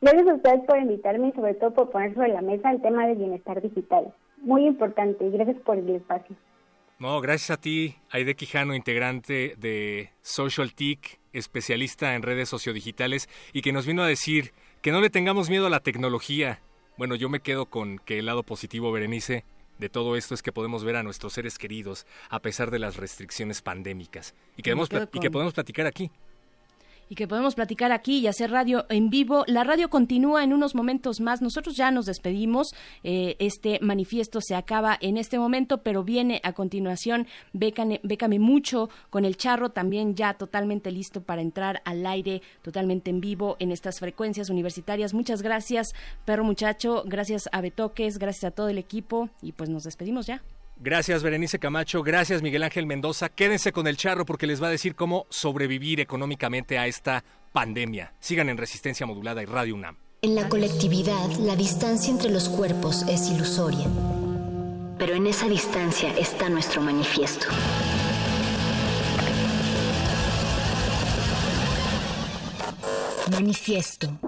Gracias a ustedes por invitarme y sobre todo por poner sobre la mesa el tema del bienestar digital. Muy importante y gracias por el espacio. No, gracias a ti, Aide Quijano, integrante de Social TIC, especialista en redes sociodigitales, y que nos vino a decir que no le tengamos miedo a la tecnología. Bueno, yo me quedo con que el lado positivo, Berenice, de todo esto es que podemos ver a nuestros seres queridos a pesar de las restricciones pandémicas y que, podemos, y que podemos platicar aquí. Y que podemos platicar aquí y hacer radio en vivo. La radio continúa en unos momentos más. Nosotros ya nos despedimos. Eh, este manifiesto se acaba en este momento, pero viene a continuación Bécame, Bécame mucho con el charro también ya totalmente listo para entrar al aire totalmente en vivo en estas frecuencias universitarias. Muchas gracias, perro muchacho. Gracias a Betoques, gracias a todo el equipo y pues nos despedimos ya. Gracias, Berenice Camacho. Gracias, Miguel Ángel Mendoza. Quédense con el charro porque les va a decir cómo sobrevivir económicamente a esta pandemia. Sigan en Resistencia Modulada y Radio UNAM. En la colectividad, la distancia entre los cuerpos es ilusoria. Pero en esa distancia está nuestro manifiesto. Manifiesto.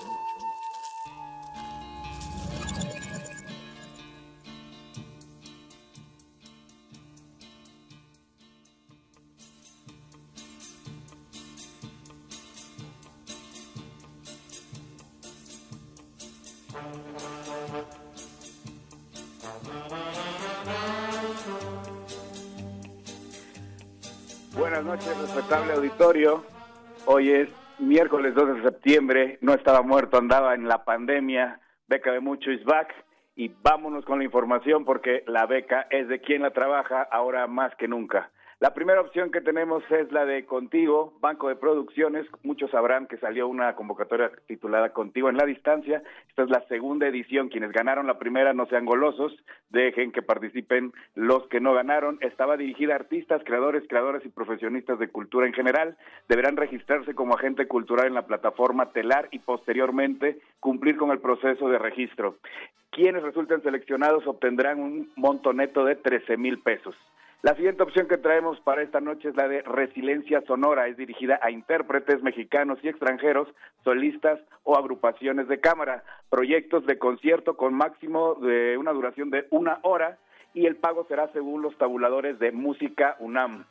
Hoy es miércoles 2 de septiembre. No estaba muerto, andaba en la pandemia. Beca de mucho is back. Y vámonos con la información porque la beca es de quien la trabaja ahora más que nunca. La primera opción que tenemos es la de Contigo, Banco de Producciones. Muchos sabrán que salió una convocatoria titulada Contigo en la Distancia. Esta es la segunda edición. Quienes ganaron la primera no sean golosos, dejen que participen los que no ganaron. Estaba dirigida a artistas, creadores, creadoras y profesionistas de cultura en general. Deberán registrarse como agente cultural en la plataforma Telar y posteriormente cumplir con el proceso de registro. Quienes resulten seleccionados obtendrán un monto neto de 13 mil pesos. La siguiente opción que traemos para esta noche es la de Resiliencia Sonora. Es dirigida a intérpretes mexicanos y extranjeros, solistas o agrupaciones de cámara. Proyectos de concierto con máximo de una duración de una hora y el pago será según los tabuladores de Música UNAM.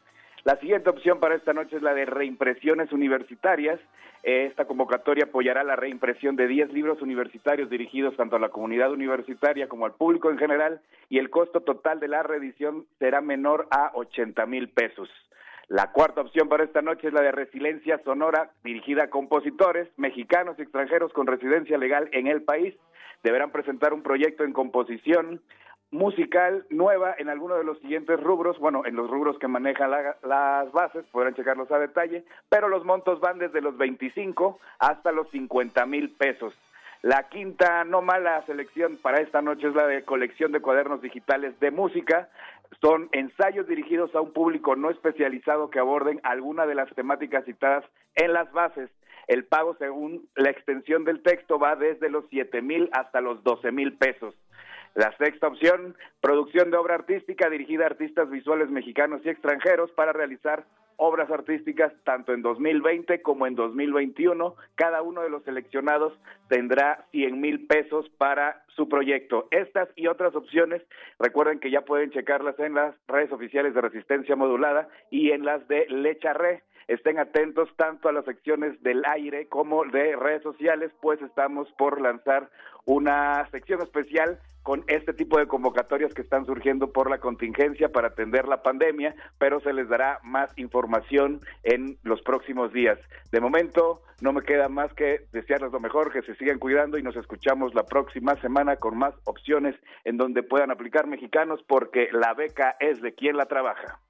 La siguiente opción para esta noche es la de reimpresiones universitarias. Esta convocatoria apoyará la reimpresión de 10 libros universitarios dirigidos tanto a la comunidad universitaria como al público en general y el costo total de la reedición será menor a 80 mil pesos. La cuarta opción para esta noche es la de Resiliencia Sonora, dirigida a compositores mexicanos y extranjeros con residencia legal en el país. Deberán presentar un proyecto en composición, musical nueva en alguno de los siguientes rubros, bueno, en los rubros que maneja la- las bases, podrán checarlos a detalle, pero los montos van desde los 25 hasta los 50 mil pesos. La quinta no mala selección para esta noche es la de colección de cuadernos digitales de música. Son ensayos dirigidos a un público no especializado que aborden alguna de las temáticas citadas en las bases. El pago según la extensión del texto va desde los 7 mil hasta los 12 mil pesos. La sexta opción, producción de obra artística dirigida a artistas visuales mexicanos y extranjeros para realizar obras artísticas tanto en 2020 como en 2021. Cada uno de los seleccionados tendrá 100 mil pesos para su proyecto. Estas y otras opciones, recuerden que ya pueden checarlas en las redes oficiales de Resistencia Modulada y en las de Lecharre. Estén atentos tanto a las secciones del aire como de redes sociales, pues estamos por lanzar una sección especial con este tipo de convocatorias que están surgiendo por la contingencia para atender la pandemia, pero se les dará más información en los próximos días. De momento, no me queda más que desearles lo mejor, que se sigan cuidando y nos escuchamos la próxima semana con más opciones en donde puedan aplicar mexicanos porque la beca es de quien la trabaja.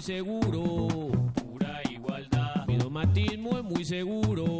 Seguro. Pura igualdad. Mi dogmatismo es muy seguro.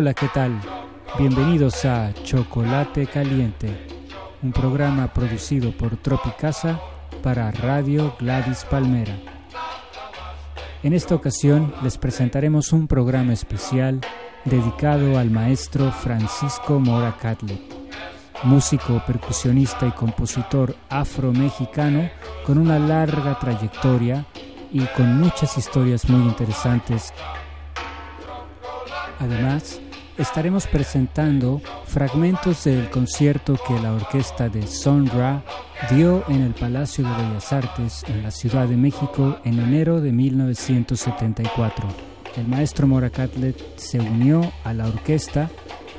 Hola, ¿qué tal? Bienvenidos a Chocolate Caliente, un programa producido por Tropicasa para Radio Gladys Palmera. En esta ocasión les presentaremos un programa especial dedicado al maestro Francisco Mora Catlett, músico, percusionista y compositor afro-mexicano con una larga trayectoria y con muchas historias muy interesantes. Además, estaremos presentando fragmentos del concierto que la orquesta de Sonra dio en el Palacio de Bellas Artes en la Ciudad de México en enero de 1974. El maestro Mora Catlett se unió a la orquesta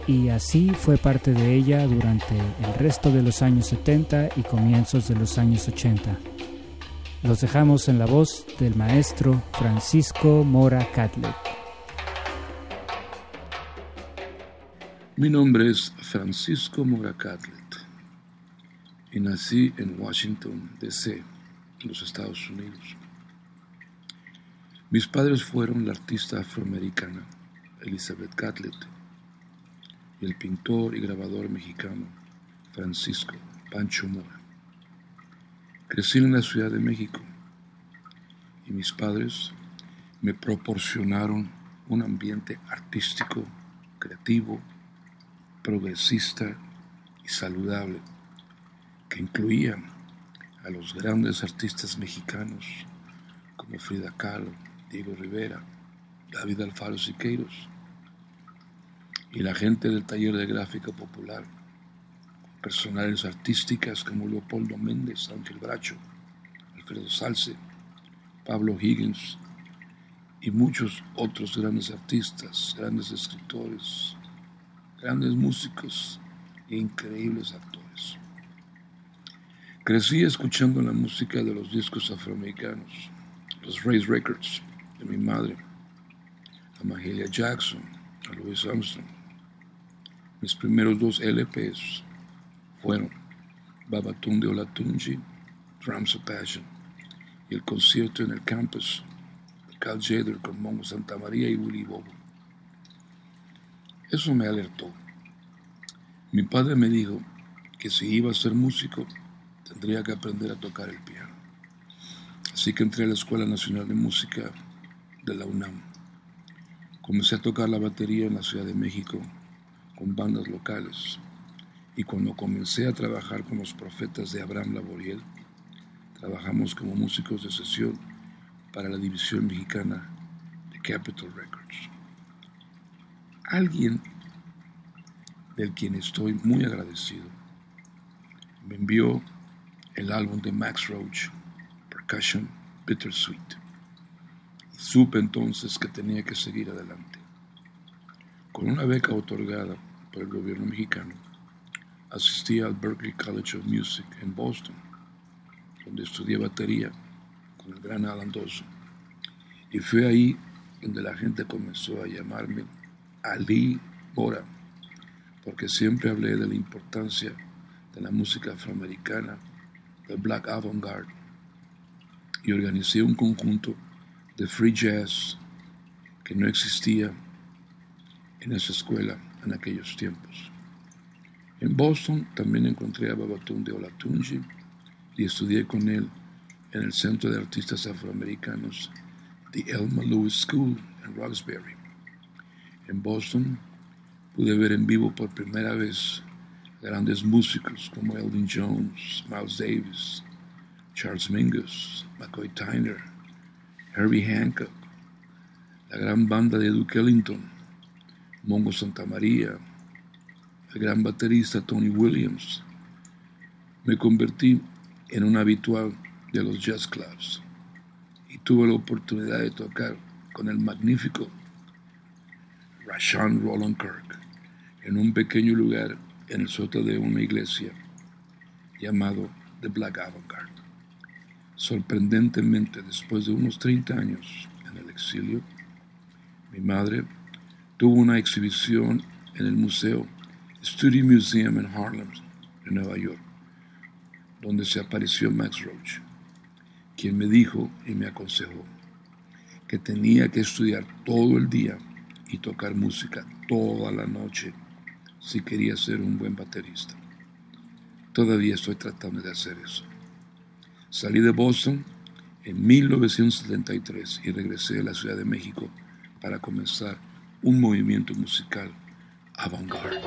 y así fue parte de ella durante el resto de los años 70 y comienzos de los años 80. Los dejamos en la voz del maestro Francisco Mora Catlett. Mi nombre es Francisco Mora Catlett y nací en Washington, D.C., en los Estados Unidos. Mis padres fueron la artista afroamericana Elizabeth Catlett y el pintor y grabador mexicano Francisco Pancho Mora. Crecí en la Ciudad de México y mis padres me proporcionaron un ambiente artístico, creativo, progresista y saludable que incluía a los grandes artistas mexicanos como Frida Kahlo, Diego Rivera, David Alfaro Siqueiros y la gente del taller de gráfica popular, personales artísticas como Leopoldo Méndez, Ángel Bracho, Alfredo Salce, Pablo Higgins y muchos otros grandes artistas, grandes escritores, grandes músicos e increíbles actores. Crecí escuchando la música de los discos afroamericanos, los Race Records de mi madre, a Mahalia Jackson, a Louis Armstrong. Mis primeros dos LPs fueron Babatunde Olatunji, Drums of Passion y el concierto en el campus de Cal Jader con Mongo Santa María y Willy Bobo. Eso me alertó. Mi padre me dijo que si iba a ser músico tendría que aprender a tocar el piano. Así que entré a la Escuela Nacional de Música de la UNAM. Comencé a tocar la batería en la Ciudad de México con bandas locales Y cuando comencé a trabajar con los profetas de Abraham Laboriel, trabajamos como músicos de sesión para la división mexicana de Capitol Records. Alguien del quien estoy muy agradecido me envió el álbum de Max Roach, Percussion Bittersweet. Supe entonces que tenía que seguir adelante. Con una beca otorgada por el gobierno mexicano, asistí al Berklee College of Music en Boston, donde estudié batería con el gran Alan Dawson. Y fue ahí donde la gente comenzó a llamarme Ali Bora, porque siempre hablé de la importancia de la música afroamericana, del Black Avant-Garde, y organicé un conjunto de free jazz que no existía en esa escuela en aquellos tiempos. En Boston también encontré a Babatunde Olatunji y estudié con él en el Centro de Artistas Afroamericanos The Elma Lewis School en Roxbury. En Boston pude ver en vivo por primera vez grandes músicos como Elvin Jones, Miles Davis, Charles Mingus, McCoy Tyner, Herbie Hancock, la gran banda de Duke Ellington, Mongo Santamaría, el gran baterista Tony Williams. Me convertí en un habitual de los jazz clubs y tuve la oportunidad de tocar con el magnífico Rashawn Roland Kirk en un pequeño lugar en el sótano de una iglesia llamado The Black Avant-Garde. Sorprendentemente, después de unos 30 años en el exilio, mi madre tuvo una exhibición en el Museo Studio Museum en Harlem, en Nueva York, donde se apareció Max Roach, quien me dijo y me aconsejó que tenía que estudiar todo el día y tocar música toda la noche si quería ser un buen baterista. Todavía estoy tratando de hacer eso. Salí de Boston en 1973 y regresé a la Ciudad de México para comenzar un movimiento musical avant-garde.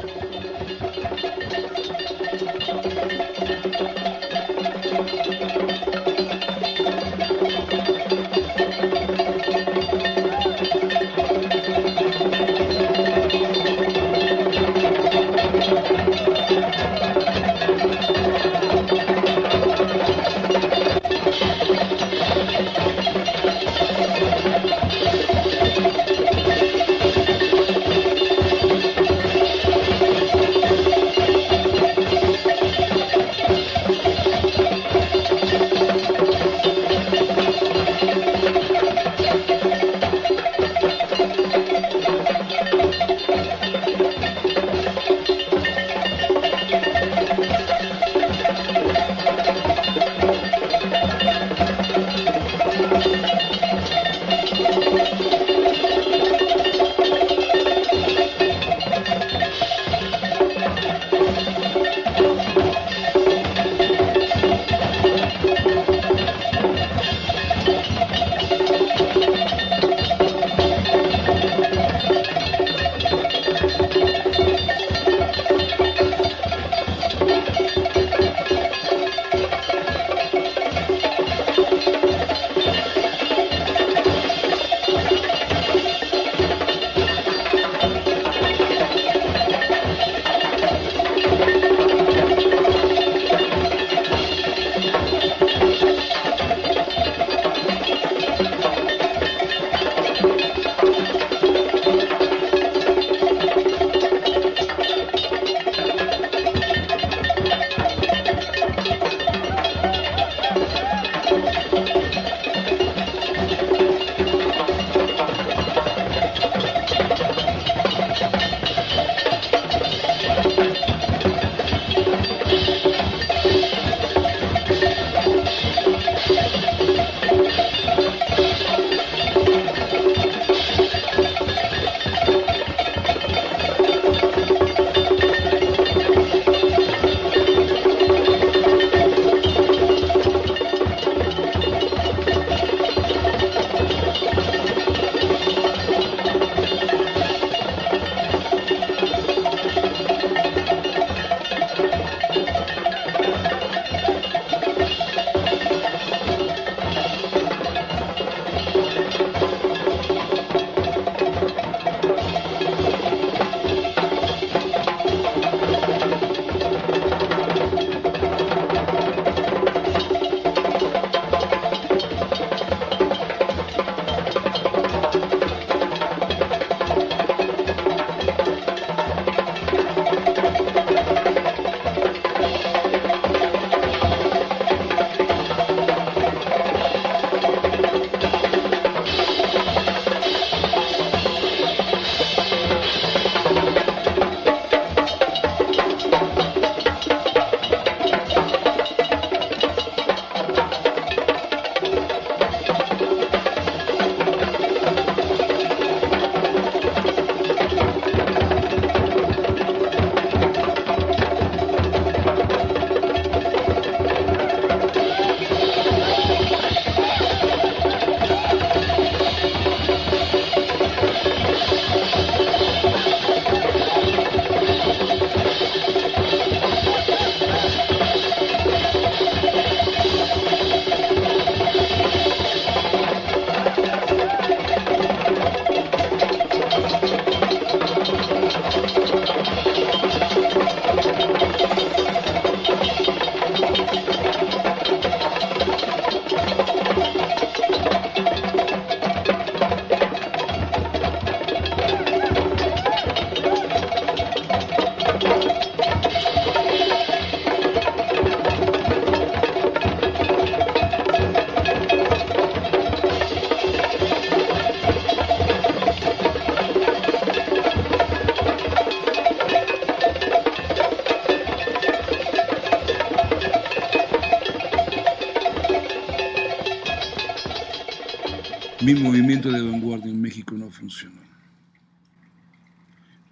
Mi movimiento de vanguardia en México no funcionó.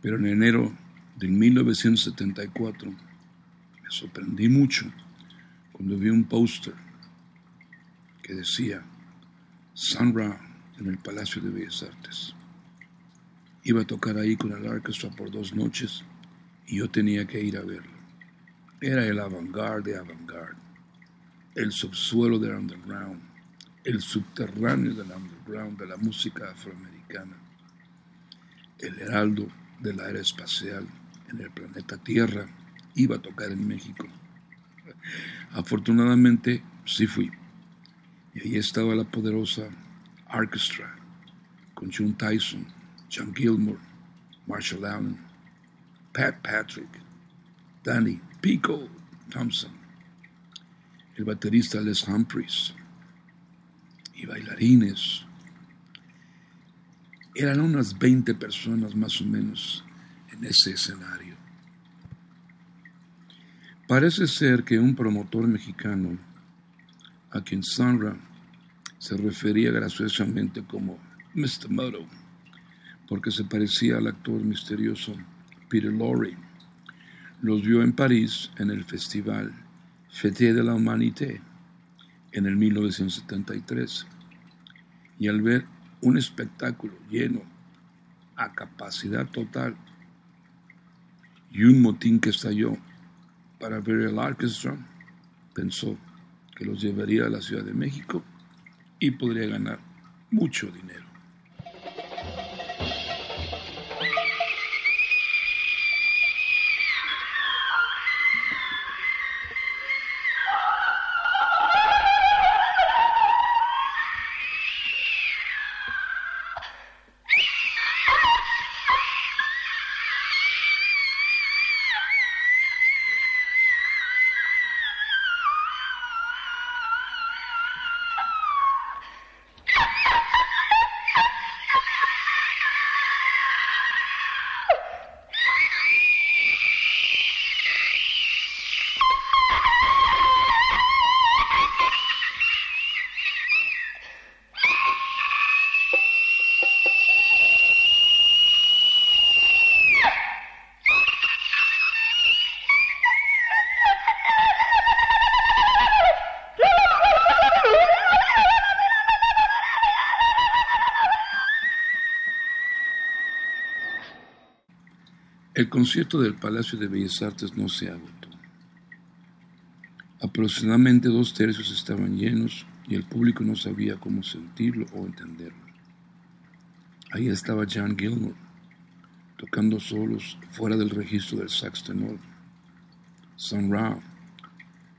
Pero en enero de 1974 me sorprendí mucho cuando vi un póster que decía Sun Ra en el Palacio de Bellas Artes. Iba a tocar ahí con el orquesta por dos noches y yo tenía que ir a verlo. Era el avant-garde de avant-garde, el subsuelo del underground, el subterráneo del de la música afroamericana, el heraldo de la era espacial en el planeta Tierra iba a tocar en México. Afortunadamente sí fui. Y ahí estaba la poderosa orquesta con June Tyson, John Gilmore, Marshall Allen, Pat Patrick, Danny Pico Thompson, el baterista Les Humphries y bailarines. Eran unas 20 personas más o menos en ese escenario. Parece ser que un promotor mexicano, a quien Sandra se refería graciosamente como Mr. Moto, porque se parecía al actor misterioso Peter Lorre, los vio en París en el festival Fête de la Humanité en el 1973 y al ver un espectáculo lleno a capacidad total y un motín que estalló para ver el orquestra, pensó que los llevaría a la Ciudad de México y podría ganar mucho dinero. El concierto del Palacio de Bellas Artes no se agotó. Aproximadamente dos tercios estaban llenos y el público no sabía cómo sentirlo o entenderlo. Ahí estaba John Gilmore, tocando solos fuera del registro del sax tenor. Sun Ra,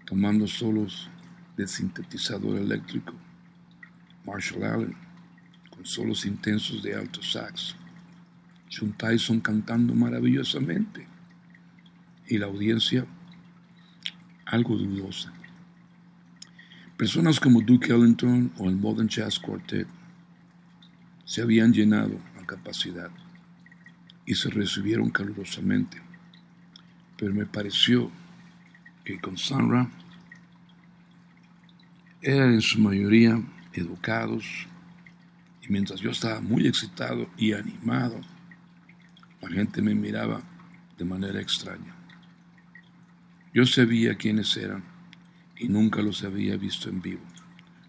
tomando solos de sintetizador eléctrico. Marshall Allen, con solos intensos de alto sax. John Tyson cantando maravillosamente y la audiencia algo dudosa. Personas como Duke Ellington o el Modern Jazz Quartet se habían llenado a capacidad y se recibieron calurosamente, pero me pareció que con Sandra eran en su mayoría educados y mientras yo estaba muy excitado y animado, la gente me miraba de manera extraña. Yo sabía quiénes eran y nunca los había visto en vivo,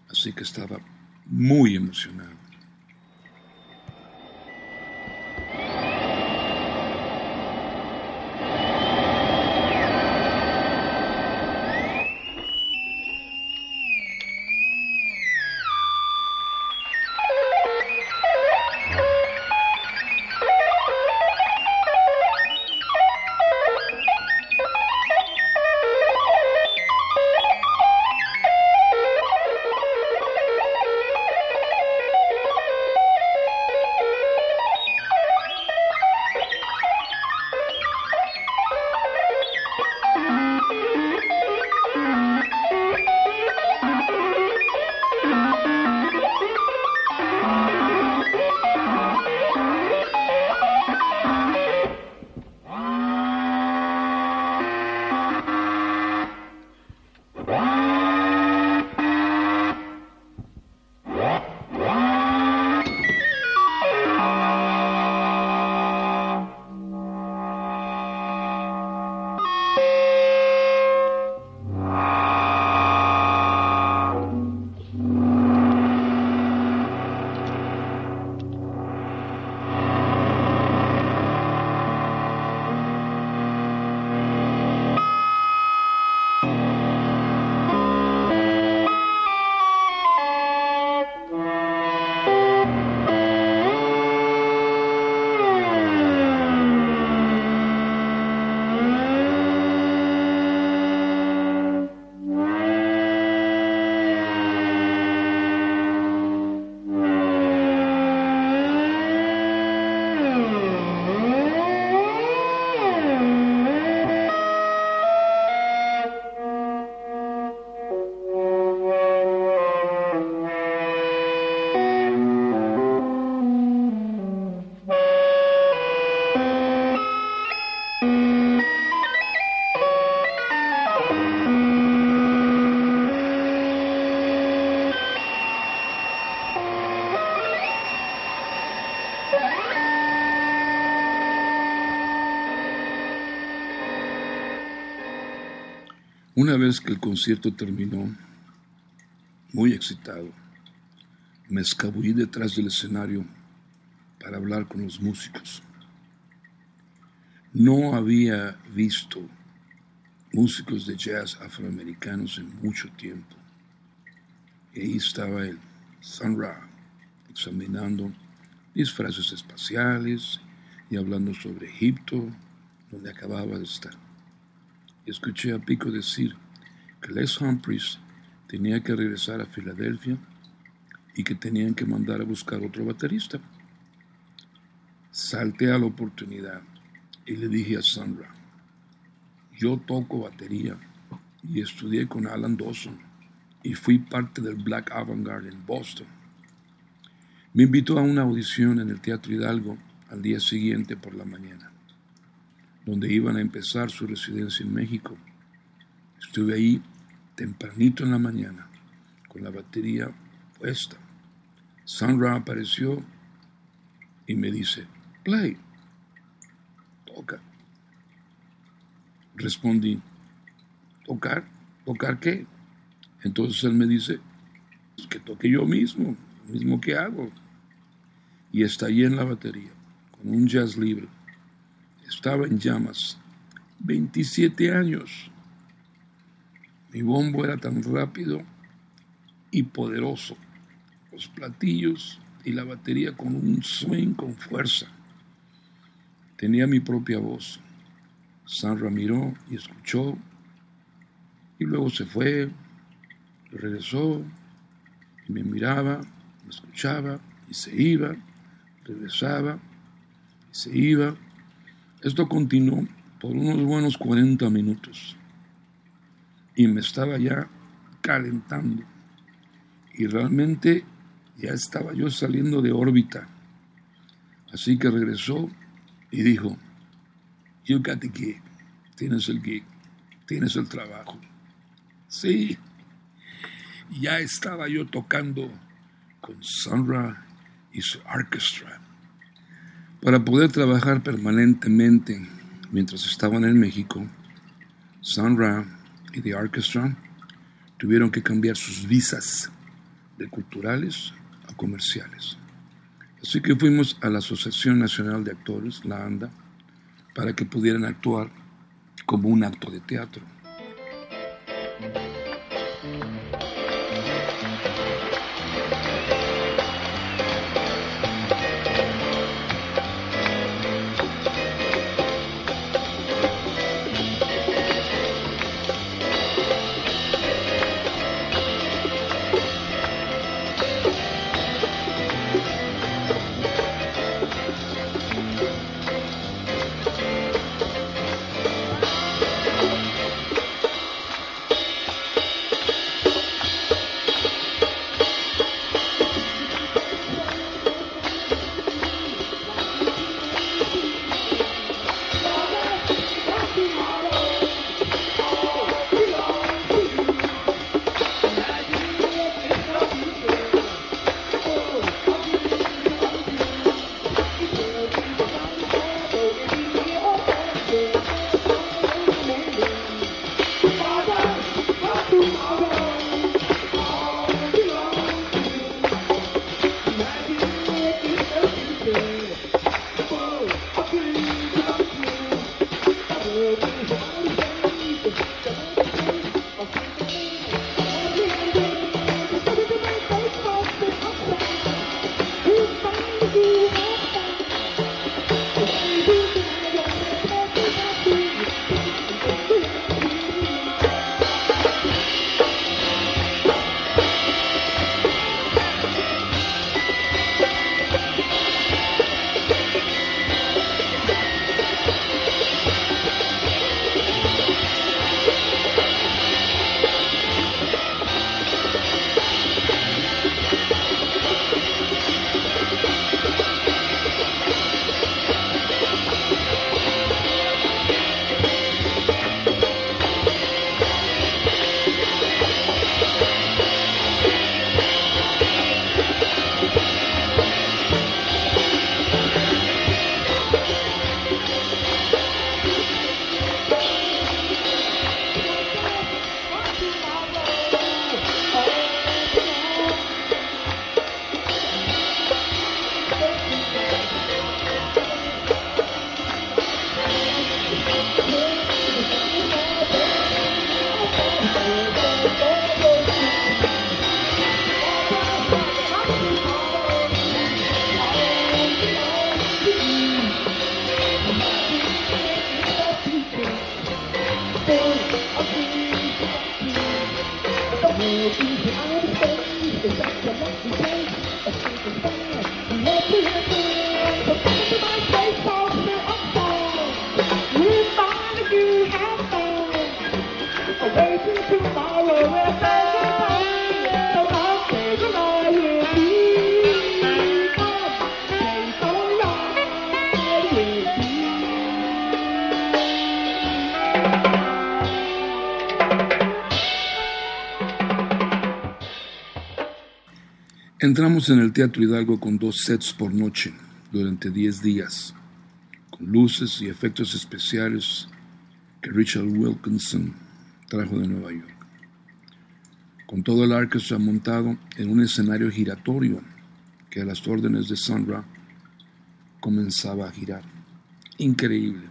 así que estaba muy emocionado. Una vez que el concierto terminó, muy excitado, me escabullí detrás del escenario para hablar con los músicos. No había visto músicos de jazz afroamericanos en mucho tiempo. Y ahí estaba el Sun Ra examinando disfraces espaciales y hablando sobre Egipto, donde acababa de estar. Escuché a Pico decir Les Humphreys tenía que regresar a Filadelfia y que tenían que mandar a buscar otro baterista. Salté a la oportunidad y le dije a Sandra, yo toco batería y estudié con Alan Dawson y fui parte del Black Avant-Garde en Boston. Me invitó a una audición en el Teatro Hidalgo al día siguiente por la mañana, donde iban a empezar su residencia en México. Estuve ahí tempranito en la mañana, con la batería puesta. Sandra apareció y me dice, play, toca. Respondí, ¿tocar? ¿Tocar qué? Entonces él me dice, "Pues que toque yo mismo, lo mismo que hago. Y estallé en la batería, con un jazz libre. Estaba en llamas, 27 años. Mi bombo era tan rápido y poderoso, los platillos y la batería con un swing con fuerza. Tenía mi propia voz. Sandra miró y escuchó, y luego se fue, regresó, y me miraba, me escuchaba, y se iba, regresaba, y se iba. Esto continuó por unos buenos 40 minutos, y me estaba ya calentando, y realmente ya estaba yo saliendo de órbita. Así que regresó y dijo, You got the gig. Tienes el gig. Tienes el trabajo. Sí. Ya estaba yo tocando con Sandra y su orquestra. Para poder trabajar permanentemente mientras estaban en México, Sandra y The Orchestra tuvieron que cambiar sus visas de culturales a comerciales. Así que fuimos a la Asociación Nacional de Actores, la ANDA, para que pudieran actuar como un acto de teatro. Entramos en el Teatro Hidalgo con dos sets por noche durante 10 días, con luces y efectos especiales que Richard Wilkinson trajo de Nueva York. Con todo el orquesta montado en un escenario giratorio que a las órdenes de Sandra comenzaba a girar. Increíble.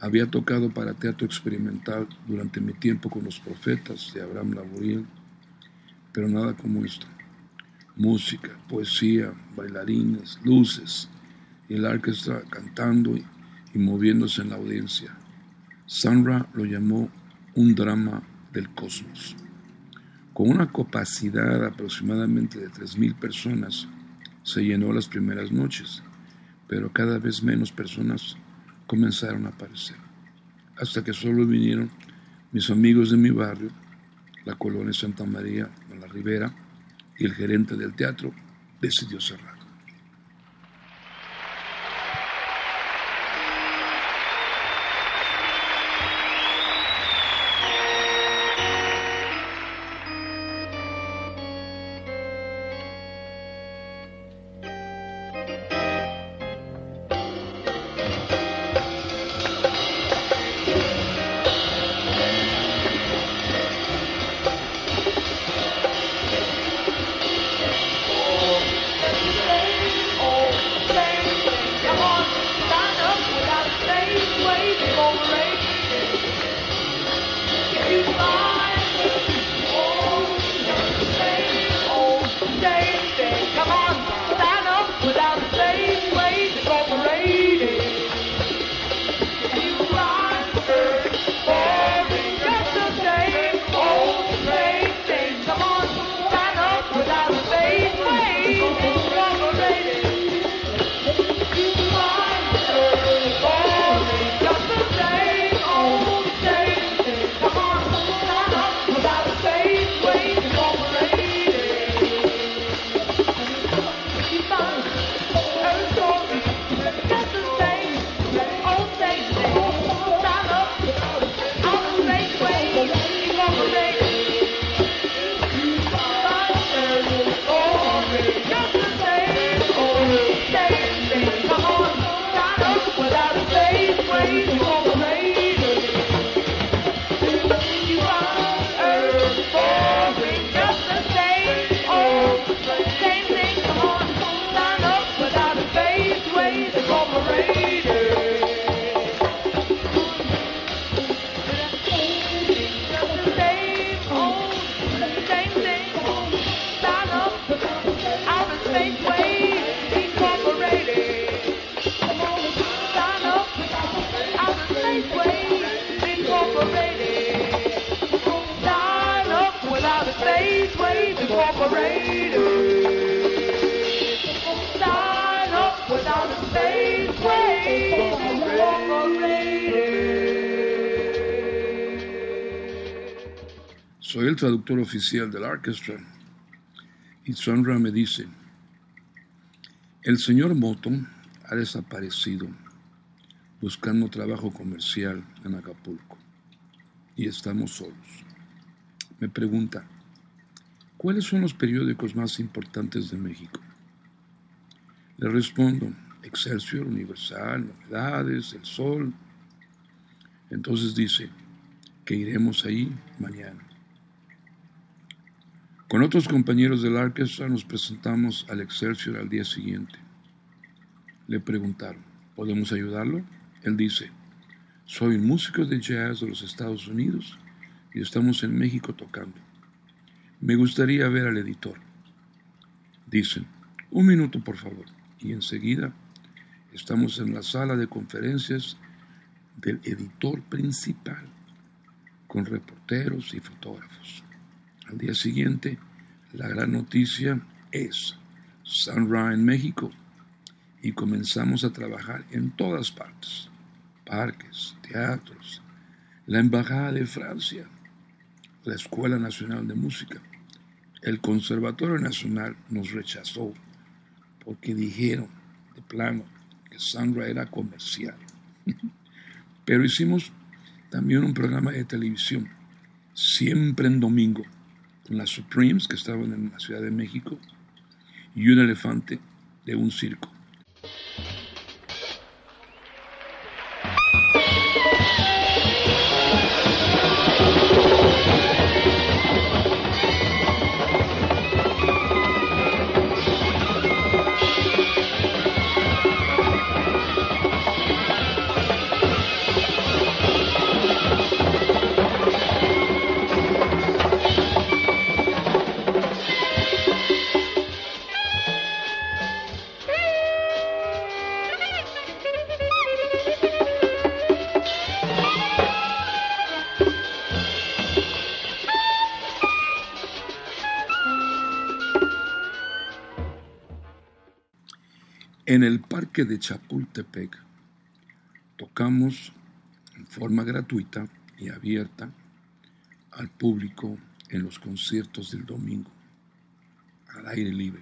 Había tocado para teatro experimental durante mi tiempo con los profetas de Abraham Laboriel, pero nada como esto música, poesía, bailarines, luces y el orquesta cantando y, y moviéndose en la audiencia. Sandra lo llamó un drama del cosmos. Con una capacidad aproximadamente de 3.000 personas, se llenó las primeras noches, pero cada vez menos personas comenzaron a aparecer, hasta que solo vinieron mis amigos de mi barrio, la colonia Santa María en la Ribera, y el gerente del teatro decidió cerrar. Traductor oficial del orquesta y me dice, el señor Moton ha desaparecido buscando trabajo comercial en Acapulco y estamos solos. Me pregunta, ¿cuáles son los periódicos más importantes de México? Le respondo, Excelsior, Universal, Novedades, El Sol. Entonces dice que iremos ahí mañana. Con otros compañeros de la orquesta nos presentamos al Excelsior al día siguiente. Le preguntaron, ¿podemos ayudarlo? Él dice, soy un músico de jazz de los Estados Unidos y estamos en México tocando. Me gustaría ver al editor. Dicen, un minuto por favor. Y enseguida estamos en la sala de conferencias del editor principal, con reporteros y fotógrafos. Al día siguiente, la gran noticia es Sunra en México y comenzamos a trabajar en todas partes, parques, teatros, la Embajada de Francia, la Escuela Nacional de Música. El Conservatorio Nacional nos rechazó porque dijeron de plano que Sandra era comercial. Pero hicimos también un programa de televisión, siempre en domingo, las Supremes que estaban en la Ciudad de México y un elefante de un circo. En el parque de Chapultepec tocamos en forma gratuita y abierta al público en los conciertos del domingo, al aire libre,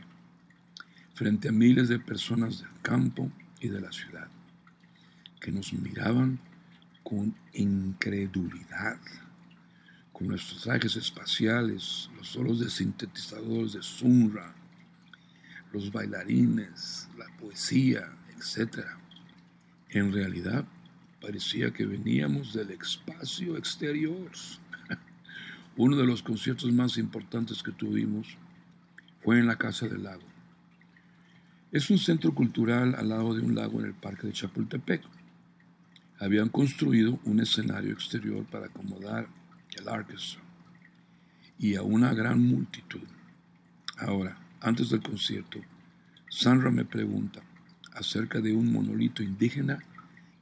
frente a miles de personas del campo y de la ciudad, que nos miraban con incredulidad, con nuestros trajes espaciales, los solos de sintetizadores de Sunra, los bailarines, la poesía, etc. En realidad parecía que veníamos del espacio exterior. Uno de los conciertos más importantes que tuvimos fue en la Casa del Lago. Es un centro cultural al lado de un lago en el Parque de Chapultepec. Habían construido un escenario exterior para acomodar el orquesta y a una gran multitud. Ahora, antes del concierto, Sandra me pregunta acerca de un monolito indígena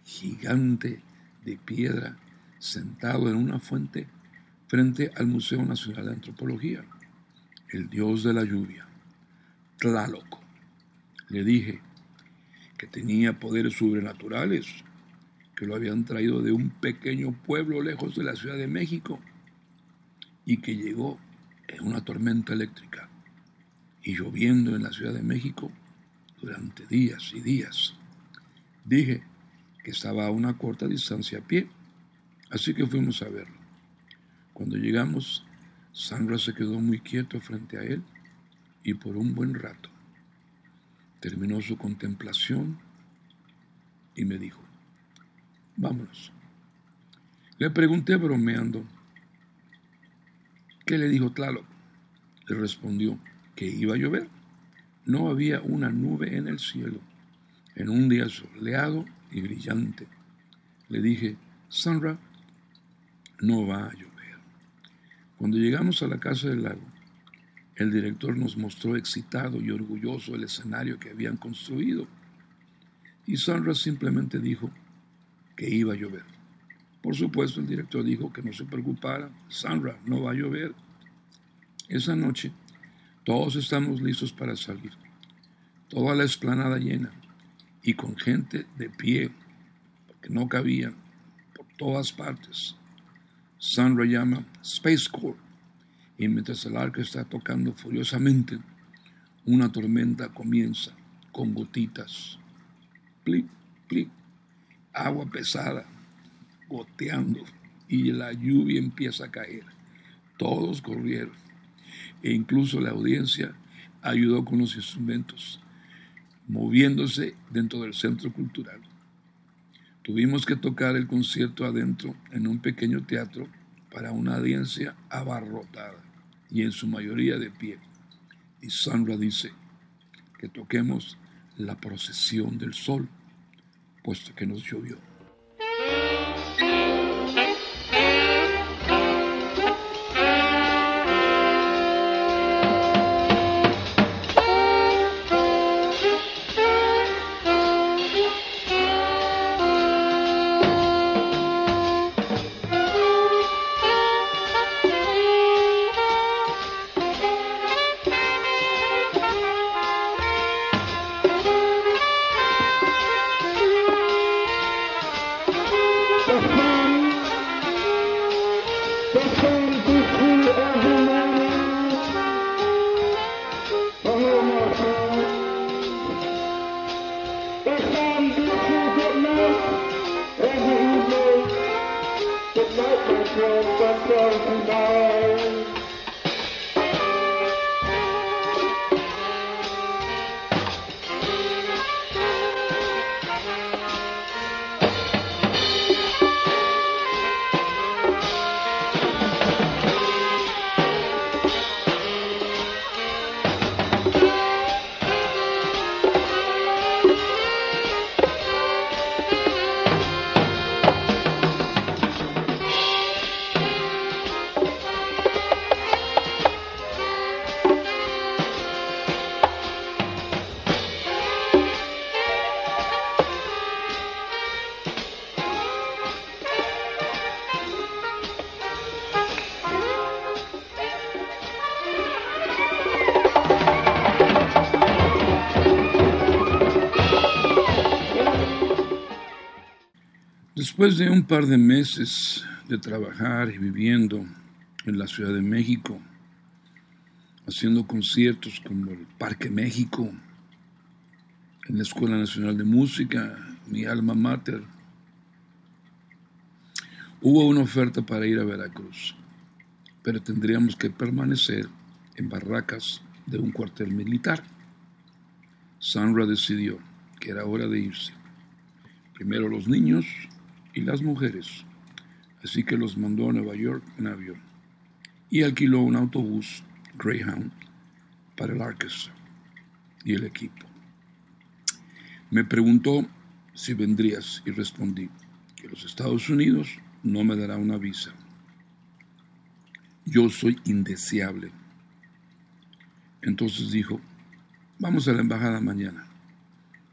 gigante de piedra sentado en una fuente frente al Museo Nacional de Antropología, el dios de la lluvia, Tlaloc. Le dije que tenía poderes sobrenaturales, que lo habían traído de un pequeño pueblo lejos de la Ciudad de México y que llegó en una tormenta eléctrica y lloviendo en la Ciudad de México durante días y días. Dije que estaba a una corta distancia a pie, así que fuimos a verlo. Cuando llegamos, Sandra se quedó muy quieto frente a él y por un buen rato terminó su contemplación y me dijo, vámonos. Le pregunté bromeando, ¿qué le dijo Tlaloc? Le respondió, que iba a llover. No había una nube en el cielo. En un día soleado y brillante. Le dije, Sandra, no va a llover. Cuando llegamos a la casa del lago, el director nos mostró excitado y orgulloso el escenario que habían construido. Y Sandra simplemente dijo que iba a llover. Por supuesto, el director dijo que no se preocupara. Sandra, no va a llover. Esa noche todos estamos listos para salir. Toda la explanada llena y con gente de pie, porque no cabían por todas partes. Sandra llama Space Corps y mientras el arco está tocando furiosamente, una tormenta comienza con gotitas. Plip, plip, agua pesada, goteando y la lluvia empieza a caer. Todos corrieron e incluso la audiencia ayudó con los instrumentos, moviéndose dentro del centro cultural. Tuvimos que tocar el concierto adentro en un pequeño teatro para una audiencia abarrotada y en su mayoría de pie. Y Sandra dice que toquemos la procesión del sol, puesto que nos llovió. Después de un par de meses de trabajar y viviendo en la Ciudad de México, haciendo conciertos como el Parque México, en la Escuela Nacional de Música, mi alma mater, hubo una oferta para ir a Veracruz, pero tendríamos que permanecer en barracas de un cuartel militar. Sandra decidió que era hora de irse. Primero los niños y las mujeres, así que los mandó a Nueva York en avión y alquiló un autobús Greyhound para el orquesta y el equipo. Me preguntó si vendrías y respondí que los Estados Unidos no me dará una visa. Yo soy indeseable. Entonces dijo, vamos a la embajada mañana.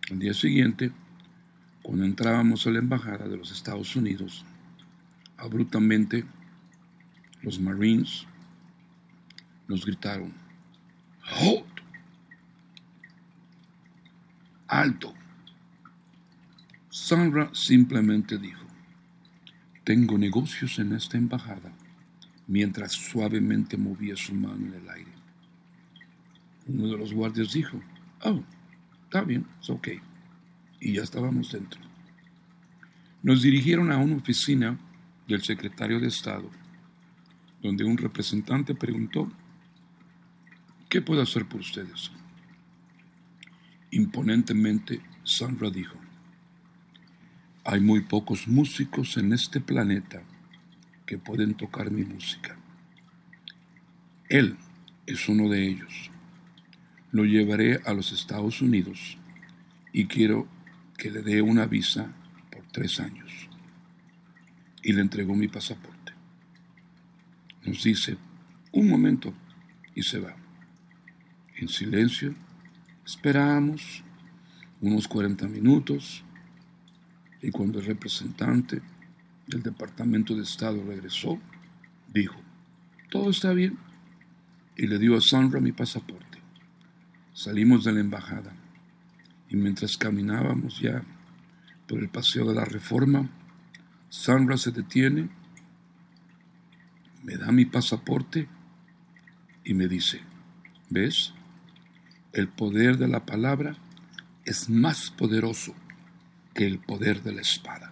Al día siguiente, cuando entrábamos a la embajada de los Estados Unidos, abruptamente los Marines nos gritaron, ¡Halt! ¡Alto! Sandra simplemente dijo, tengo negocios en esta embajada, mientras suavemente movía su mano en el aire. Uno de los guardias dijo, oh, está bien, es ok. Y ya estábamos dentro. Nos dirigieron a una oficina del secretario de Estado, donde un representante preguntó, ¿qué puedo hacer por ustedes? Imponentemente, Sandra dijo, hay muy pocos músicos en este planeta que pueden tocar mi música. Él es uno de ellos. Lo llevaré a los Estados Unidos y quiero que le dé una visa por tres años. Y le entregó mi pasaporte. Nos dice, un momento, y se va. En silencio, esperamos unos 40 minutos y cuando el representante del Departamento de Estado regresó, dijo, todo está bien, y le dio a Sandra mi pasaporte. Salimos de la embajada y mientras caminábamos ya por el paseo de la reforma, Sandra se detiene, me da mi pasaporte y me dice, ¿ves? El poder de la palabra es más poderoso que el poder de la espada.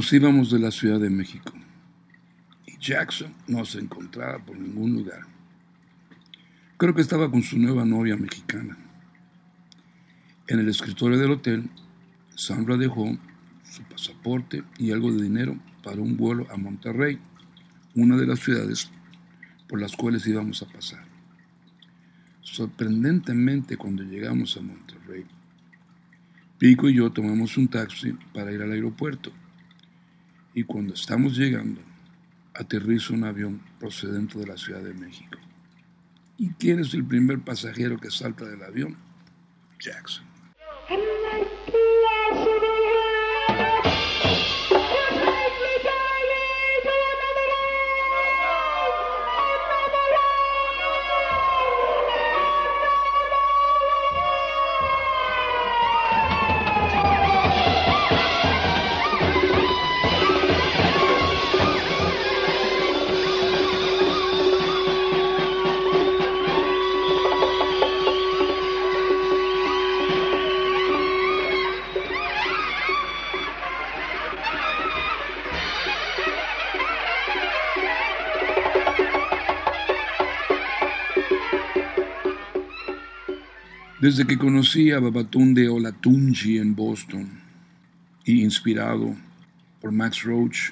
Nos íbamos de la Ciudad de México y Jackson no se encontraba por ningún lugar. Creo que estaba con su nueva novia mexicana. En el escritorio del hotel, Sandra dejó su pasaporte y algo de dinero para un vuelo a Monterrey, una de las ciudades por las cuales íbamos a pasar. Sorprendentemente, cuando llegamos a Monterrey, Pico y yo tomamos un taxi para ir al aeropuerto. Y cuando estamos llegando, aterriza un avión procedente de la Ciudad de México. ¿Y quién es el primer pasajero que salta del avión? Jackson. Desde que conocí a Babatunde Olatunji en Boston y inspirado por Max Roach,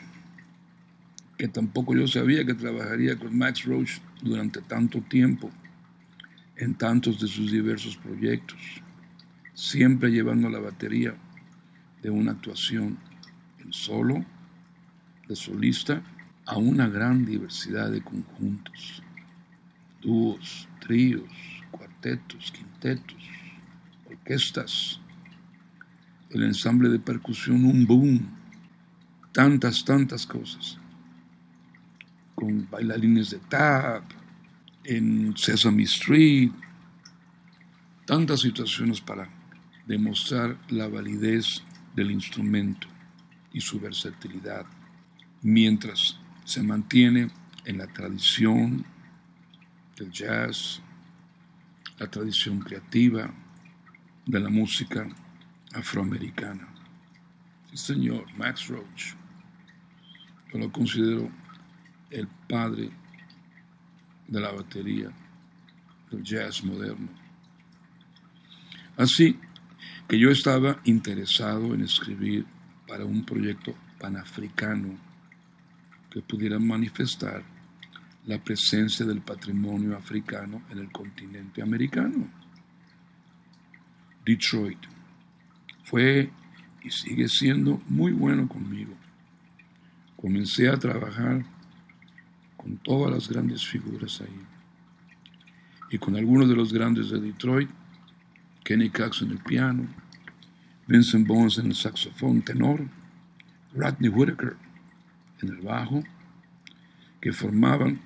que tampoco yo sabía que trabajaría con Max Roach durante tanto tiempo en tantos de sus diversos proyectos, siempre llevando la batería de una actuación en solo, de solista, a una gran diversidad de conjuntos, dúos, tríos, cuartetos, quintetos, orquestas, el ensamble de percusión, un boom, tantas, tantas cosas, con bailarines de tap, en Sesame Street, tantas situaciones para demostrar la validez del instrumento y su versatilidad, mientras se mantiene en la tradición del jazz, la tradición creativa de la música afroamericana. Sí, señor, Max Roach. Yo lo considero el padre de la batería del jazz moderno. Así que yo estaba interesado en escribir para un proyecto panafricano que pudiera manifestar la presencia del patrimonio africano en el continente americano. Detroit fue y sigue siendo muy bueno conmigo. Comencé a trabajar con todas las grandes figuras ahí. Y con algunos de los grandes de Detroit, Kenny Cox en el piano, Vincent Bones en el saxofón tenor, Rodney Whitaker en el bajo, que formaban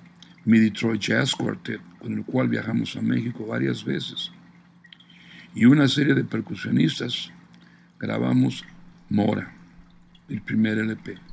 mi Detroit Jazz Quartet, con el cual viajamos a México varias veces. Y una serie de percusionistas grabamos Mora, el primer LP.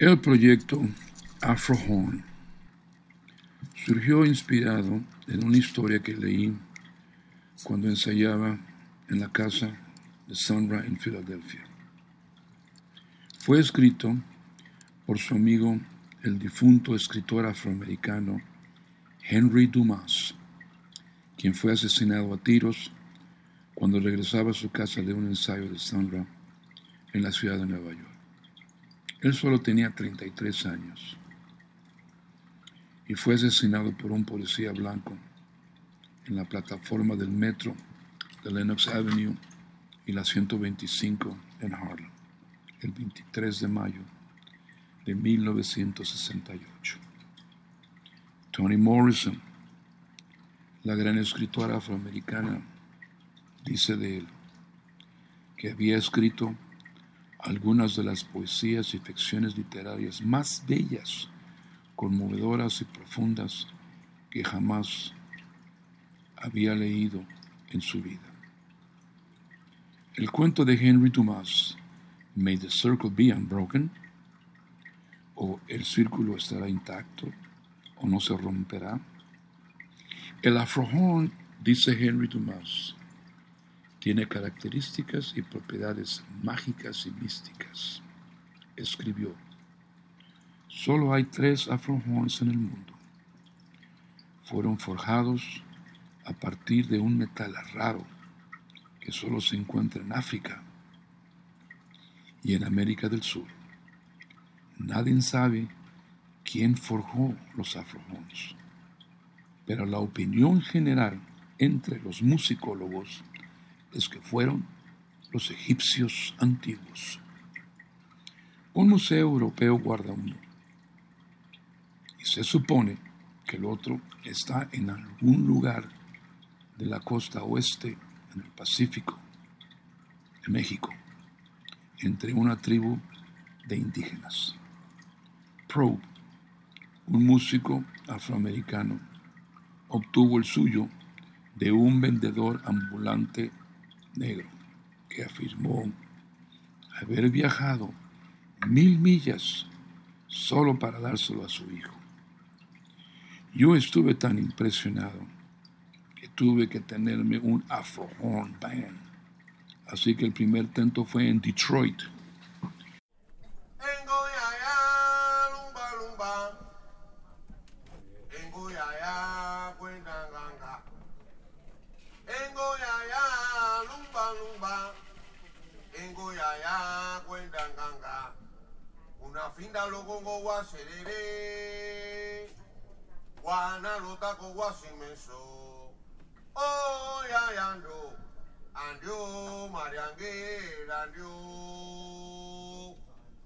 El proyecto Afrohorn surgió inspirado en una historia que leí cuando ensayaba en la casa de Sandra en Filadelfia. Fue escrito por su amigo el difunto escritor afroamericano Henry Dumas, quien fue asesinado a tiros cuando regresaba a su casa de un ensayo de Sandra en la ciudad de Nueva York. Él solo tenía 33 años y fue asesinado por un policía blanco en la plataforma del metro de Lenox Avenue y la 125 en Harlem, el 23 de mayo de 1968. Toni Morrison, la gran escritora afroamericana, dice de él que había escrito algunas de las poesías y ficciones literarias más bellas, conmovedoras y profundas que jamás había leído en su vida. El cuento de Henry Dumas, May the Circle Be Unbroken, o El Círculo estará intacto, o no se romperá. El afrohorn, dice Henry Dumas, tiene características y propiedades mágicas y místicas. Escribió, solo hay tres afrohorns en el mundo. Fueron forjados a partir de un metal raro que solo se encuentra en África y en América del Sur. Nadie sabe quién forjó los afrohorns, pero la opinión general entre los musicólogos es que fueron los egipcios antiguos. Un museo europeo guarda uno y se supone que el otro está en algún lugar de la costa oeste en el Pacífico de México, entre una tribu de indígenas. Probe, un músico afroamericano, obtuvo el suyo de un vendedor ambulante negro que afirmó haber viajado mil millas solo para dárselo a su hijo. Yo estuve tan impresionado que tuve que tenerme un Band. Así que el primer tento fue en Detroit. Una finda logongo wa serere. Wana lotako wa simenso. Oh ya yando Andio mariange andio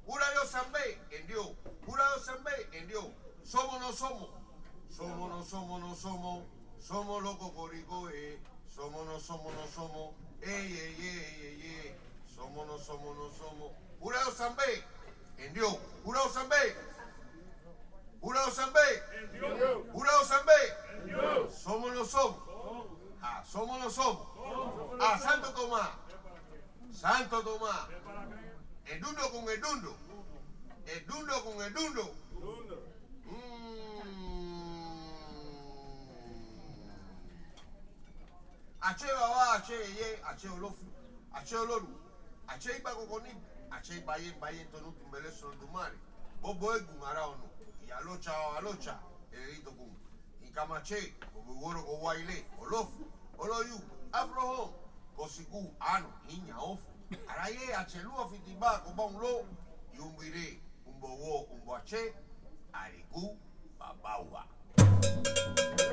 Ura yo sambe endio Ura yo sambe endio Somos no somos. Somos no somos no somos. Somos los cocorico eh Somos no somos no somos. Ey ey ey ey ey Somos no somos no somos. Ura yo sambe endio Ura yo sambe Ura yo sambe Ura yo sambe Somos no somos. Ah, somos no somos. Ah, Santo Tomás. Santo Tomás. El dundo con el dundo. El dundo con el dundo. Ache baba, ache ye, ache olofu, ache oloru, acei bakokoni acei baye baye tonu tumbele soldumari bobo egun ara onu iyalotsa alotsa eri dogun nkamatse obuworo o ile olofu oloyu afrohom kosigu anu ninya ofu. Araye achelu ofitiba koba unlo yumbire umbowo umboache arigu babawa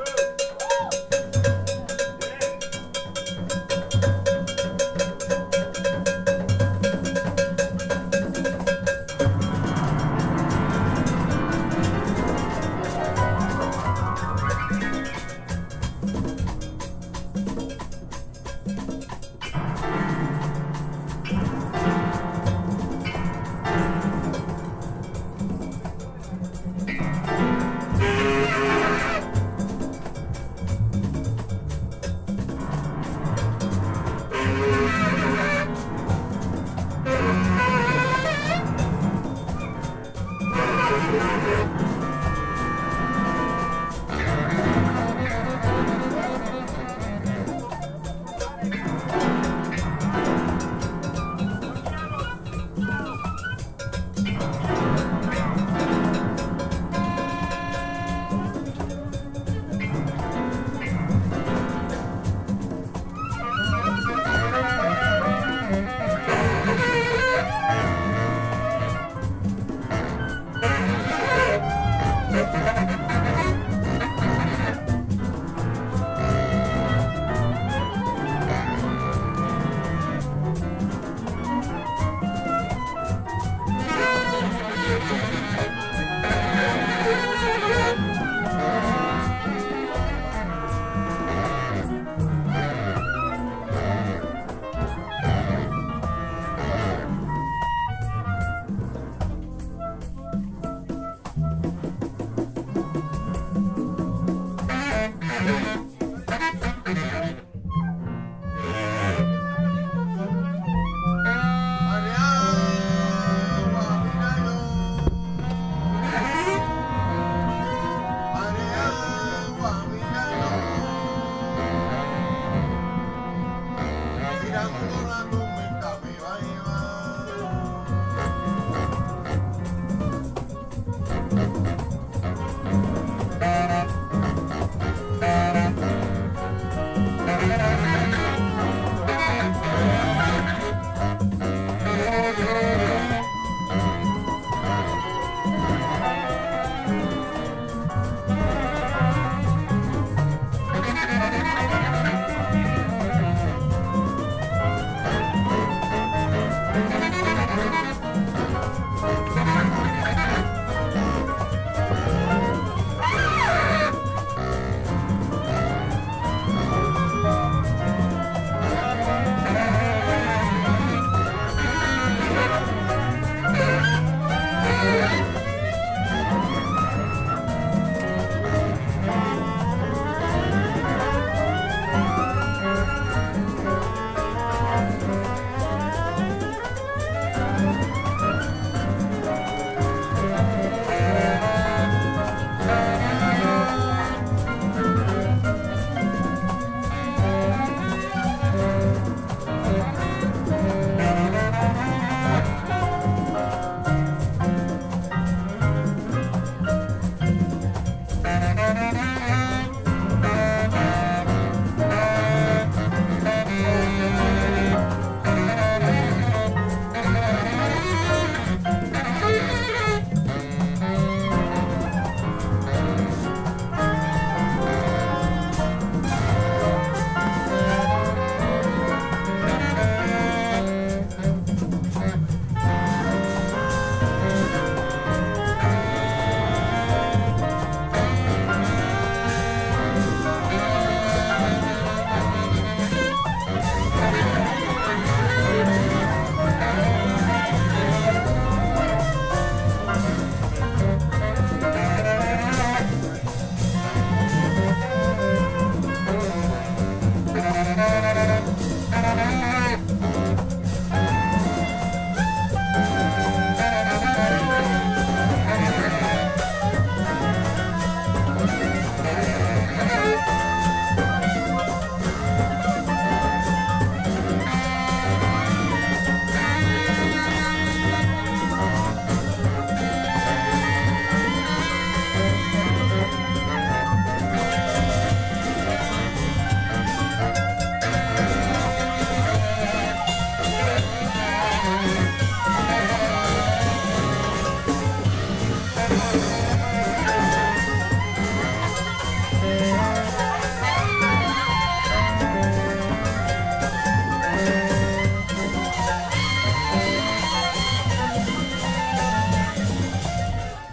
Woo!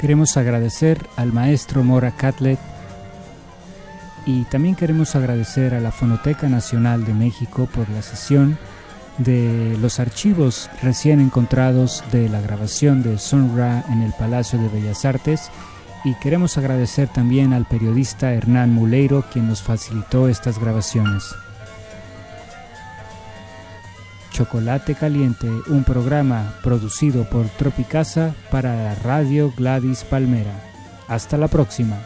Queremos agradecer al maestro Mora Catlet y también queremos agradecer a la Fonoteca Nacional de México por la sesión de los archivos recién encontrados de la grabación de Sonra en el Palacio de Bellas Artes y queremos agradecer también al periodista Hernán Muleiro quien nos facilitó estas grabaciones. Chocolate Caliente, un programa producido por Tropicasa para la radio Gladys Palmera. Hasta la próxima.